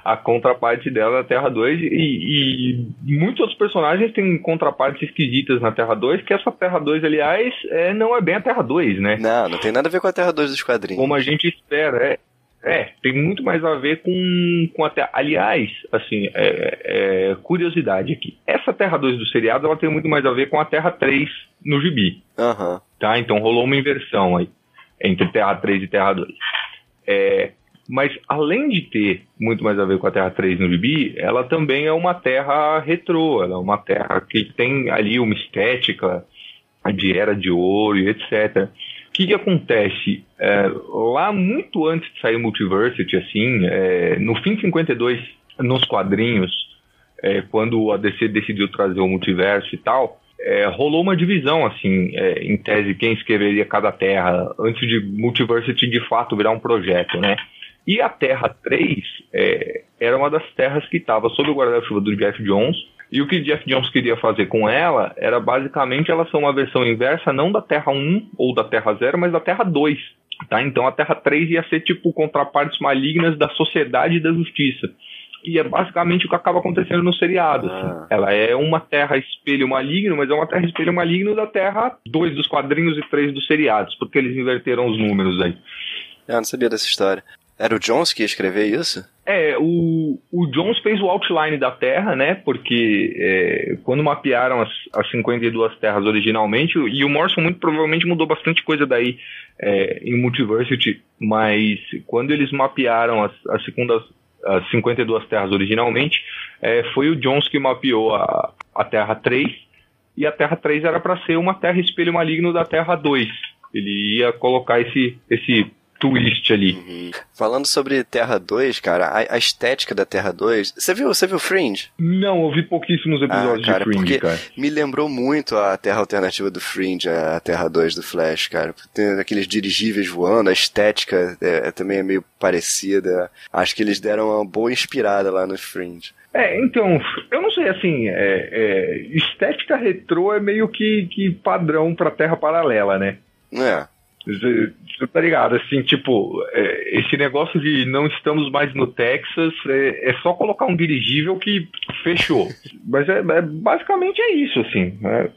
a, contraparte dela na Terra 2 e, e muitos outros personagens têm contrapartes esquisitas na Terra 2, que essa Terra 2, aliás, é, não é bem a Terra 2, né? Não, não tem nada a ver com a Terra 2 dos quadrinhos. Como a gente espera, é. É, tem muito mais a ver com, com a Terra. Aliás, assim, é, é, curiosidade aqui. Essa Terra 2 do seriado, ela tem muito mais a ver com a Terra 3 no gibi. Aham. tá? Então rolou uma inversão aí entre Terra 3 e Terra 2. É, mas além de ter muito mais a ver com a Terra 3 no Gibi, ela também é uma terra retrô, ela é uma terra que tem ali uma estética de era de ouro e etc. que, que acontece? É, lá muito antes de sair o Multiversity, assim, é, no fim de 52, nos quadrinhos, é, quando a DC decidiu trazer o multiverso e tal, é, rolou uma divisão, assim, é, em tese, quem escreveria cada terra, antes de Multiversity de fato virar um projeto, né? E a Terra 3 é, era uma das terras que estava sob o guarda-chuva do Jeff Jones. E o que Jeff Jones queria fazer com ela era basicamente ela ser uma versão inversa, não da Terra 1 ou da Terra 0, mas da Terra 2. Tá? Então a Terra 3 ia ser tipo contrapartes malignas da sociedade e da justiça. E é basicamente o que acaba acontecendo no seriado. assim. Ela é uma terra espelho maligno, mas é uma terra espelho maligno da Terra 2 dos quadrinhos e 3 dos seriados, porque eles inverteram os números aí. Eu não sabia dessa história. Era o Jones que ia escrever isso? É, o, o Jones fez o outline da Terra, né? Porque é, quando mapearam as, as 52 terras originalmente, e o Morrison muito provavelmente mudou bastante coisa daí é, em Multiversity, mas quando eles mapearam as, as, segundas, as 52 terras originalmente, é, foi o Jones que mapeou a, a Terra 3, e a Terra 3 era para ser uma Terra espelho maligno da Terra 2. Ele ia colocar esse, esse twist ali. Falando sobre Terra 2, cara, a, a estética da Terra 2. Você viu, você viu Fringe? Não, eu vi pouquíssimos episódios Ah, cara, de Fringe, porque cara. me lembrou muito a Terra Alternativa do Fringe, a Terra 2 do Flash, cara. Tem aqueles dirigíveis voando, a estética é, é- também é meio parecida. Acho que eles deram uma boa inspirada lá no Fringe. É, então, eu não sei, assim, é, é, estética retrô é meio que, que padrão pra Terra Paralela, né? É. Você tá ligado? Assim, tipo, é, esse negócio de não estamos mais no Texas é, é só colocar um dirigível que fechou. (laughs) Mas é, é- basicamente é isso, assim. É,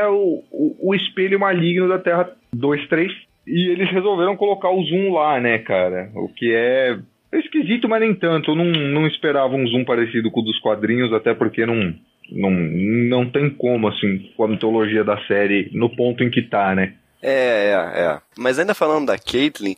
é o, o, o espelho maligno da Terra 2, 3. E eles resolveram colocar o zoom lá, né, cara? O que é esquisito, mas nem tanto. Eu não, não esperava um zoom parecido com o dos quadrinhos, até porque não, não, não tem como, assim, com a mitologia da série no ponto em que tá, né? É, é, é. Mas ainda falando da Caitlyn,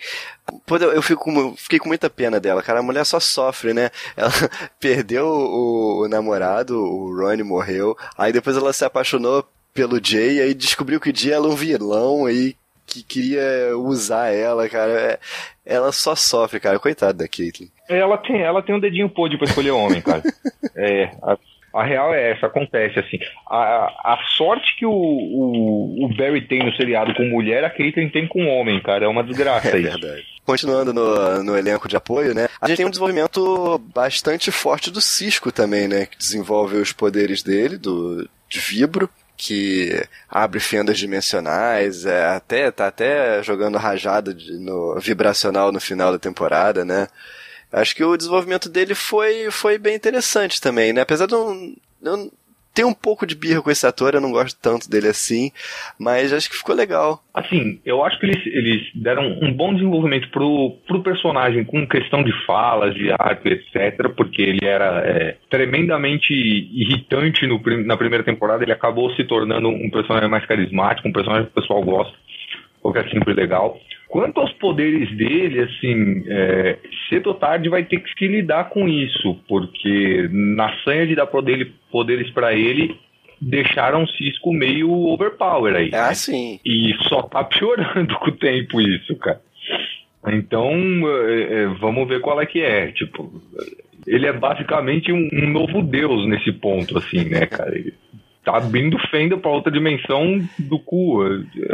eu, eu fico, com- fiquei com muita pena dela, cara. A mulher só sofre, né? Ela (laughs) perdeu o, o namorado, o Ronnie morreu. Aí depois ela se apaixonou pelo Jay, aí descobriu que o Jay era um vilão aí que queria usar ela, cara. É- Ela só sofre, cara. Coitada da Caitlyn. Ela tem, ela tem um dedinho podre pra escolher homem, cara. (laughs) é, a, a real é essa, acontece assim. A, a sorte que o, o, o Barry tem no seriado com mulher, a Caitlyn tem com homem, cara. É uma desgraça (laughs) É isso. verdade. Continuando no, no elenco de apoio, né? A gente tem um desenvolvimento bastante forte do Cisco também, né? Que desenvolve os poderes dele, do de vibro, que abre fendas dimensionais, é, até, tá até jogando rajada de- no vibracional no final da temporada, né? Acho que o desenvolvimento dele foi, foi bem interessante também, né? Apesar de eu, eu ter um pouco de birra com esse ator, eu não gosto tanto dele assim, mas acho que ficou legal. Assim, eu acho que eles, eles deram um bom desenvolvimento pro, pro personagem com questão de falas, de arco, etc. Porque ele era é, tremendamente irritante no, na primeira temporada. Ele acabou se tornando um personagem mais carismático, um personagem que o pessoal gosta, o que é sempre legal. Quanto aos poderes dele, assim, é, cedo ou tarde vai ter que se lidar com isso, porque na sanha de dar poder, poderes para ele, deixaram o Cisco meio overpower aí. Ah, sim. E só tá piorando (laughs) com o tempo isso, cara. Então, é, é, vamos ver qual é que é. Tipo, ele é basicamente um, um novo deus nesse ponto, assim, né, cara? Ele abrindo fenda pra outra dimensão do cu.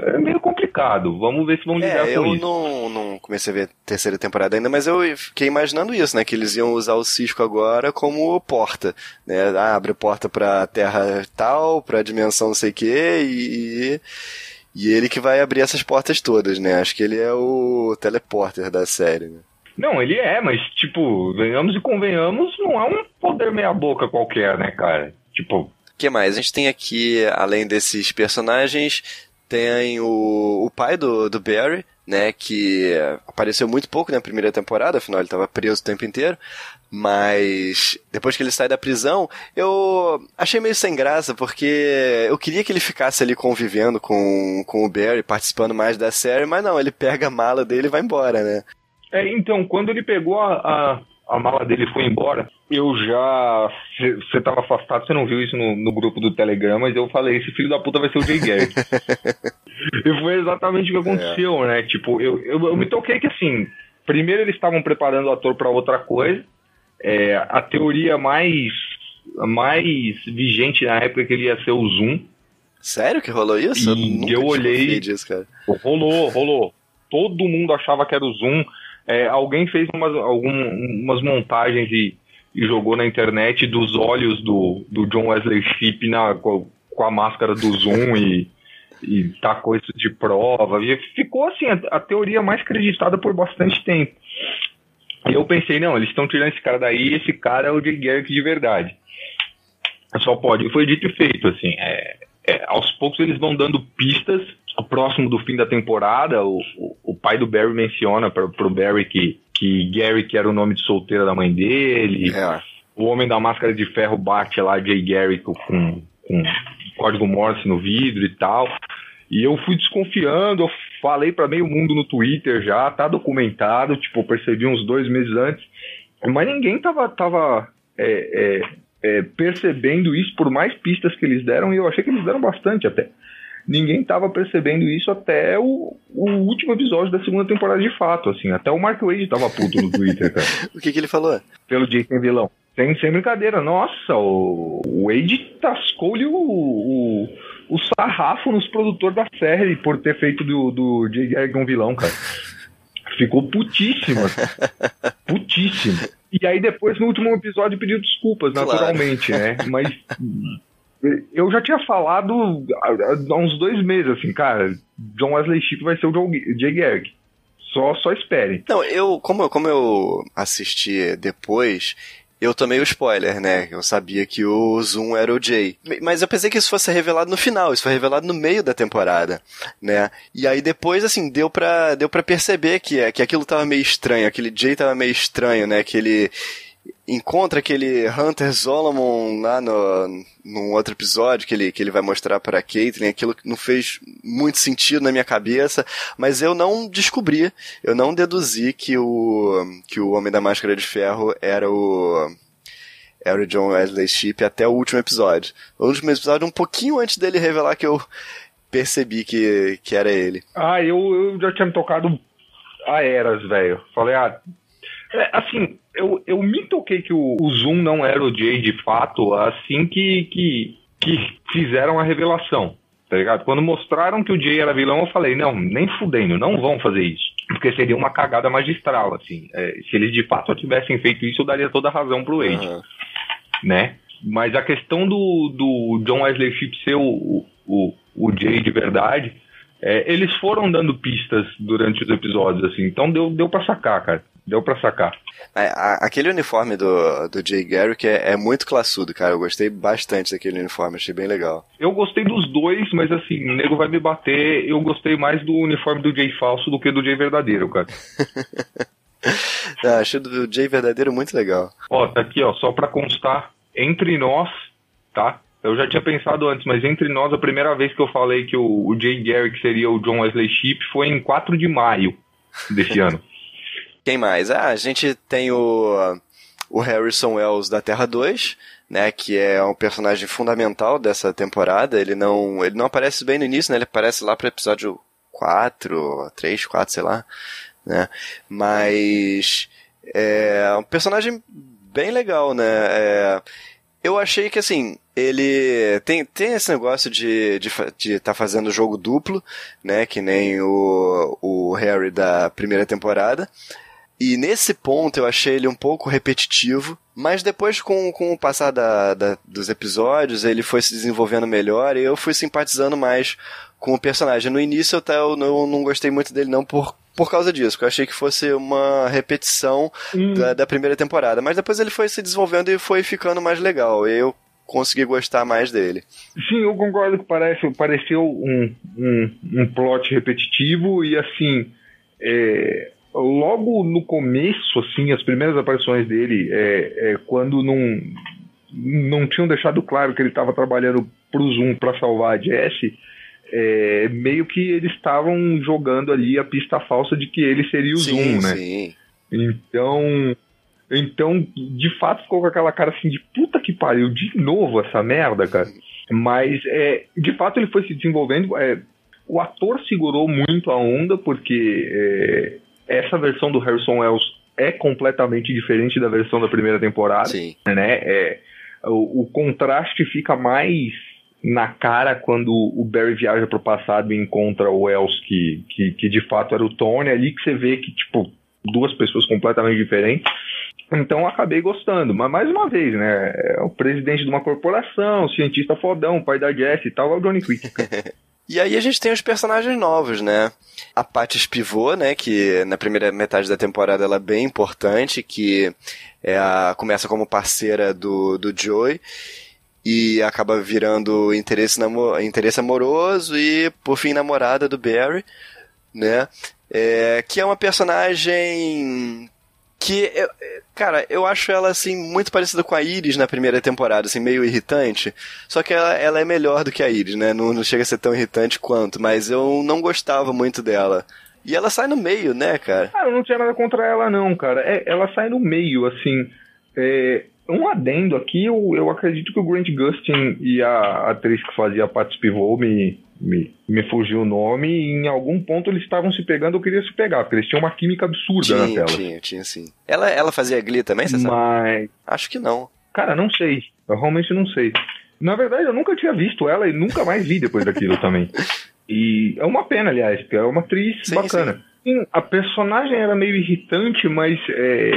É meio complicado. Vamos ver se vão lidar É, com eu isso. não, não comecei a ver a terceira temporada ainda, mas eu fiquei imaginando isso, né? Que eles iam usar o Cisco agora como porta, né? Ah, abre porta pra terra tal, pra dimensão não sei o quê, e, e ele que vai abrir essas portas todas, né? Acho que ele é o teleporter da série, né? Não, ele é, mas, tipo, venhamos e convenhamos, não é um poder meia-boca qualquer, né, cara? Tipo, O que mais? A gente tem aqui, além desses personagens, tem o, o pai do, do Barry, né, que apareceu muito pouco na primeira temporada, afinal ele estava preso o tempo inteiro, mas depois que ele sai da prisão, eu achei meio sem graça, porque eu queria que ele ficasse ali convivendo com, com o Barry, participando mais da série, mas não, ele pega a mala dele e vai embora, né. É, então, quando ele pegou a, a, a mala dele foi embora, eu já. Você tava afastado, você não viu isso no, no grupo do Telegram, mas eu falei: esse filho da puta vai ser o Jay Garrett. (laughs) E foi exatamente o que aconteceu, né? Tipo, eu, eu, eu me toquei que assim, primeiro eles estavam preparando o ator pra outra coisa. É, a teoria mais, mais vigente na época é que ele ia ser o Zoom. Sério que rolou isso? E nunca eu desconfiei olhei- disso, cara. Rolou, rolou. Todo mundo achava que era o Zoom. É, alguém fez umas, algum- umas montagens e, e jogou na internet dos olhos do, do John Wesley Shipp na, com, a máscara do Zoom e, e tacou isso de prova. E ficou assim, a, a teoria mais acreditada por bastante tempo. E eu pensei, não, eles estão tirando esse cara daí, esse cara é o Jay Garrick de verdade. Só pode. Foi dito e feito, assim. É, é, aos poucos eles vão dando pistas. Próximo do fim da temporada, o, o, o pai do Barry menciona pra, pro Barry que, que Gary que era o nome de solteira da mãe dele. É. O homem da máscara de ferro bate lá, Jay Gary, com, com código Morse no vidro e tal. E eu fui desconfiando, eu falei pra meio mundo no Twitter já, tá documentado, tipo, eu percebi uns dois meses antes. Mas ninguém tava, tava é, é, é, percebendo isso por mais pistas que eles deram, e eu achei que eles deram bastante até. Ninguém tava percebendo isso até o, o último episódio da segunda temporada de fato, assim. Até o Mark Wade tava puto no Twitter, cara. (laughs) O que, que ele falou? Pelo Jason Vilão. Sem, sem brincadeira, nossa, o, o Wade tascou-lhe o, o, o sarrafo nos produtores da série por ter feito do, do Garrick um vilão, cara. Ficou putíssimo, (laughs) putíssimo. E aí depois, no último episódio, pediu desculpas, Claro. naturalmente, né? Mas eu já tinha falado há, uns dois meses, assim, cara, John Wesley Shipp vai ser o John- Jay Garrick. Só, só espere. Não, eu como, eu, como eu assisti depois, eu tomei o spoiler, né? Eu sabia que o Zoom era o Jay. Mas eu pensei que isso fosse revelado no final, isso foi revelado no meio da temporada, né? E aí depois, assim, deu pra, deu pra perceber que, que aquilo tava meio estranho, aquele Jay tava meio estranho, né? Que ele encontra aquele Hunter Solomon lá no, num outro episódio que ele, que ele vai mostrar para Caitlyn, aquilo não fez muito sentido na minha cabeça, mas eu não descobri, eu não deduzi que o, que o Homem da Máscara de Ferro era o era o John Wesley Shipp até o último episódio. O último episódio, um pouquinho antes dele revelar que eu percebi que, que era ele. Ah, eu, eu já tinha me tocado a eras, velho. Falei, ah. é, assim, eu, eu me toquei que o, o Zoom não era o Jay de fato assim que, que, que fizeram a revelação. Tá ligado? Quando mostraram que o Jay era vilão, eu falei, não, nem fudendo, não vão fazer isso. Porque seria uma cagada magistral, assim. É, se eles de fato tivessem feito isso, eu daria toda a razão pro Wade Aham. né? Mas a questão do, do John Wesley Shipp ser o, o, o Jay de verdade, é, eles foram dando pistas durante os episódios, assim, então deu, deu pra sacar, cara. Deu pra sacar. É, aquele uniforme do, do Jay Garrick é, é muito classudo, cara. Eu gostei bastante daquele uniforme, achei bem legal. Eu gostei dos dois, mas assim, o nego vai me bater. Eu gostei mais do uniforme do Jay falso do que do Jay verdadeiro, cara. (laughs) Ah, achei do Jay verdadeiro muito legal. Ó, tá aqui, ó, só pra constar, entre nós, tá? Eu já tinha pensado antes, mas entre nós, a primeira vez que eu falei que o, o Jay Garrick seria o John Wesley Shipp foi em 4 de maio desse ano. (laughs) Quem mais? Ah, a gente tem o, o Harrison Wells da Terra 2, né, que é um personagem fundamental dessa temporada. Ele não, ele não aparece bem no início, né? Ele aparece lá pro episódio 4, 3, 4, sei lá, né? Mas é um personagem bem legal, né? É, eu achei que assim, ele tem, tem esse negócio de de fa- de estar fazendo jogo duplo, né? Que nem o, o Harry da primeira temporada. E nesse ponto eu achei ele um pouco repetitivo, mas depois com, com o passar da, da- dos episódios ele foi se desenvolvendo melhor e eu fui simpatizando mais com o personagem. No início eu, até, eu não, não gostei muito dele não por, por causa disso, porque eu achei que fosse uma repetição da, da primeira temporada, mas depois ele foi se desenvolvendo e foi ficando mais legal, e eu consegui gostar mais dele. Sim, eu concordo que parece, pareceu um, um, um plot repetitivo e assim, é, logo no começo, assim, as primeiras aparições dele, é, é, quando não, não tinham deixado claro que ele estava trabalhando pro Zoom para salvar a Jessie, é, meio que eles estavam jogando ali a pista falsa de que ele seria o sim, Zoom, né? sim. Então, então, de fato ficou com aquela cara assim de puta que pariu, de novo essa merda, cara. Mas, é, de fato ele foi se desenvolvendo. é, O ator segurou muito a onda, porque é, essa versão do Harrison Wells é completamente diferente da versão da primeira temporada. Sim. Né? É, o, o contraste fica mais na cara quando o Barry viaja pro passado e encontra o Wells, que, que, que de fato era o Tony, ali que você vê que, tipo, duas pessoas completamente diferentes. Então acabei gostando, mas mais uma vez, né? É o presidente de uma corporação, cientista fodão, pai da Jess e tal, é o Johnny Quick. (laughs) E aí a gente tem os personagens novos, né? A Paty Spivot, né? Que na primeira metade da temporada ela é bem importante, que é a, começa como parceira do, do Joey e acaba virando interesse, namo, interesse amoroso e, por fim, namorada do Barry, né? É, que é uma personagem que, eu- cara, eu acho ela, assim, muito parecida com a Iris na primeira temporada, assim, meio irritante. Só que ela, ela é melhor do que a Iris, né? Não, não chega a ser tão irritante quanto, mas eu não gostava muito dela. E ela sai no meio, né, cara? Ah, eu não tinha nada contra ela, não, cara. É, ela sai no meio, assim. É, um adendo aqui, eu, eu acredito que o Grant Gustin e a atriz que fazia a Paty Spivot me, me, me fugiu o nome, e em algum ponto eles estavam se pegando, eu queria se pegar, porque eles tinham uma química absurda na Tinha, tela. tinha, tinha sim. Ela, ela fazia Glee também, você sabe? Mas, Acho que não. cara, não sei. Eu realmente não sei. Na verdade, eu nunca tinha visto ela e nunca mais vi depois daquilo também. (laughs) E é uma pena, aliás, porque é uma atriz Sim, bacana. Sim, a personagem era meio irritante, mas é,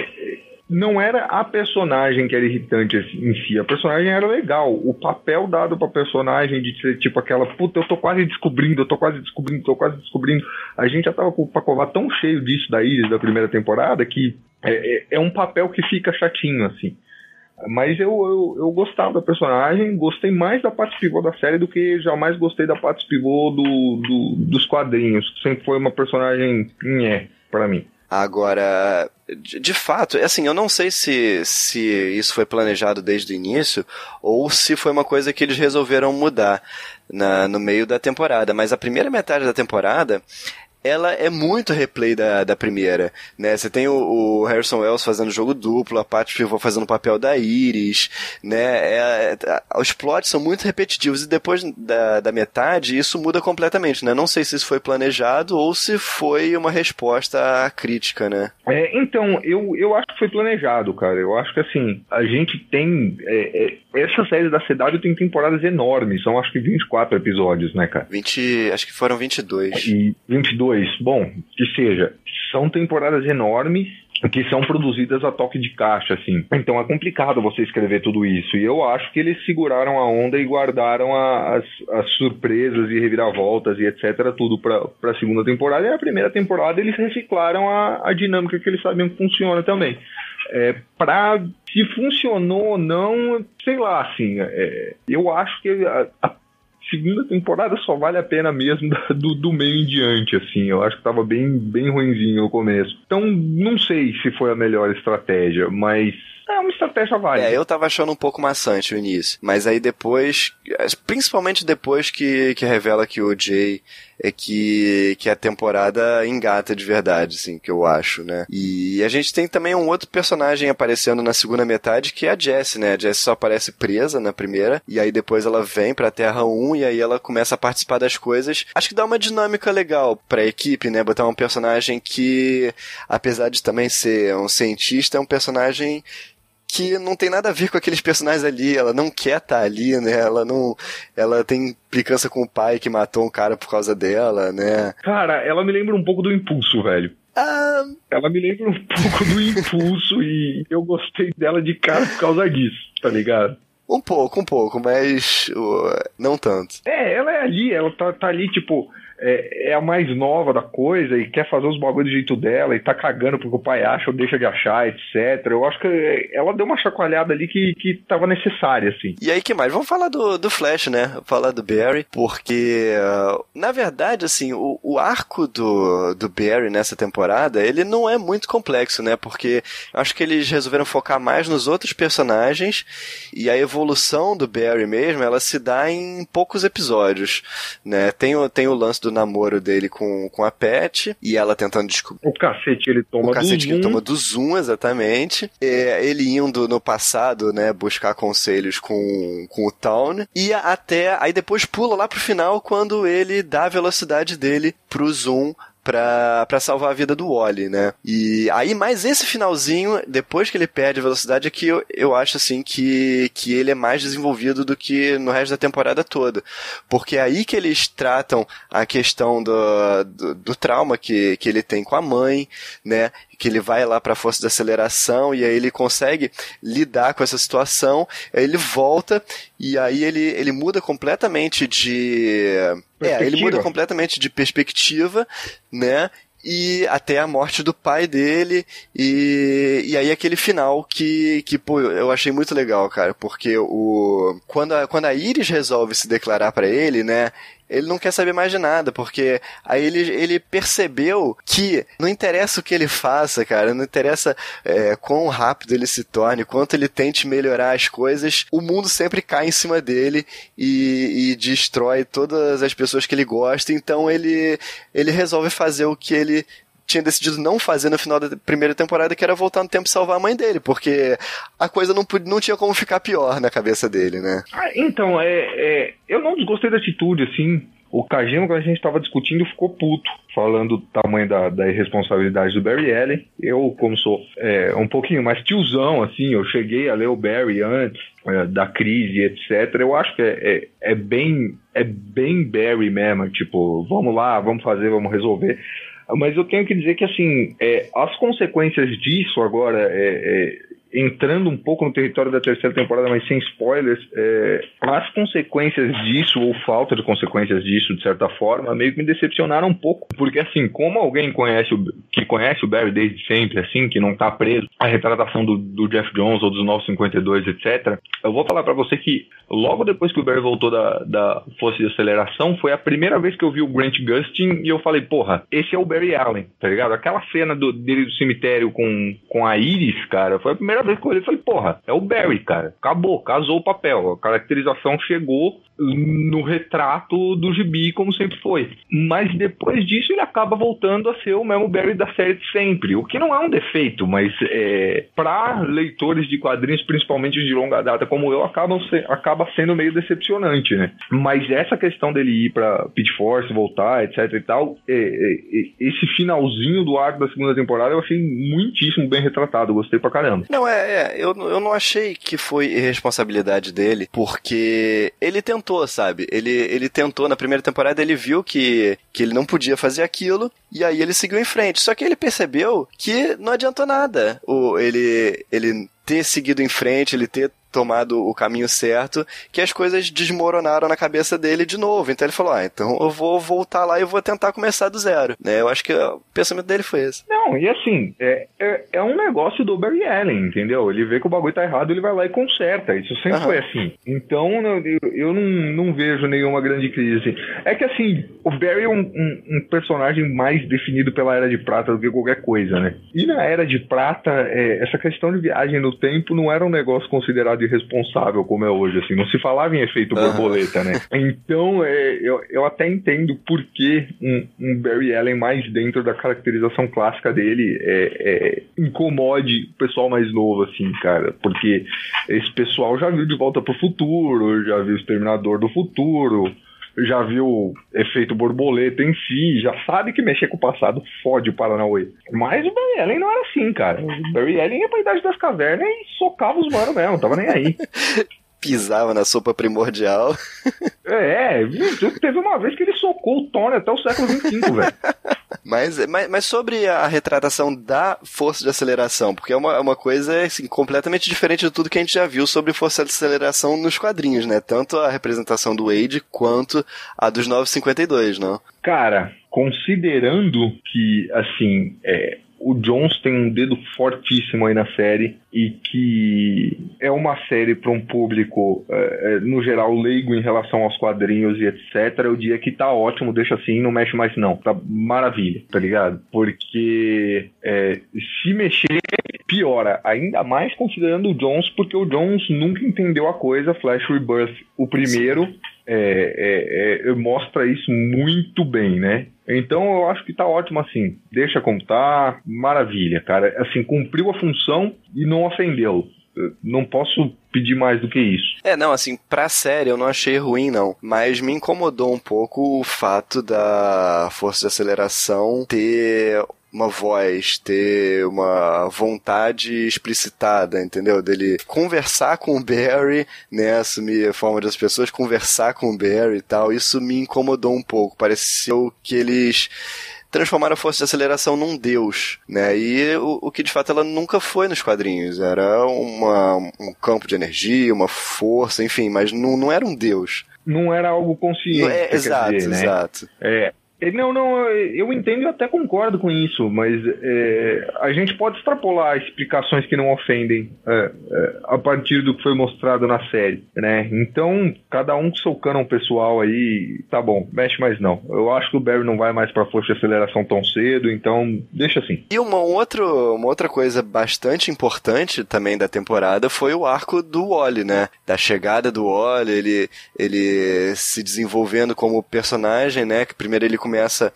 não era a personagem que era irritante assim, em si. A personagem era legal. O papel dado pra personagem de ser tipo aquela, puta, eu tô quase descobrindo, eu tô quase descobrindo, tô quase descobrindo. A gente já tava com o Pacová tão cheio disso da Iris da primeira temporada que é, é- é um papel que fica chatinho, assim. Mas eu, eu, eu gostava da personagem, gostei mais da parte pivô da série do que jamais gostei da parte pivô do, do- dos quadrinhos. Sempre foi uma personagem nhé pra mim. Agora, de, de fato, é assim, eu não sei se, se isso foi planejado desde o início ou se foi uma coisa que eles resolveram mudar na, no meio da temporada, mas a primeira metade da temporada ela é muito replay da, da primeira, né? Você tem o, o Harrison Wells fazendo jogo duplo, a Paty Pivot fazendo o papel da Iris, né? É, é, os plots são muito repetitivos e depois da, da metade isso muda completamente, né? Não sei se isso foi planejado ou se foi uma resposta à crítica, né? É, então, eu, eu acho que foi planejado, cara. Eu acho que assim, a gente tem. é, é, essa série da CW tem temporadas enormes, são acho que 24 episódios, né, cara? 20, acho que foram 22. E 22, bom, que seja, são temporadas enormes que são produzidas a toque de caixa, assim. Então é complicado você escrever tudo isso. E eu acho que eles seguraram a onda e guardaram a- as, as surpresas e reviravoltas e etc. tudo pra, pra segunda temporada. E a primeira temporada eles reciclaram a, a dinâmica que eles sabiam que funciona também. É, pra se funcionou ou não, sei lá, assim, é, eu acho que a, a segunda temporada só vale a pena mesmo do, do meio em diante, assim. Eu acho que tava bem, bem ruinzinho no começo. Então, não sei se foi a melhor estratégia, mas é uma estratégia válida. É, eu tava achando um pouco maçante o início. Mas aí depois, principalmente depois que, que revela que o Jay é que, que a temporada engata de verdade, assim, que eu acho, né? E a gente tem também um outro personagem aparecendo na segunda metade, que é a Jessie, né? A Jessie só aparece presa na primeira, e aí depois ela vem pra Terra 1, e aí ela começa a participar das coisas. Acho que dá uma dinâmica legal pra equipe, né? Botar um personagem que, apesar de também ser um cientista, é um personagem que não tem nada a ver com aqueles personagens ali, ela não quer estar ali, né? Ela não, ela tem implicância com o pai que matou um cara por causa dela, né? Cara, ela me lembra um pouco do Impulso, velho. Ah, Ela me lembra um pouco do Impulso e eu gostei dela de cara por causa disso, tá ligado? um pouco, um pouco, mas uh, não tanto. É, ela é ali, ela tá, tá ali, tipo, é, é a mais nova da coisa e quer fazer os bagulhos do jeito dela e tá cagando porque o pai acha ou deixa de achar, etc. Eu acho que ela deu uma chacoalhada ali que, que tava necessária, assim. E aí, que mais? Vamos falar do, do Flash, né? Falar do Barry, porque, uh, na verdade, assim, o, o arco do, do Barry nessa temporada, ele não é muito complexo, né? Porque acho que eles resolveram focar mais nos outros personagens e a evolução do Barry mesmo, ela se dá em poucos episódios, né? Tem tem o lance do do namoro dele com, com a Pet, e ela tentando descobrir. O cacete ele toma o cacete do que ele toma do Zoom, exatamente. É, ele indo no passado, né, buscar conselhos com, com o Town. E até. Aí depois pula lá pro final quando ele dá a velocidade dele pro Zoom. Pra, pra salvar a vida do Wally, né? E aí, mais esse finalzinho, depois que ele perde a velocidade, é que eu, eu acho, assim, que, que ele é mais desenvolvido do que no resto da temporada toda. Porque é aí que eles tratam a questão do, do, do trauma que, que ele tem com a mãe, né? Que ele vai lá para a força de aceleração e aí ele consegue lidar com essa situação. Aí ele volta e aí ele, ele muda completamente de. É, ele muda completamente de perspectiva, né? E até a morte do pai dele, e, e aí aquele final que, que pô, eu achei muito legal, cara, porque o quando a, quando a Iris resolve se declarar pra ele, né, ele não quer saber mais de nada, porque aí ele, ele percebeu que não interessa o que ele faça, cara, não interessa é, quão rápido ele se torne, quanto ele tente melhorar as coisas, o mundo sempre cai em cima dele e, e destrói todas as pessoas que ele gosta, então ele, ele resolve fazer o que ele tinha decidido não fazer no final da primeira temporada, que era voltar no tempo e salvar a mãe dele, porque a coisa não, não tinha como ficar pior na cabeça dele, né? Ah, então, é, é, eu não desgostei da atitude, assim. O Kajima, quando a gente estava discutindo, ficou puto, falando do tamanho da, da irresponsabilidade do Barry Allen. Eu, como sou é, um pouquinho mais tiozão, assim, eu cheguei a ler o Barry antes é, da crise, etc. Eu acho que é, é, é bem é bem Barry mesmo, tipo, vamos lá, vamos fazer, vamos resolver. Mas eu tenho que dizer que, assim, é, as consequências disso agora, é, é, entrando um pouco no território da terceira temporada, mas sem spoilers, é, as consequências disso, ou falta de consequências disso, de certa forma, meio que me decepcionaram um pouco. Porque, assim, como alguém conhece o, que conhece o Barry desde sempre, assim, que não tá preso à retratação do, do Jeff Jones ou dos 952, etc., eu vou falar pra você que logo depois que o Barry voltou da, da Força de Aceleração, foi a primeira vez que eu vi o Grant Gustin e eu falei, porra, esse é o Barry Allen, tá ligado? Aquela cena do- dele do cemitério com, com a Iris, cara, foi a primeira vez que eu olhei e falei, porra, é o Barry, cara. Acabou, casou o papel. A caracterização chegou no retrato do gibi, como sempre foi. Mas depois disso ele acaba voltando a ser o mesmo Barry da série de sempre. O que não é um defeito, mas é, para leitores de quadrinhos, principalmente de longa data como eu, acabam se- acaba sendo meio decepcionante, né? Mas essa questão dele ir pra Pit Force, voltar, etc e tal, é, é, é, esse finalzinho do arco da segunda temporada eu achei muitíssimo bem retratado. Gostei pra caramba. Não, é, é eu, eu não achei que foi irresponsabilidade dele, porque ele tentou, sabe? Ele, ele tentou, na primeira temporada ele viu que, que ele não podia fazer aquilo, e aí ele seguiu em frente. Só que ele percebeu que não adiantou nada o, ele, ele ter seguido em frente, ele ter tomado o caminho certo, que as coisas desmoronaram na cabeça dele de novo. Então ele falou: Ah, então eu vou voltar lá e vou tentar começar do zero. Né? Eu acho que o pensamento dele foi esse. Não, e assim, é, é, é um negócio do Barry Allen, entendeu? Ele vê que o bagulho tá errado, ele vai lá e conserta. Isso sempre Aham. foi assim. Então, eu, eu não, não vejo nenhuma grande crise. É que assim, o Barry é um, um- um personagem mais definido pela Era de Prata do que qualquer coisa, né? E na Era de Prata, é, essa questão de viagem no tempo não era um negócio considerado irresponsável como é hoje, assim. Não se falava em efeito borboleta, né? Então, é, eu, eu até entendo por que um, um Barry Allen mais dentro da caracterização clássica dele é, é, incomode o pessoal mais novo, assim, cara. Porque esse pessoal já viu De Volta pro Futuro, já viu Exterminador do Futuro, já viu efeito borboleta em si, já sabe que mexer com o passado fode o Paranauê. Mas o Barry Allen não era assim, cara. O Barry Allen ia pra Idade das Cavernas e socava os manos mesmo, tava nem aí. (laughs) Pisava na sopa primordial. (laughs) É, viu? teve uma vez que ele socou o Tony até o século XXV, (laughs) velho. Mas, mas, mas sobre a retratação da força de aceleração, porque é uma, é uma coisa assim, completamente diferente de tudo que a gente já viu sobre força de aceleração nos quadrinhos, né? Tanto a representação do Wade quanto a dos 952, não? Cara, considerando que, assim, é, o Jones tem um dedo fortíssimo aí na série e que é uma série para um público, é, é, no geral, leigo em relação aos quadrinhos e etc. Eu diria que tá ótimo, deixa assim, não mexe mais não. Tá maravilha, tá ligado? Porque é, se mexer, piora. Ainda mais considerando o Jones, porque o Jones nunca entendeu a coisa. Flash Rebirth, o primeiro é, é, é, mostra isso muito bem, né? Então eu acho que tá ótimo assim. Deixa como tá, maravilha, cara. Assim, cumpriu a função e não ofendeu. Eu Não posso pedir mais do que isso. É, não, assim, pra série eu não achei ruim, não. Mas me incomodou um pouco o fato da força de aceleração ter uma voz, ter uma vontade explicitada, entendeu? Dele conversar com o Barry, né? Assumir a forma das pessoas, conversar com o Barry e tal. Isso me incomodou um pouco. Pareceu que eles transformaram a força de aceleração num deus, né? E o, o que de fato ela nunca foi nos quadrinhos. Era uma, um campo de energia, uma força, enfim, mas não, não era um deus. Não era algo consciente. É- você quer exato, dizer, né? exato. É. É, Não, não, eu entendo e até concordo com isso, mas é, a gente pode extrapolar explicações que não ofendem é, é, a partir do que foi mostrado na série, né? Então, cada um com seu canon pessoal aí, tá bom, mexe mais não. Eu acho que o Barry não vai mais pra força de aceleração tão cedo, então deixa assim. E uma, outra uma outra coisa bastante importante também da temporada foi o arco do Wally, né? Da chegada do Wally, ele, ele se desenvolvendo como personagem, né? Que primeiro ele começa.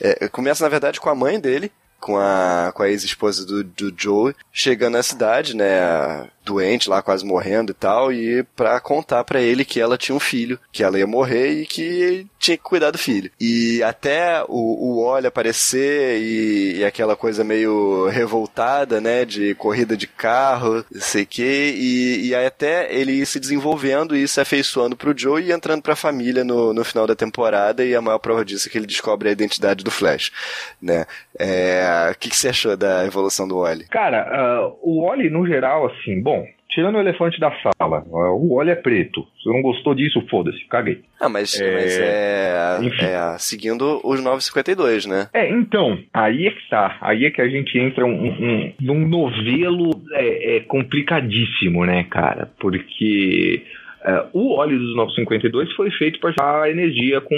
é, começa, na verdade, com a mãe dele. Com a, com a ex-esposa do, do Joe, chegando na cidade, né, doente lá, quase morrendo e tal, e pra contar pra ele que ela tinha um filho, que ela ia morrer e que tinha que cuidar do filho. E até o, o Wally aparecer e, e aquela coisa meio revoltada, né, de corrida de carro, sei que, e, e aí até ele ir se desenvolvendo e se afeiçoando pro Joe e entrando pra família no, no final da temporada, e a maior prova disso é que ele descobre a identidade do Flash, né. É, o que, que você achou da evolução do Wally? Cara, ah, o Wally, no geral, assim, bom, tirando o elefante da sala, o Wally é preto. Se não gostou disso, foda-se, caguei. Ah, mas É, mas é, enfim. é seguindo os 952, né? É, então, aí é que tá. Aí é que a gente entra um, um- num novelo é, é complicadíssimo, né, cara? Porque é, o óleo dos 952 foi feito para gerar energia com.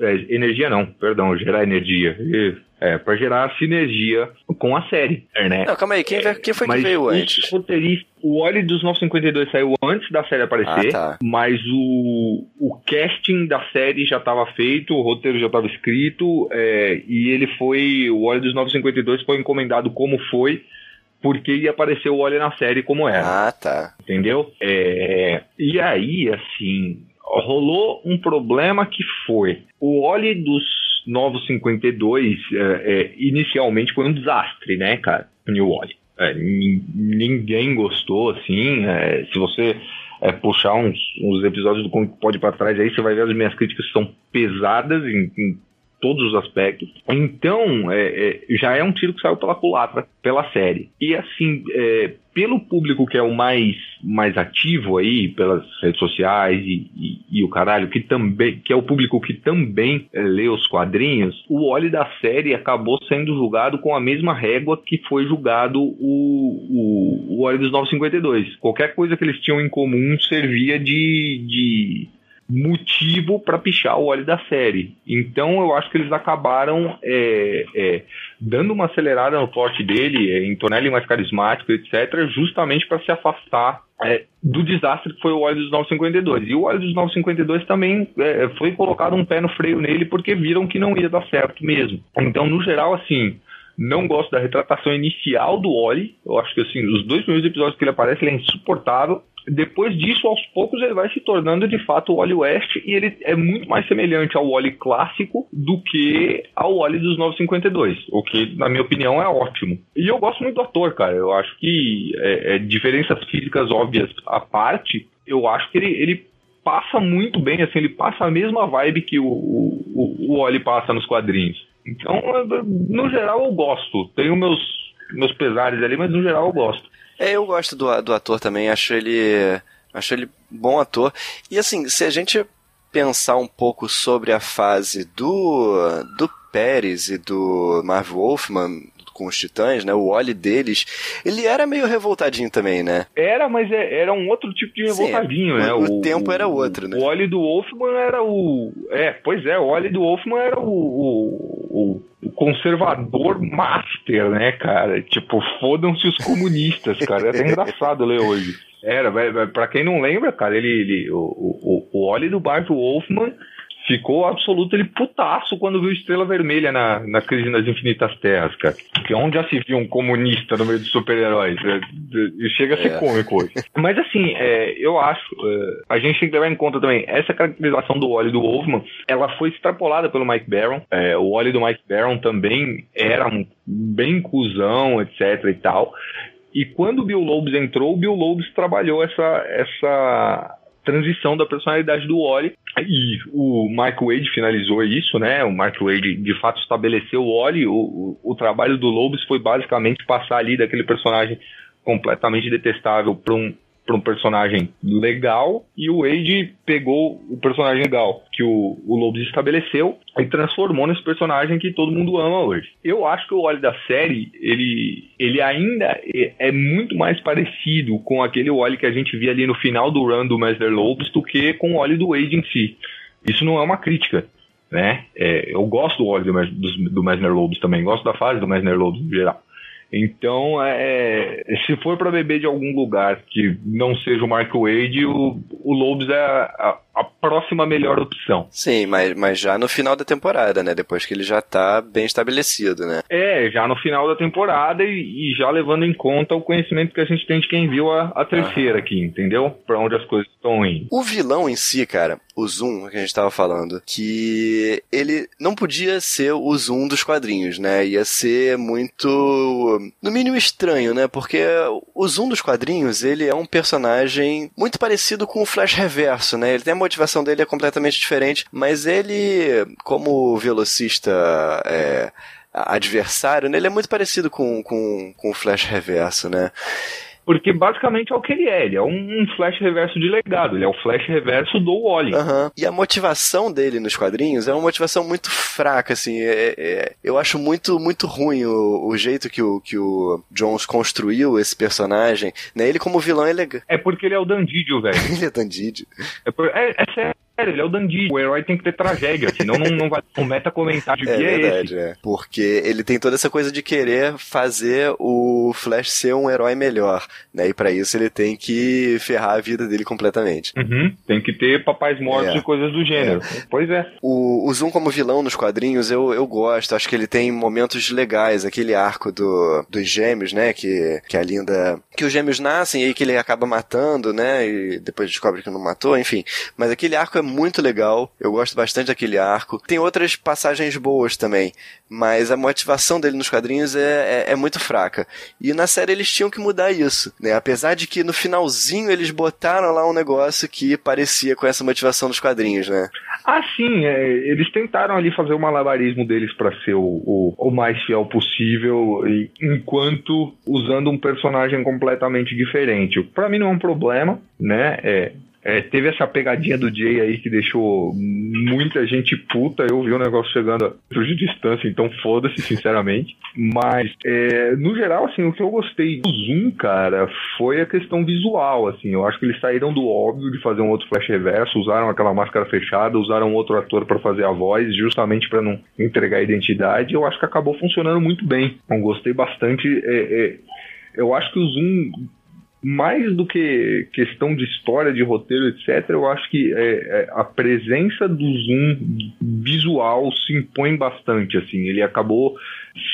é, energia não, perdão, gerar energia. É, para gerar sinergia com a série, né? Não, calma aí, quem, veio- quem foi que veio antes? roteiristas- o óleo dos 952 saiu antes da série aparecer, Ah, tá. mas o, o casting da série já estava feito, o roteiro já estava escrito, é, e ele foi. O óleo dos 952 foi encomendado como foi, porque ia aparecer o óleo na série como era. Ah, tá. Entendeu? É, e aí, assim, rolou um problema que foi o óleo dos Novos 52 é, é, inicialmente foi um desastre, né, cara? O New Wally. É, nin- ninguém gostou, assim. é, se você é, puxar uns, uns episódios do Como Pode para trás aí, você vai ver as minhas críticas são pesadas em, em todos os aspectos. Então, é, é, já é um tiro que saiu pela culatra, pela série. E assim, é, pelo público que é o mais, mais ativo aí, pelas redes sociais e, e- e o caralho, que também, que é o público que também é, lê os quadrinhos, o óleo da série acabou sendo julgado com a mesma régua que foi julgado o, o, o óleo dos 952. Qualquer coisa que eles tinham em comum servia de, de motivo para pichar o óleo da série. Então eu acho que eles acabaram é, é, dando uma acelerada no plot dele, é, em tornar ele mais carismático, etc., justamente para se afastar é, do desastre que foi o óleo dos 952. E o óleo dos 952 também é, foi colocado um pé no freio nele porque viram que não ia dar certo mesmo. Então, no geral, assim. Não gosto da retratação inicial do Oli. Eu acho que assim, os dois primeiros episódios que ele aparece, ele é insuportável. Depois disso, aos poucos, ele vai se tornando de fato o Wally West e ele é muito mais semelhante ao Wally clássico do que ao Wally dos 952, o que, na minha opinião, é ótimo. E eu gosto muito do ator, cara. Eu acho que é, é, diferenças físicas óbvias à parte, eu acho que ele, ele passa muito bem, assim, ele passa a mesma vibe que o, o, o passa nos quadrinhos. Então, no geral, eu gosto. Tenho meus, meus pesares ali, mas no geral eu gosto. É, eu gosto do, do ator também, acho ele. Acho ele bom ator. E assim, se a gente pensar um pouco sobre a fase do. do Pérez e do Marv Wolfman com os Titãs, né? O Wally deles, ele era meio revoltadinho também, né? Era, mas é- era um outro tipo de Sim, revoltadinho, o- né? o tempo era outro, né? O óleo do Wolfman era o. É, pois é, o óleo do Wolfman era o, o, o conservador master, né, cara? Tipo, fodam-se os comunistas, cara. É até (laughs) engraçado ler hoje. Era, pra quem não lembra, cara, ele, ele- o, o, o Oli do Bart Wolfman ficou absoluto ele putaço quando viu Estrela Vermelha na, na crise das infinitas terras, cara. Porque onde já se viu um comunista no meio dos super-heróis? É, chega a ser É. cômico hoje. Mas assim, é, eu acho, é, a gente tem que levar em conta também, essa caracterização do Oli do Wolfman, ela foi extrapolada pelo Mike Barron. É, o Oli do Mike Barron também era um bem cuzão, etc e tal. E quando o Bill Lobes entrou, o Bill Lobes trabalhou essa, essa transição da personalidade do Wally e o Mark Wade finalizou isso, né? O Mark Wade de fato estabeleceu o Wally. O, o, o trabalho do Lobes foi basicamente passar ali daquele personagem completamente detestável para um para um personagem legal e o Wade pegou o personagem legal que o, o Lobes estabeleceu e transformou nesse personagem que todo mundo ama hoje. Eu acho que o Wally da série, ele, ele ainda é, é muito mais parecido com aquele Wally que a gente via ali no final do run do Master Lobes do que com o Wally do Wade em si. Isso não é uma crítica, né? É, eu gosto do Wally do, dos- do Mesner também, gosto da fase do Mesner Lobes no geral. Então, é, se for para beber de algum lugar que não seja o Mark Wade, o, o Lobes é a, a próxima melhor opção. Sim, mas, mas já no final da temporada, né? Depois que ele já tá bem estabelecido, né? É, já no final da temporada e, e já levando em conta o conhecimento que a gente tem de quem viu a, a terceira aqui, entendeu? Pra onde as coisas indo. O vilão em si, cara, o Zoom, que a gente tava falando, que ele não podia ser o Zoom dos quadrinhos, né? Ia ser muito, no mínimo estranho, né? Porque o Zoom dos quadrinhos, ele é um personagem muito parecido com o Flash Reverso, né? Ele tem a motivação dele é completamente diferente, mas ele, como velocista, é, adversário, né? Ele é muito parecido com, com, com o Flash Reverso, né? Porque basicamente é o que ele é. Ele é um, Flash reverso de legado. Ele é o Flash reverso do Wally. Aham. E a motivação dele nos quadrinhos é uma motivação muito fraca, assim. é- é- eu acho muito, muito ruim o, o jeito que o, que o Jones construiu esse personagem. Né? Ele como vilão, é... É porque ele é o Dandidio, velho. (laughs) ele é Dandidio. É, por- é, é sério, ele é o Dandidio. O herói tem que ter tragédia, senão não, não vai. O meta comentário É que é, verdade, esse. é. Porque ele tem toda essa coisa de querer fazer o Flash ser um herói melhor, né? E pra isso ele tem que ferrar a vida dele completamente. Uhum. Tem que ter papais mortos É. e coisas do gênero. Pois é. O, o Zoom como vilão nos quadrinhos eu, eu gosto, acho que ele tem momentos legais, aquele arco do, dos gêmeos, né, que, que a Linda... Que os gêmeos nascem e aí que ele acaba matando, né, e depois descobre que não matou, enfim. Mas aquele arco é muito legal, eu gosto bastante daquele arco. Tem outras passagens boas também, mas a motivação dele nos quadrinhos é, é, é muito fraca. E na série eles tinham que mudar isso, né, apesar de que no finalzinho eles botaram lá um negócio que parecia com essa motivação dos quadrinhos, né. Ah, sim, é, eles tentaram ali fazer o malabarismo deles pra ser o, o, o mais fiel possível, e- enquanto usando um personagem completamente diferente. Pra mim não é um problema, né? É, é, teve essa pegadinha do Jay aí que deixou muita gente puta. Eu vi o negócio chegando a metros de distância, então foda-se, sinceramente. Mas, é, no geral, assim, o que eu gostei do Zoom, cara, foi a questão visual, assim. Eu acho que eles saíram do óbvio de fazer um outro flash reverso, usaram aquela máscara fechada, usaram outro ator pra fazer a voz, justamente pra não entregar a identidade. Eu acho que acabou funcionando muito bem. Então, gostei bastante. É, é, eu acho que o Zoom mais do que questão de história, de roteiro, etc., eu acho que é, é, a presença do Zoom visual se impõe bastante, assim, ele acabou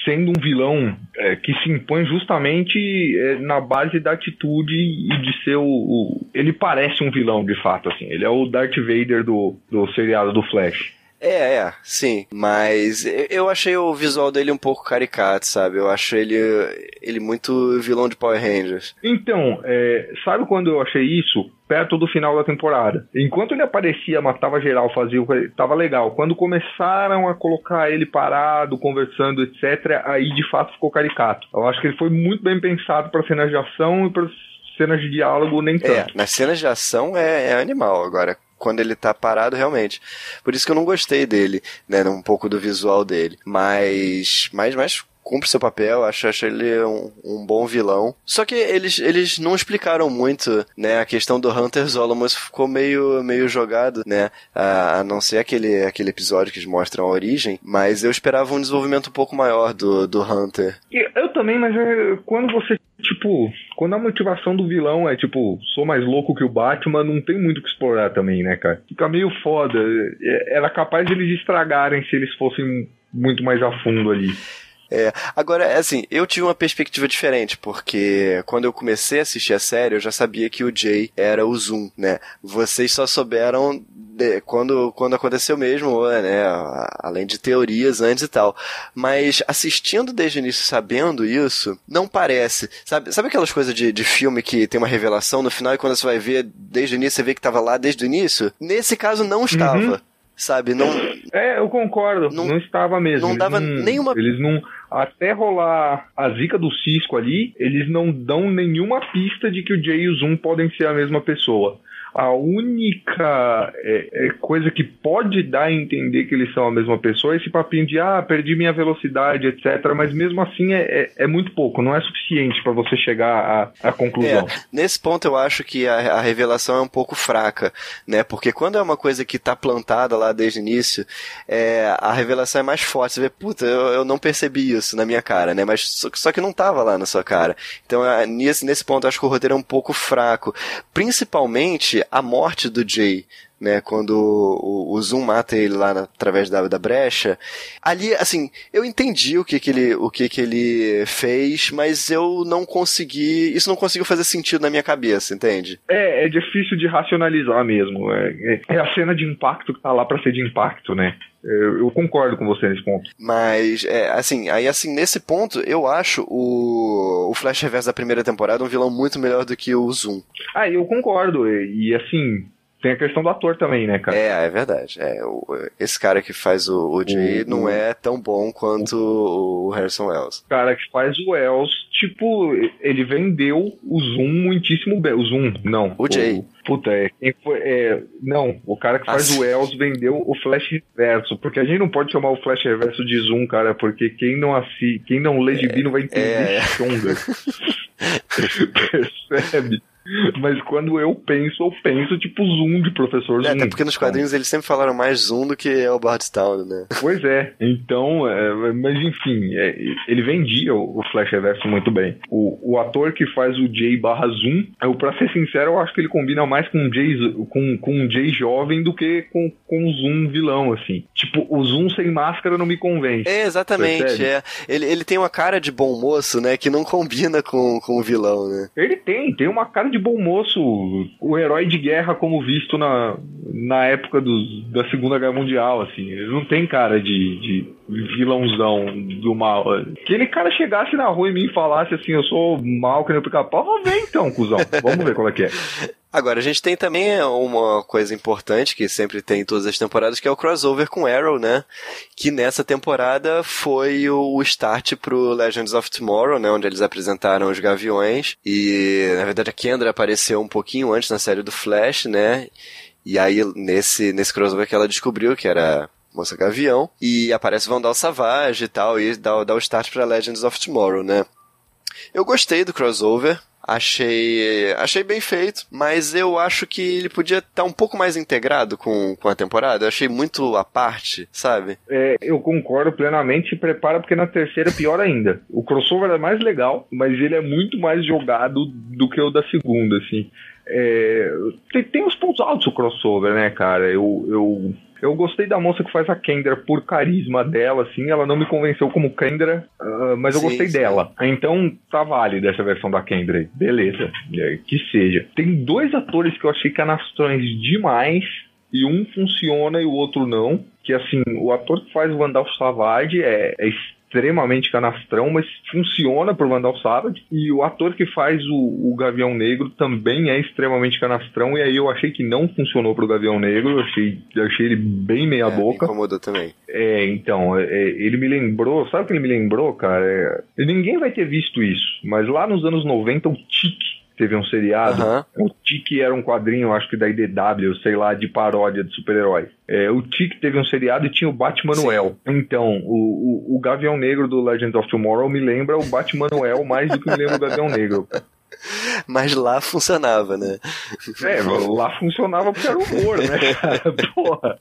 sendo um vilão é, que se impõe justamente é, na base da atitude e de ser o, o- Ele parece um vilão, de fato, assim, ele é o Darth Vader do, do seriado do Flash. É, é, sim. Mas eu- achei o visual dele um pouco caricato, sabe? Eu acho ele, ele muito vilão de Power Rangers. Então, é, sabe quando eu achei isso? Perto do final da temporada. Enquanto ele aparecia, matava geral, fazia o que tava legal. Quando começaram a colocar ele parado, conversando, etc., aí de fato ficou caricato. Eu acho que ele foi muito bem pensado para cenas de ação e para cenas de diálogo nem É, tanto. nas cenas de ação é, é animal agora. Quando ele tá parado, realmente. Por isso que eu não gostei dele, né? Um pouco do visual dele. Mas. Mas, mas cumpre seu papel, acho, acho ele um, um bom vilão. Só que eles, eles não explicaram muito, né? A questão do Hunter Zolomos ficou meio, meio jogado, né? A, a não ser aquele, aquele episódio que eles mostram a origem, mas eu esperava um desenvolvimento um pouco maior do, do Hunter. Eu também, mas é, quando você, tipo, quando a motivação do vilão é tipo, sou mais louco que o Batman, não tem muito o que explorar também, né, cara? Fica meio foda. É- Era capaz de eles estragarem se eles fossem muito mais a fundo ali. É, agora, assim, eu tive uma perspectiva diferente, porque quando eu comecei a assistir a série, eu já sabia que o Jay era o Zoom, né? Vocês só souberam de- quando, quando aconteceu mesmo, né? Além de teorias antes e tal. Mas assistindo desde o início, sabendo isso, não parece. Sabe, sabe aquelas coisas de, de filme que tem uma revelação no final e quando você vai ver desde o início, você vê que tava lá desde o início? Nesse caso, não estava. Sabe, não, É, eu concordo. Não, estava mesmo. não Eles dava nenhuma- Eles não. Até rolar a zica do Cisco ali, eles não dão nenhuma pista de que o Jay e o Zoom podem ser a mesma pessoa. A única é, é, coisa que pode dar a entender que eles são a mesma pessoa é esse papinho de ah, perdi minha velocidade, etc. Mas mesmo assim é, é, é muito pouco, não é suficiente para você chegar à, à conclusão. É, nesse ponto eu acho que a, a revelação é um pouco fraca, né? Porque quando é uma coisa que tá plantada lá desde o início, é, a revelação é mais forte. Você vê, puta, eu, eu não percebi isso na minha cara, né? Mas só, só que não tava lá na sua cara. Então, é, nesse, nesse ponto, eu acho que o roteiro é um pouco fraco. Principalmente a morte do Jay. Né, quando o, o Zoom mata ele lá na- através da, da brecha, ali, assim, eu entendi o que que ele, o que que ele fez, mas eu não consegui, isso não conseguiu fazer sentido na minha cabeça, entende? É, é difícil de racionalizar mesmo. É, é- é a cena de impacto que tá lá pra ser de impacto, né? Eu, eu concordo com você nesse ponto. Mas, é, assim, aí assim, nesse ponto, eu acho o, o Flash Reverso da primeira temporada um vilão muito melhor do que o Zoom. Ah, eu concordo. E, e, assim, tem a questão do ator também, né, cara? É, é verdade. É, o- esse cara que faz o, o Jay O- não o- é tão bom quanto o Harrison Wells. O cara que faz o Wells, tipo, ele vendeu o Zoom muitíssimo bem. O Zoom, não. O Jay. puta, é, quem foi, é. Não, o cara que faz Ah, o Wells vendeu o Flash Reverso. Porque a gente não pode chamar o Flash Reverso de Zoom, cara, porque quem não assi, quem não lê gibi não vai entender é. chonga. (laughs) (laughs) Percebe? Mas quando eu penso, eu penso tipo Zoom de professor É, Zoom. até porque nos quadrinhos eles sempre falaram mais Zoom do que é o Bardstown, né? Pois é, então, é, mas enfim, é, ele vendia o o Flash Reverso muito bem. O, o ator que faz o Jay barra Zoom, eu, pra ser sincero, eu acho que ele combina mais com um Jay, com, com um Jay jovem do que com, com o Zoom vilão, assim. Tipo, o Zoom sem máscara não me convence. É, exatamente, Percebe? é. Ele, ele tem uma cara de bom moço, né, que não combina com, com o vilão, né? Ele tem, tem uma cara de bom moço, o herói de guerra como visto na, na época dos, da Segunda Guerra Mundial, assim. Ele não tem cara de, de vilãozão do mal. Aquele cara chegasse na rua e me falasse assim, eu sou mal, que nem o pica-pau, vamos ver então, cuzão. Vamos ver qual é que é. (laughs) Agora, a gente tem também uma coisa importante que sempre tem em todas as temporadas, que é o crossover com Arrow, né? Que nessa temporada foi o start pro Legends of Tomorrow, né? Onde eles apresentaram os Gaviões. E, na verdade, a Kendra apareceu um pouquinho antes na série do Flash, né? E aí, nesse, nesse crossover que ela descobriu que era Moça Gavião. E aparece Vandal Savage e tal, e dá, dá o start pra Legends of Tomorrow, né? Eu gostei do crossover. Achei, achei bem feito, mas eu acho que ele podia estar um pouco mais integrado com, com a temporada. Eu achei muito à parte, sabe? É, eu concordo plenamente, prepara porque na terceira é pior ainda. O crossover é mais legal, mas ele é muito mais jogado do que o da segunda, assim. É, tem, tem os pontos altos o crossover, né, cara? Eu, eu, eu gostei da moça que faz a Kendra por carisma dela, assim. Ela não me convenceu como Kendra, ah, mas eu Sim, gostei sim. dela. Então tá válida essa versão da Kendra aí. Beleza, é, que seja. Tem dois atores que eu achei canastrões demais e um funciona e o outro não. Que assim, o ator que faz o Vandal Savage é, é extremamente canastrão, mas funciona pro Vandal Savage. E o ator que faz o, o Gavião Negro também é extremamente canastrão. E aí eu achei que não funcionou pro Gavião Negro. Eu achei, eu achei ele bem meia É, me boca. incomodou também. É, então, é, é, ele me lembrou, sabe o que ele me lembrou, cara? É, ninguém vai ter visto isso, mas lá nos anos 90 o Tique teve um seriado. Aham. O Tique era um quadrinho, acho que da IDW, sei lá, de paródia de super-heróis. É, o Tique teve um seriado e tinha o Batmanuel. Então, o, o, o Gavião Negro do Legends of Tomorrow me lembra o Batmanuel mais do que me lembra o Gavião Negro. (laughs) Mas lá funcionava, né? É, lá funcionava porque era humor, né, cara? (laughs) Porra.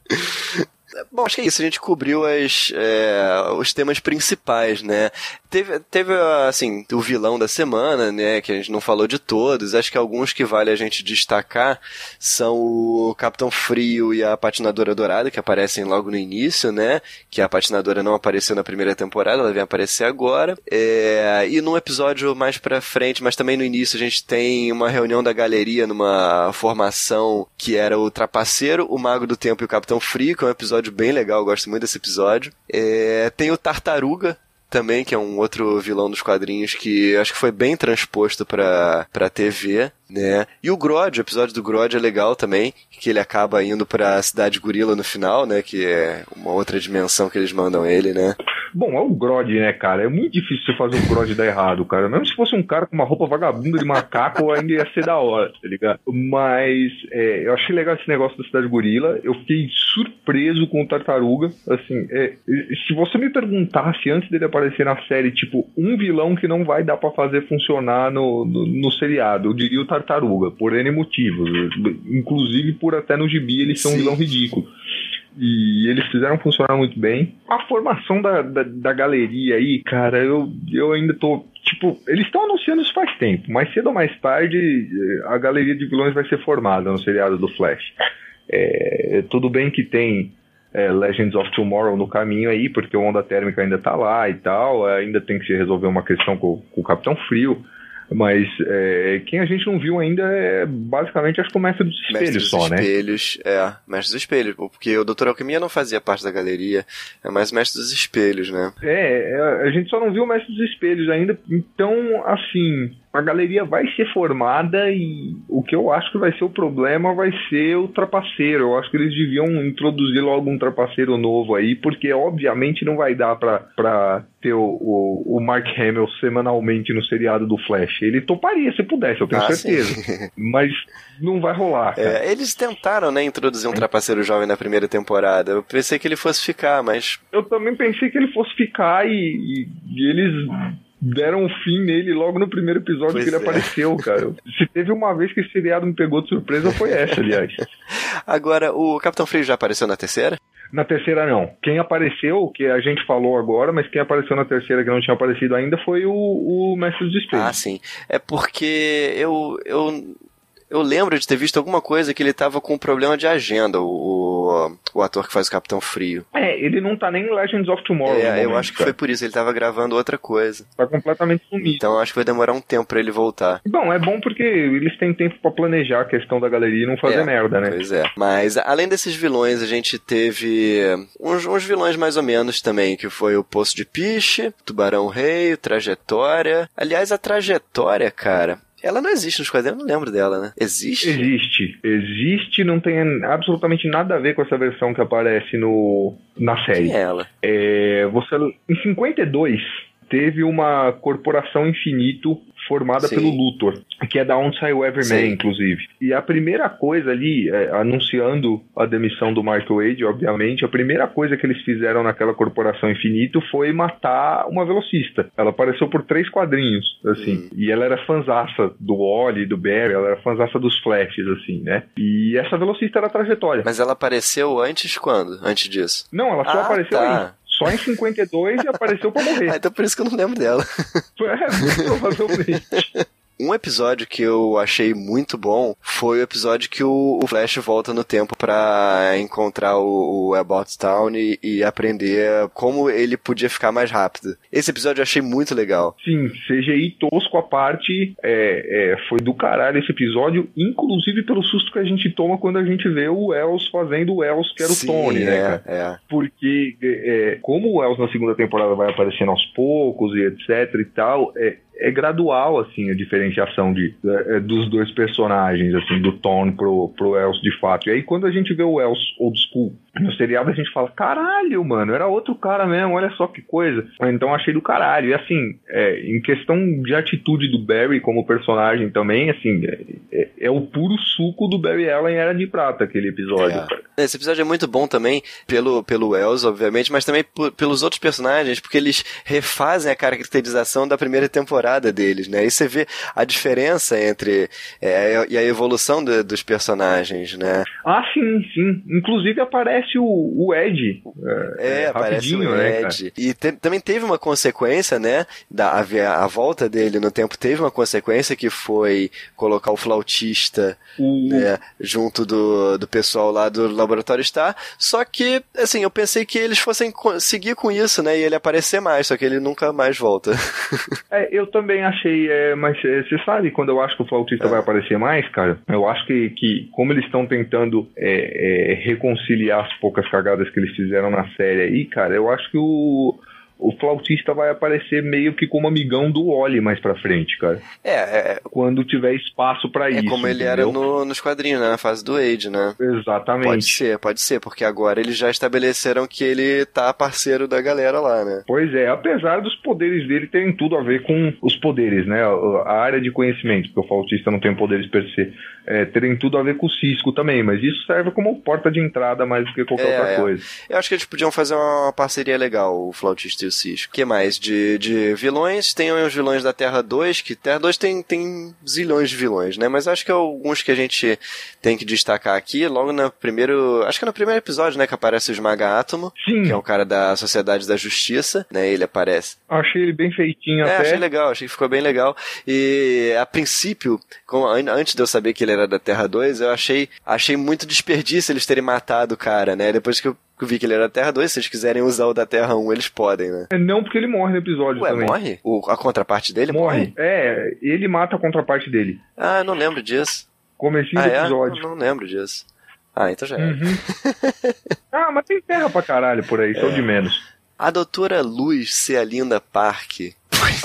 Bom, acho que é isso. A gente cobriu as, é, os temas principais, né? Teve, teve, assim, o vilão da semana, né? Que a gente não falou de todos. Acho que alguns que vale a gente destacar são o Capitão Frio e a Patinadora Dourada, que aparecem logo no início, né? Que a Patinadora não apareceu na primeira temporada, ela vem aparecer agora. É, e num episódio mais pra frente, mas também no início, a gente tem uma reunião da galeria numa formação que era o Trapaceiro, o Mago do Tempo e o Capitão Frio, que é um episódio bem legal, gosto muito desse episódio. É, tem o Tartaruga, também, que é um outro vilão dos quadrinhos que acho que foi bem transposto pra, pra TV, né? E o Grodd, o episódio do Grodd é legal também, que ele acaba indo pra Cidade Gorila no final, né? Que é uma outra dimensão que eles mandam ele, né? Bom, é o Grodd, né, cara? É muito difícil fazer um Grodd dar errado, cara. Mesmo se fosse um cara com uma roupa vagabunda de macaco, ainda ia ser da hora, tá ligado? Mas é, eu achei legal esse negócio da Cidade Gorila. Eu fiquei surpreso com o Tartaruga. Assim, é, se você me perguntasse antes dele aparecer na série, tipo, um vilão que não vai dar pra fazer funcionar no, no, no seriado, eu diria o Tartaruga, por N motivos. Inclusive por até no gibi ele ser um Sim. vilão ridículo. E eles fizeram funcionar muito bem. A formação da, da, da galeria aí, cara, eu, eu ainda tô. Tipo, eles estão anunciando isso faz tempo. Mais cedo ou mais tarde, eh, a galeria de vilões vai ser formada no seriado do Flash. É, tudo bem que tem é, Legends of Tomorrow no caminho aí, porque o Onda Térmica ainda tá lá e tal. Ainda tem que se resolver uma questão com, com o Capitão Frio. Mas é, quem a gente não viu ainda é basicamente acho que o Mestre dos Mestre Espelhos dos só, né? Espelhos, é, Mestre dos Espelhos, porque o Dr. Alquimia não fazia parte da galeria, é mais Mestre dos Espelhos, né? É, é, a gente só não viu o Mestre dos Espelhos ainda, então, assim, a galeria vai ser formada e o que eu acho que vai ser o problema vai ser o trapaceiro. Eu acho que eles deviam introduzir logo um trapaceiro novo aí, porque obviamente não vai dar pra, pra ter o, o, o Mark Hamill semanalmente no seriado do Flash. Ele toparia se pudesse, eu tenho Ah, certeza. (laughs) Mas não vai rolar. É, eles tentaram, né, introduzir um trapaceiro jovem na primeira temporada. Eu pensei que ele fosse ficar, mas Eu também pensei que ele fosse ficar e, e- e eles deram um fim nele logo no primeiro episódio Pois que ele é. apareceu, cara. Se teve uma vez que esse seriado me pegou de surpresa, foi essa, aliás. (laughs) agora o Capitão Frio já apareceu na terceira? Na terceira, não. Quem apareceu, que a gente falou agora, mas quem apareceu na terceira que não tinha aparecido ainda foi o, o Mestre dos Espelhos. Ah, sim. É porque eu eu eu lembro de ter visto alguma coisa que ele tava com um problema de agenda, o, o, ator que faz o Capitão Frio. É, ele não tá nem em Legends of Tomorrow. É, eu momento, acho que cara. foi por isso, ele tava gravando outra coisa. Tá completamente sumido. Então eu acho que vai demorar um tempo pra ele voltar. Bom, é bom porque eles têm tempo pra planejar a questão da galeria e não fazer É, merda, né? Pois é. Mas além desses vilões, a gente teve uns, uns vilões mais ou menos também, que foi o Poço de Piche, Tubarão Rei, Trajetória. Aliás, a Trajetória, cara, ela não existe nos quadrinhos, eu não lembro dela, né? Existe? Existe. Existe, não tem absolutamente nada a ver com essa versão que aparece no, na série. Quem é ela? É, você, em 52, teve uma corporação infinito formada Sim. pelo Luthor, que é da Onde Saiu Everyman, Sim. inclusive. E a primeira coisa ali, é, anunciando a demissão do Mark Wade, obviamente, a primeira coisa que eles fizeram naquela corporação infinito foi matar uma velocista. Ela apareceu por três quadrinhos, assim. Hum. E ela era fanzaça do Wally, do Barry, ela era fanzaça dos Flashes, assim, né? E essa velocista era a trajetória. Mas ela apareceu antes quando? Antes disso? Não, ela só Ah, apareceu tá. aí. Só em 52 e apareceu pra morrer. Ah, então por isso que eu não lembro dela. É, provavelmente. (laughs) Um episódio que eu achei muito bom foi o episódio que o, o Flash volta no tempo pra encontrar o, o About Town e, e aprender como ele podia ficar mais rápido. Esse episódio eu achei muito legal. Sim, CGI tosco à parte, é, é, foi do caralho esse episódio, inclusive pelo susto que a gente toma quando a gente vê o Wells fazendo o Wells, que era Sim, o Tony, né, é, é. Porque, é, é, como o Wells na segunda temporada vai aparecendo aos poucos e etc e tal, é, é gradual, assim, a diferenciação de, é, é, dos dois personagens, assim, do Tony pro, pro Wells de fato. E aí, quando a gente vê o Wells old school no seriado, a gente fala, caralho, mano, era outro cara mesmo, olha só que coisa. Então, achei do caralho. E, assim, é, em questão de atitude do Barry como personagem também, assim, é, é- é o puro suco do Barry Allen Era de Prata, aquele episódio. É. Esse episódio é muito bom também pelo, pelo Wells, obviamente, mas também por- pelos outros personagens, porque eles refazem a caracterização da primeira temporada deles, né? Aí você vê a diferença entre é, e a evolução do- dos personagens, né? Ah, sim, sim. Inclusive aparece o, o Ed. É, aparece o né? Ed. e te- também teve uma consequência, né? Da, a, a volta dele no tempo teve uma consequência que foi colocar o flautista O- né, junto do, do pessoal lá do Laboratório Star. Só que, assim, eu pensei que eles fossem seguir com isso, né? E ele aparecer mais, só que ele nunca mais volta. (laughs) É, eu também achei, é, mas é, você sabe, quando eu acho que o flautista vai aparecer mais, cara, eu acho que, que como eles estão tentando é, é, reconciliar as poucas cagadas que eles fizeram na série aí, cara, eu acho que o, o flautista vai aparecer meio que como amigão do Oli mais pra frente, cara. É, é, Quando tiver espaço pra é isso. como ele era entendeu? no, nos quadrinhos, né? Na fase do Age, né? Exatamente. Pode ser, pode ser, porque agora eles já estabeleceram que ele tá parceiro da galera lá, né? Pois é, apesar dos poderes dele terem tudo a ver com os poderes, né? A a área de conhecimento, porque o flautista não tem poderes per se, é, terem tudo a ver com o Cisco também, mas isso serve como porta de entrada mais do que qualquer É, outra é. coisa. Eu acho que eles podiam fazer uma parceria legal, o Flautista e o Cisco. O que mais? De, de vilões, tem os vilões da Terra 2, que Terra 2 tem, tem zilhões de vilões, né? Mas acho que alguns que a gente tem que destacar aqui, logo no primeiro. Acho que é no primeiro episódio, né? Que aparece o Esmaga Átomo, Sim, que é um cara da Sociedade da Justiça, né? Ele aparece. achei ele bem feitinho É, até. achei legal, achei que ficou bem legal. E a princípio, antes de eu saber que ele era da Terra 2, eu achei, achei muito desperdício eles terem matado o cara, né? Depois que eu vi que ele era da Terra 2, se eles quiserem usar o da Terra 1, eles podem, né? É, Não, porque ele morre no episódio Ué, também. morre? O, a contraparte dele Morre. É, ele mata a contraparte dele. Ah, não lembro disso. Comecinho Ah, do é? Eu episódio. não lembro disso. Ah, então já é. Uhum. (laughs) ah, mas tem terra pra caralho por aí, É. só de menos. A doutora Luz ser a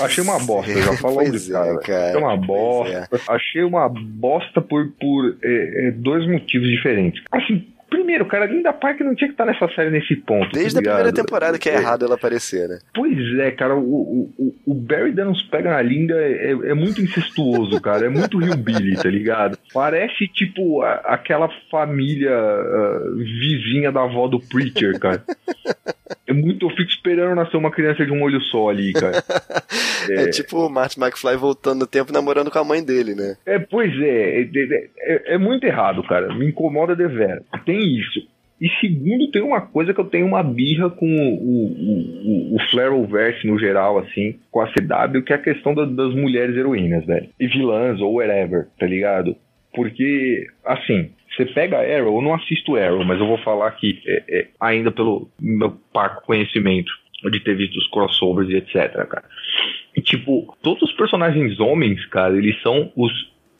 Achei uma bosta, já (laughs) falamos disso, cara. é, cara. Achei uma bosta. Achei uma bosta por, por é, é, dois motivos diferentes. Assim, primeiro, cara, Linda Park não tinha que estar nessa série nesse ponto. Desde tá a primeira temporada que é errado ela aparecer, né? Pois é, cara, o, o, o- Barry Daniels pega na Linda é, é muito incestuoso, cara. É muito Hillbilly, tá ligado? Parece tipo a- aquela família ah, vizinha da avó do Preacher, cara. É muito, eu fico esperando nascer uma criança de um olho só ali, cara. (laughs) É, tipo o Martin McFly voltando no tempo namorando com a mãe dele, né? É, pois é, é, é, é muito errado, cara. Me incomoda de vera. Tem isso. E segundo, tem uma coisa que eu tenho uma birra com o, o, o, o Flareverse no geral, assim, com a CW, que é a questão da- das mulheres heroínas, velho. E vilãs, ou whatever, tá ligado? Porque, assim, você pega Arrow, eu não assisto Arrow, mas eu vou falar aqui, é, é, ainda pelo meu parco conhecimento de ter visto os crossovers e etc, cara. E, tipo, todos os personagens homens, cara, eles são os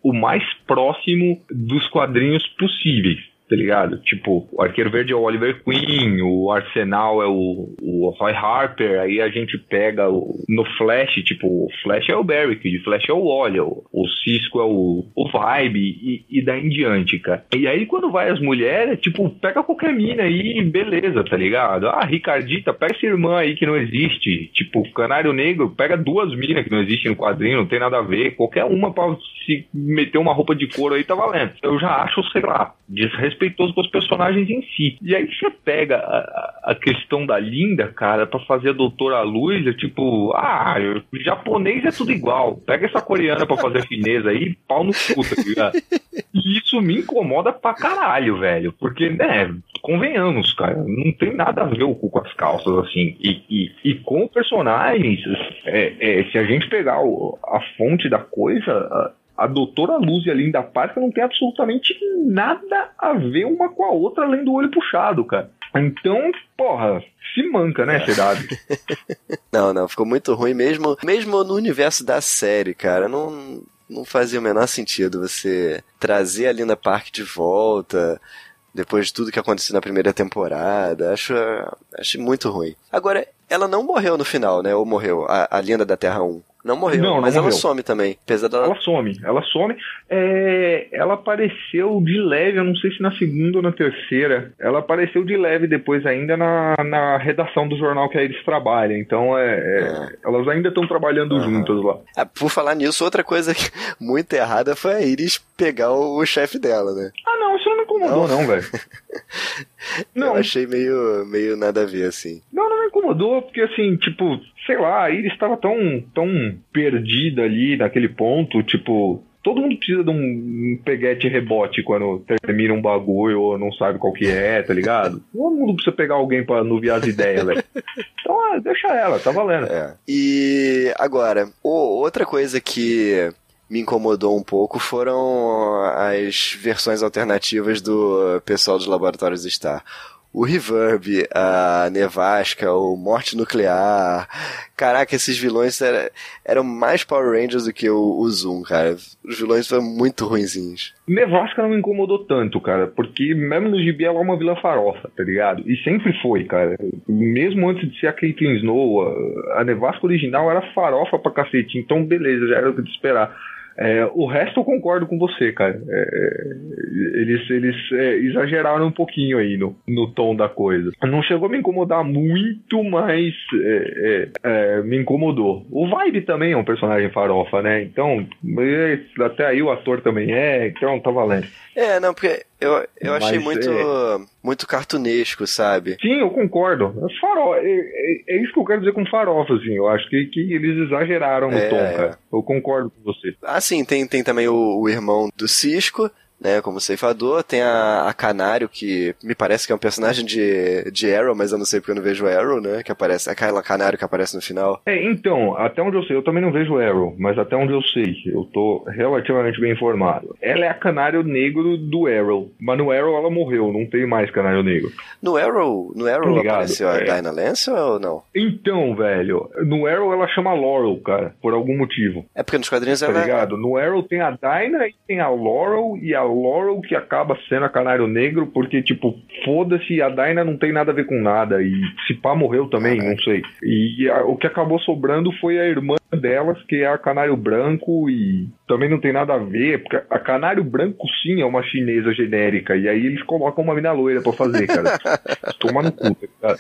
o mais próximo dos quadrinhos possíveis, tá ligado? Tipo, o Arqueiro Verde é o Oliver Queen, o Arsenal é o, o Roy Harper, aí a gente pega o, no Flash, tipo, o Flash é o Barrick, o Flash é o Wally, o, o Cisco é o, o Vibe e, e daí em diante, cara. E aí quando vai as mulheres, tipo, pega qualquer mina aí, beleza, tá ligado? Ah, Ricardita, pega essa irmã aí que não existe. Tipo, Canário Negro, pega duas minas que não existem no quadrinho, não tem nada a ver. Qualquer uma pra se meter uma roupa de couro aí tá valendo. Eu já acho, sei lá, desrespeitoso com os personagens em si. E aí você pega a, a- questão da Linda, cara, pra fazer a Doutora Luz, é tipo, ah, japonês é tudo igual. Pega essa coreana pra fazer a chinesa aí, pau no cu, tá ligado? E isso me incomoda pra caralho, velho. Porque, né, convenhamos, cara, não tem nada a ver o cu com as calças, assim. E, e, e com personagens, é, é, se a gente pegar o- a fonte da coisa, a, Doutora Luz e a Linda Parker não tem absolutamente nada a ver uma com a outra além do olho puxado, cara. Então, porra, se manca, né, CW? (laughs) Não, não, ficou muito ruim mesmo. Mesmo no universo da série, cara, não, não fazia o menor sentido você trazer a Linda Park de volta depois de tudo que aconteceu na primeira temporada. Acho, acho muito ruim. Agora, ela não morreu no final, né? Ou morreu? A, a Linda da Terra 1. Não morreu, Não, não mas ela morreu. some também. Apesar dela. Ela some, ela some. É, ela apareceu de leve, eu não sei se na segunda ou na terceira. Ela apareceu de leve depois ainda na, na redação do jornal que a eles trabalham. Então é, é, elas ainda estão trabalhando Aham. juntas lá. Ah, por falar nisso, outra coisa (laughs) muito errada foi a Iris pegar o, o chefe dela, né? Ah, não, incomodou, Não. não, velho. (laughs) Não, Eu achei meio, meio nada a ver, assim. Não, não me incomodou, porque assim, tipo, sei lá, a Iris estava tão, tão perdida ali naquele ponto, tipo, todo mundo precisa de um, peguete rebote quando termina um bagulho ou não sabe qual que é, tá ligado? (laughs) Todo mundo precisa pegar alguém pra anuviar as ideias, velho. Então, ah, deixa ela, tá valendo. É. E agora, o- outra coisa que me incomodou um pouco foram as versões alternativas do pessoal dos laboratórios Star. O Reverb, a Nevasca, o Morte Nuclear. Caraca, esses vilões era- eram mais Power Rangers do que o, o Zoom, cara. Os vilões foram muito ruinzinhos. Nevasca não me incomodou tanto, cara, porque mesmo no gibi ela é uma vilã farofa, tá ligado? E sempre foi, cara. Mesmo antes de ser a Caitlyn Snow, a, Nevasca original era farofa pra cacete, então beleza, já era o que esperar. É, o resto eu concordo com você, cara. É, eles eles é, exageraram um pouquinho aí no, no tom da coisa. Não chegou a me incomodar muito, mas é, é, é, me incomodou. O Vibe também é um personagem farofa, né? Então, é, até aí o ator também é, então tá valendo. É, não, porque eu, eu achei muito, é. muito cartunesco, sabe? Sim, eu concordo. É, faro, é, é- é isso que eu quero dizer com farofa, assim. Eu acho que, que eles exageraram no É, tom, cara. Eu concordo com você. Ah, sim, tem, tem também o, o irmão do Cisco, né, como ceifador. Tem a, a Canário, que me parece que é um personagem de, de Arrow, mas eu não sei porque eu não vejo Arrow, né, que aparece, aquela Canário que aparece no final. É, então, até onde eu sei, eu também não vejo Arrow, mas até onde eu sei, eu tô relativamente bem informado. Ela é a canário negro do Arrow, mas no Arrow ela morreu, não tem mais canário negro. No Arrow, no Arrow ligado, apareceu a é. Dinah Lance ou não? Então, velho, no Arrow ela chama Laurel, cara, por algum motivo. É porque nos quadrinhos Tá ela ligado? No Arrow tem a Dinah e tem a Laurel, e a Laurel que acaba sendo a Canário Negro, porque, tipo, foda-se, a Dinah não tem nada a ver com nada, e se pá morreu também, não sei. E a- o que acabou sobrando foi a irmã delas, que é a Canário Branco, e também não tem nada a ver, porque a Canário Branco sim é uma chinesa genérica, e aí eles colocam uma mina loira pra fazer, cara. (laughs) Toma no cu, tá ligado?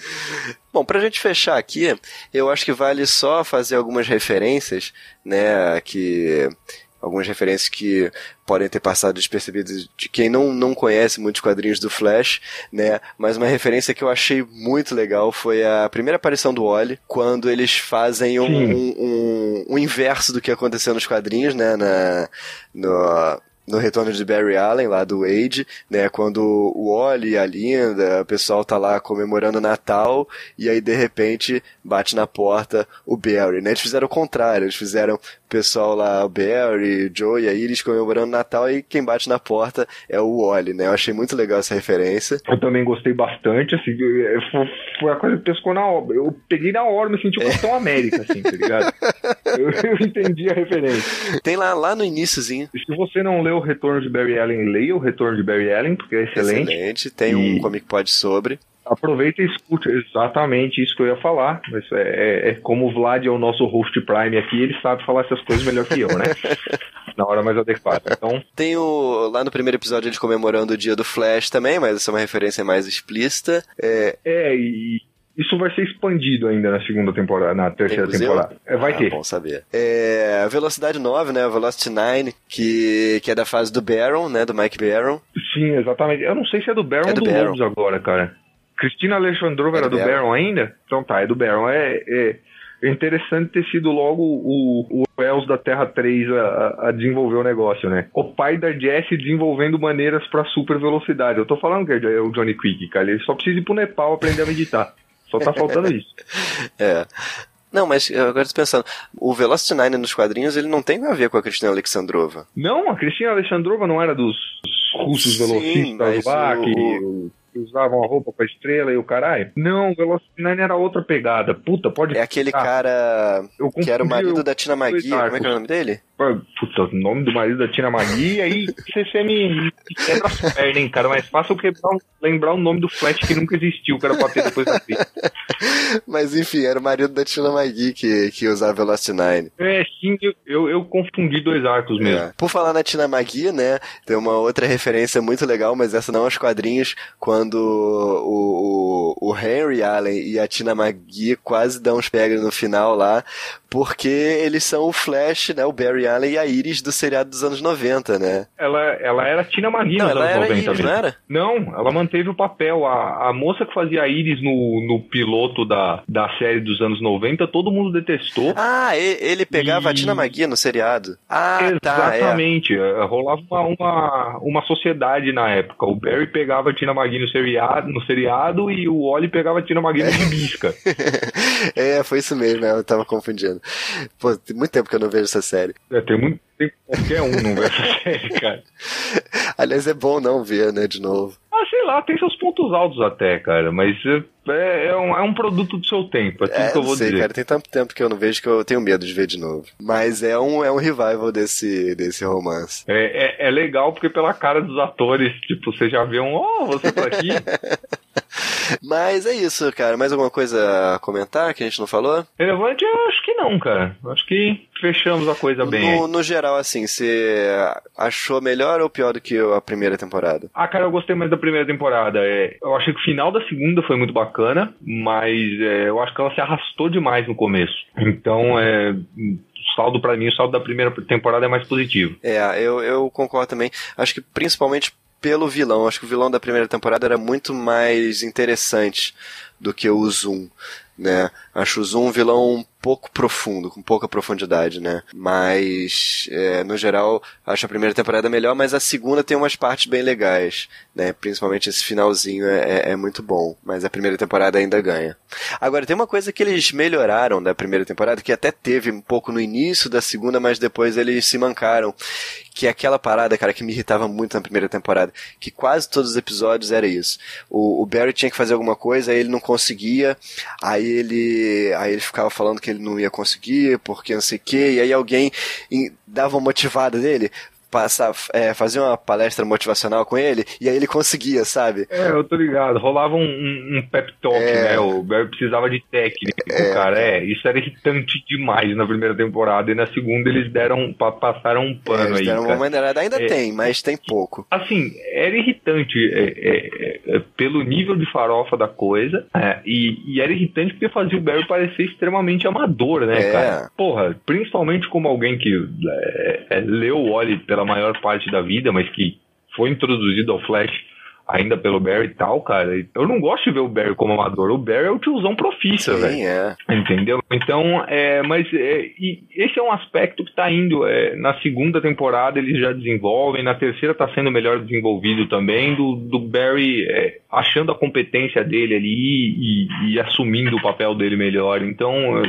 Bom, pra gente fechar aqui, eu acho que vale só fazer algumas referências, né, que algumas referências que podem ter passado despercebidas de quem não, não conhece muitos quadrinhos do Flash, né, mas uma referência que eu achei muito legal foi a primeira aparição do Wally, quando eles fazem um, um, um, um inverso do que aconteceu nos quadrinhos, né, na, no, no retorno de Barry Allen, lá do Wade, né, quando o Wally a Linda, o pessoal tá lá comemorando o Natal, e aí de repente bate na porta o Barry, né, eles fizeram o contrário, eles fizeram pessoal lá, o Barry, o Joe e a Iris comemorando o Natal, e quem bate na porta é o Wally, né, eu achei muito legal essa referência. Eu também gostei bastante, assim, é, foi, a coisa que pescou na hora. Eu peguei na hora, me senti o Capitão América, assim, tá ligado? (laughs) Eu, eu entendi a referência. Tem lá, lá no iníciozinho, se você não leu o Retorno de Barry Allen, leia o Retorno de Barry Allen, porque é excelente. excelente, tem um E- Comic Pod sobre, Aproveita e escute exatamente isso que eu ia falar. Mas é, é- é como o Vlad é o nosso host prime aqui, ele sabe falar essas coisas melhor que eu, né? (laughs) Na hora mais adequada. Então, Tem o. Lá no primeiro episódio eles comemorando o dia do Flash também, mas essa é uma referência mais explícita. É, é, e isso vai ser expandido ainda na segunda temporada, na terceira temporada. É, vai ah, ter. Bom saber. É, a Velocidade 9, né? A Velocity 9, que, que é da fase do Baron, né? Do Mike Baron. Sim, exatamente. Eu não sei se é do Baron É ou do do Baron. Lobos agora, cara. Cristina Alexandrova É era do do Baron. Ainda? Então tá, é do Baron. É, é, é interessante ter sido logo o, o Wells da Terra 3 a, a- desenvolver o negócio, né? O pai da Jessie desenvolvendo maneiras pra super velocidade. Eu tô falando que é o Johnny Quick, cara. Ele só precisa ir pro Nepal aprender a meditar. Só tá faltando isso. (laughs) É. Não, mas eu agora tô pensando, o Velocity 9 nos quadrinhos ele não tem a ver com a Cristina Alexandrova. Não, a Cristina Alexandrova não era dos russos velocistas lá o- que, que usavam a roupa com a estrela e o caralho? Não, 9 era outra pegada. Puta, pode É aquele Ah, cara que era o marido da Tina Magui. Como é que é o nome dele? Puta, o nome do marido da Tina Magui, aí você, me, quebra as pernas, hein, cara. Mas fácil quebrar, lembrar o nome do Flash que nunca existiu, que era pra ter depois da fita. (laughs) Mas enfim, era o marido da Tina Magui que, que usava Velocity 9. É, sim, eu, eu, eu confundi dois arcos mesmo. É. Por falar na Tina Magui, né, tem uma outra referência muito legal, mas essa não aos quadrinhos, quando o, o, o Henry Allen e a Tina McGee quase dão uns pega no final lá, porque eles são o Flash, né, o Barry Allen e a Iris do seriado dos anos 90, né? Ela, ela era Tina Maria Não, nos ela anos era 90 Iris, mesmo. não era? Não, ela manteve o papel. A, a moça que fazia a Iris no, no piloto da, da série dos anos 90, todo mundo detestou. Ah, ele pegava a E- Tina McGee no seriado. Ah, tá, é. Exatamente. Eh, Rolava uma, uma, uma sociedade na época. O Barry pegava a Tina McGee no seriado, no seriado e o Wally pegava a Tina McGee no gibisca. (laughs) é, foi isso mesmo, né? eu tava confundindo. Pô, tem muito tempo que eu não vejo essa série. É, tem muito tempo que qualquer um não vê essa (laughs) série, cara. Aliás, é bom não ver, né, de novo. Ah, sei lá, tem seus pontos altos até, cara, mas é, é um, é um produto do seu tempo, é tudo É, que eu vou sei, dizer. cara, tem tanto tempo que eu não vejo que eu tenho medo de ver de novo. Mas é um, é um revival desse, desse romance. É, é, é legal porque pela cara dos atores, tipo, você já vê um, oh, você tá aqui. (laughs) Mas é isso, cara. Mais alguma coisa a comentar que a gente não falou? Relevante, eu acho que não, cara. Acho que fechamos a coisa bem. No, no geral, assim, você achou melhor ou pior do que a primeira temporada? Ah, cara, eu gostei mais da primeira temporada. É, eu achei que o final da segunda foi muito bacana, mas é, eu acho que ela se arrastou demais no começo. Então, é, o saldo pra mim, o saldo da primeira temporada é mais positivo. É, eu, eu concordo também. Acho que principalmente pelo vilão. Acho que o vilão da primeira temporada era muito mais interessante do que o Zoom, né? Acho o Zoom um vilão pouco profundo, com pouca profundidade, né? Mas, é, no geral, acho a primeira temporada melhor, mas a segunda tem umas partes bem legais, né? Principalmente esse finalzinho é, é- é muito bom, mas a primeira temporada ainda ganha. Agora, tem uma coisa que eles melhoraram da primeira temporada, que até teve um pouco no início da segunda, mas depois eles se mancaram, que é aquela parada, cara, que me irritava muito na primeira temporada, que quase todos os episódios era isso. O, o Barry tinha que fazer alguma coisa, aí ele não conseguia, aí ele, aí ele ficava falando que ele não ia conseguir, porque não sei o que, e aí alguém dava uma motivada dele, passar, é, fazia uma palestra motivacional com ele, e aí ele conseguia, sabe? É, eu tô ligado. Rolava um, um, um pep talk, É. né? O Barry precisava de técnica, cara. É, isso era irritante demais na primeira temporada. E na segunda eles deram, pa- passaram um É, pano eles aí, deram uma maneirada. Ainda É. tem, mas tem pouco. Assim, era irritante é, é, é, pelo nível de farofa da coisa, é, e, e era irritante porque fazia o Barry parecer extremamente amador, né, É. cara? Porra, principalmente como alguém que é, é, leu o Wally pela maior parte da vida, mas que foi introduzido ao Flash ainda pelo Barry e tal, cara. Eu não gosto de ver o Barry como amador. O Barry é o tiozão profissa, velho. É. Entendeu? Então, é, mas é, esse é um aspecto que tá indo. é, na segunda temporada eles já desenvolvem, na terceira tá sendo melhor desenvolvido também, do, do Barry é, achando a competência dele ali e, e assumindo o papel dele melhor. Então, eu,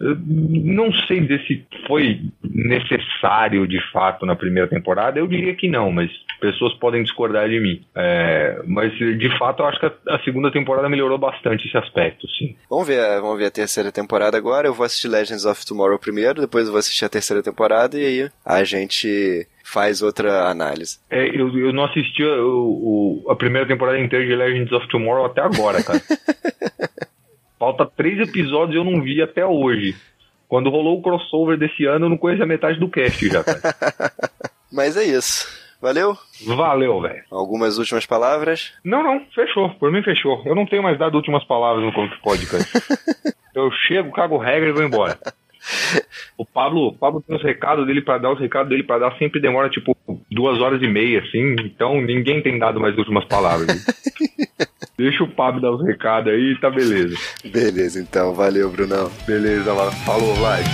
eu não sei dizer se foi necessário de fato na primeira temporada, eu diria que não, mas pessoas podem discordar de mim. É, mas de fato eu acho que a, a segunda temporada melhorou bastante esse aspecto, sim. Vamos ver, vamos ver a terceira temporada agora. Eu vou assistir Legends of Tomorrow primeiro, depois eu vou assistir a terceira temporada e aí a gente faz outra análise. É, eu, eu não assisti a, o- a primeira temporada inteira de Legends of Tomorrow até agora, cara. (laughs) Falta três episódios e eu não vi até hoje. Quando rolou o crossover desse ano, eu não conheço a metade do cast já, cara. (laughs) Mas é isso. Valeu? Valeu, velho. Algumas últimas palavras? Não, não, fechou. Por mim, fechou. Eu não tenho mais dado últimas palavras no Podcast. (laughs) eu chego, cago regra e vou embora. O Pablo, o Pablo tem os recados dele pra dar, os recados dele pra dar sempre demora tipo duas horas e meia, assim. Então ninguém tem dado mais últimas palavras. (laughs) Deixa o Pablo dar os recados aí e tá beleza. Beleza, então. Valeu, Brunão. Beleza, lá. Falou, Vlad.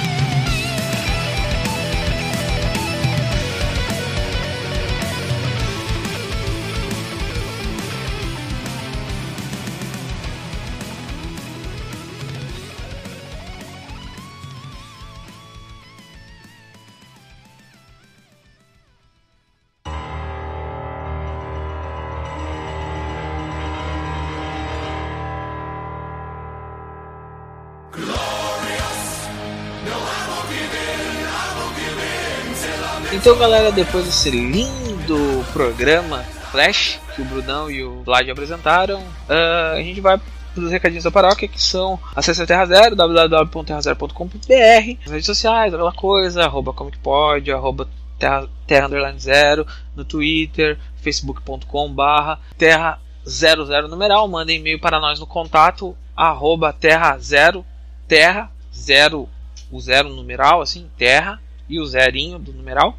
Então, galera, depois desse lindo programa Flash que o Brunão e o Vlad apresentaram, ah, a gente vai para os recadinhos da paróquia que são acesse a Terra Zero, www.terrazero.com.br, nas redes sociais, aquela coisa, arroba comicpod, arroba terra, terra underline zero, no Twitter, facebook.com barra terra 00 numeral, manda e-mail para nós no contato arroba terra zero terra zero o zero numeral assim terra e o zerinho do numeral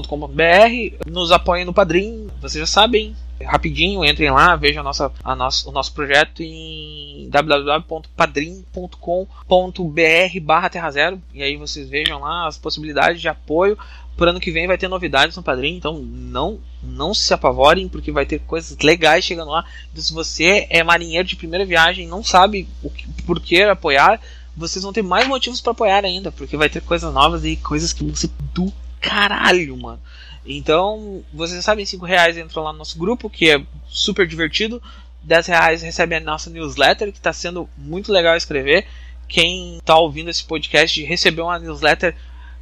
.com.br nos apoiem no Padrim, vocês já sabem. Rapidinho, entrem lá, vejam a nossa, a nossa, o nosso projeto em www.padrim.com.br barra Terra Zero. E aí vocês vejam lá as possibilidades de apoio. Por ano que vem vai ter novidades no Padrim, então não não se apavorem porque vai ter coisas legais chegando lá. Então, se você é marinheiro de primeira viagem, não sabe o que, por que apoiar, vocês vão ter mais motivos para apoiar ainda, porque vai ter coisas novas e coisas que ser do caralho, mano. Então, vocês sabem, 5 reais entram lá no nosso grupo, que é super divertido. 10 reais recebe a nossa newsletter, que está sendo muito legal escrever. Quem está ouvindo esse podcast recebeu uma newsletter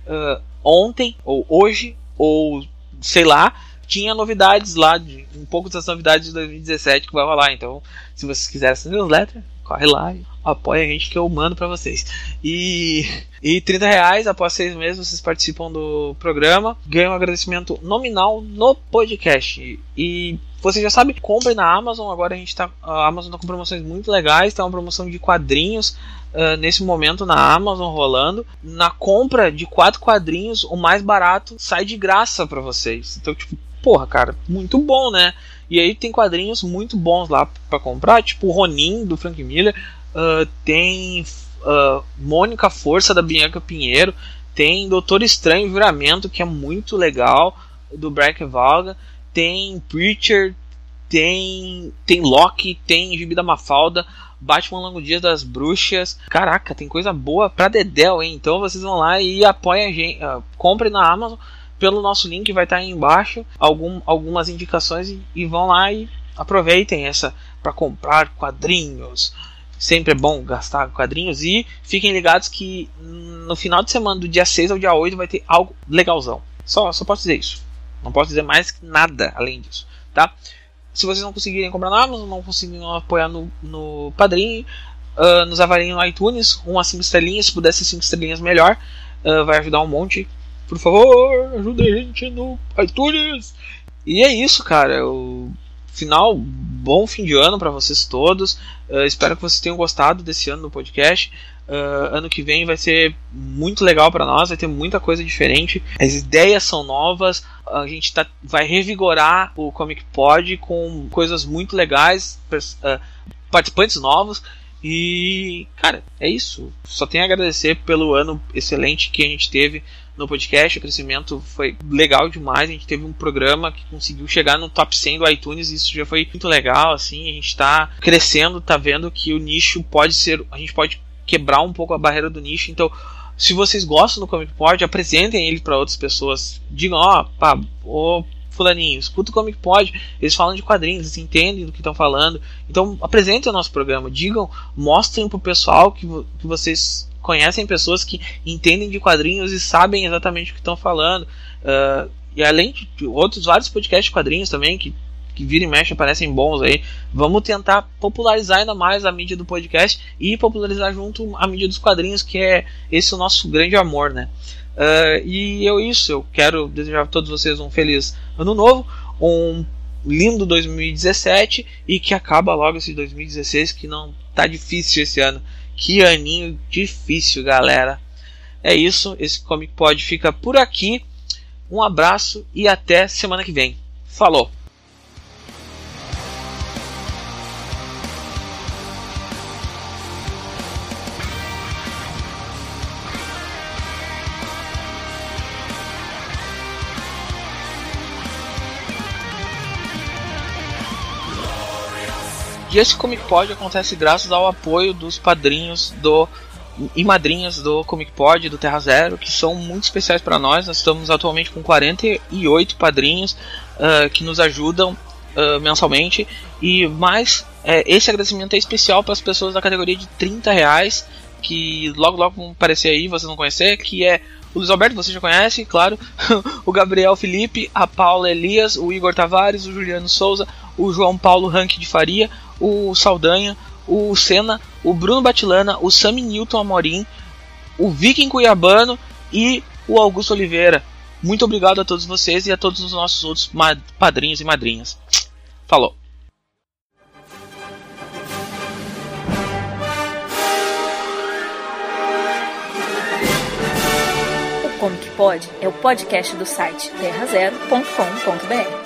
uh, ontem, ou hoje, ou sei lá. Tinha novidades lá, um pouco das novidades de 2017 que vai rolar. Então, se vocês quiserem essa newsletter, corre lá e apoia a gente que eu mando para vocês. E, e 30 reais após seis meses vocês participam do programa, ganham um agradecimento nominal no podcast. E você já sabe, compre na Amazon. Agora a gente tá. A Amazon tá com promoções muito legais. Tem uma promoção de quadrinhos uh, nesse momento na Amazon rolando. Na compra de quatro quadrinhos, o mais barato sai de graça para vocês. Então, tipo, porra, cara, muito bom, né? E aí tem quadrinhos muito bons lá para comprar, tipo o Ronin do Frank Miller, uh, tem uh, Mônica Força da Bianca Pinheiro, tem Doutor Estranho Viramento, que é muito legal, do Brian Valga, tem Preacher, tem tem Loki, tem Gibi da Mafalda, Batman Longo Dia das Bruxas. Caraca, tem coisa boa pra Dedel, hein? Então vocês vão lá e apoiem a gente, uh, comprem na Amazon pelo nosso link vai estar aí embaixo algum, algumas indicações e, e vão lá e aproveitem essa para comprar quadrinhos. Sempre é bom gastar quadrinhos e fiquem ligados que no final de semana do dia 6 ao dia 8 vai ter algo legalzão. Só, só posso dizer isso. Não posso dizer mais nada além disso, tá? Se vocês não conseguirem comprar na Amazon, não conseguirem apoiar no, no Padrim, uh, nos avaliem no iTunes, 1 a 5 estrelinhas, se puder ser 5 estrelinhas melhor, uh, vai ajudar um monte por favor, ajude a gente no iTunes. E é isso, cara. O final, bom fim de ano para vocês todos. Uh, espero que vocês tenham gostado desse ano do podcast. Uh, ano que vem vai ser muito legal para nós, vai ter muita coisa diferente. As ideias são novas. A gente tá, vai revigorar o Comic Pod com coisas muito legais, uh, participantes novos. E, cara, é isso. Só tenho a agradecer pelo ano excelente que a gente teve no podcast. O crescimento foi legal demais. A gente teve um programa que conseguiu chegar no top 100 do iTunes. Isso já foi muito legal. Assim, a gente está crescendo, tá vendo que o nicho pode ser. A gente pode quebrar um pouco a barreira do nicho. Então, se vocês gostam do Comic Pod, apresentem ele para outras pessoas. Digam, ó, oh, pá, ô fulaninho, escuta o Comic Pod, eles falam de quadrinhos, eles entendem do que estão falando. Então, apresentem o nosso programa, digam, mostrem pro pessoal que, que vocês conhecem pessoas que entendem de quadrinhos e sabem exatamente o que estão falando. Uh, e além de outros vários podcasts de quadrinhos também, que, que vira e mexe parecem bons aí, vamos tentar popularizar ainda mais a mídia do podcast e popularizar junto a mídia dos quadrinhos, que é esse o nosso grande amor, né? Uh, e eu isso, eu quero desejar a todos vocês um feliz ano novo, um lindo 2017 e que acaba logo esse 2016 que não tá difícil esse ano. Que aninho difícil, galera. É isso, esse Comic Pod fica por aqui. Um abraço e até semana que vem. Falou! E esse Comic Pod acontece graças ao apoio dos padrinhos do e madrinhas do Comic Pod do Terra Zero, que são muito especiais para nós. Nós estamos atualmente com 48 padrinhos uh, que nos ajudam uh, mensalmente. E mais, é, esse agradecimento é especial para as pessoas da categoria de 30 reais, que logo logo vão aparecer aí, vocês vão conhecer, que é o Luiz Alberto, você já conhece, claro. (laughs) o Gabriel Felipe, a Paula Elias, o Igor Tavares, o Juliano Souza, o João Paulo Rank de Faria, o Saldanha, o Senna, o Bruno Batilana, o Sami Newton Amorim, o Viking Cuiabano e o Augusto Oliveira. Muito obrigado a todos vocês e a todos os nossos outros padrinhos e madrinhas. Falou! O Comic Pod Pode é o podcast do site terrazero.com.br.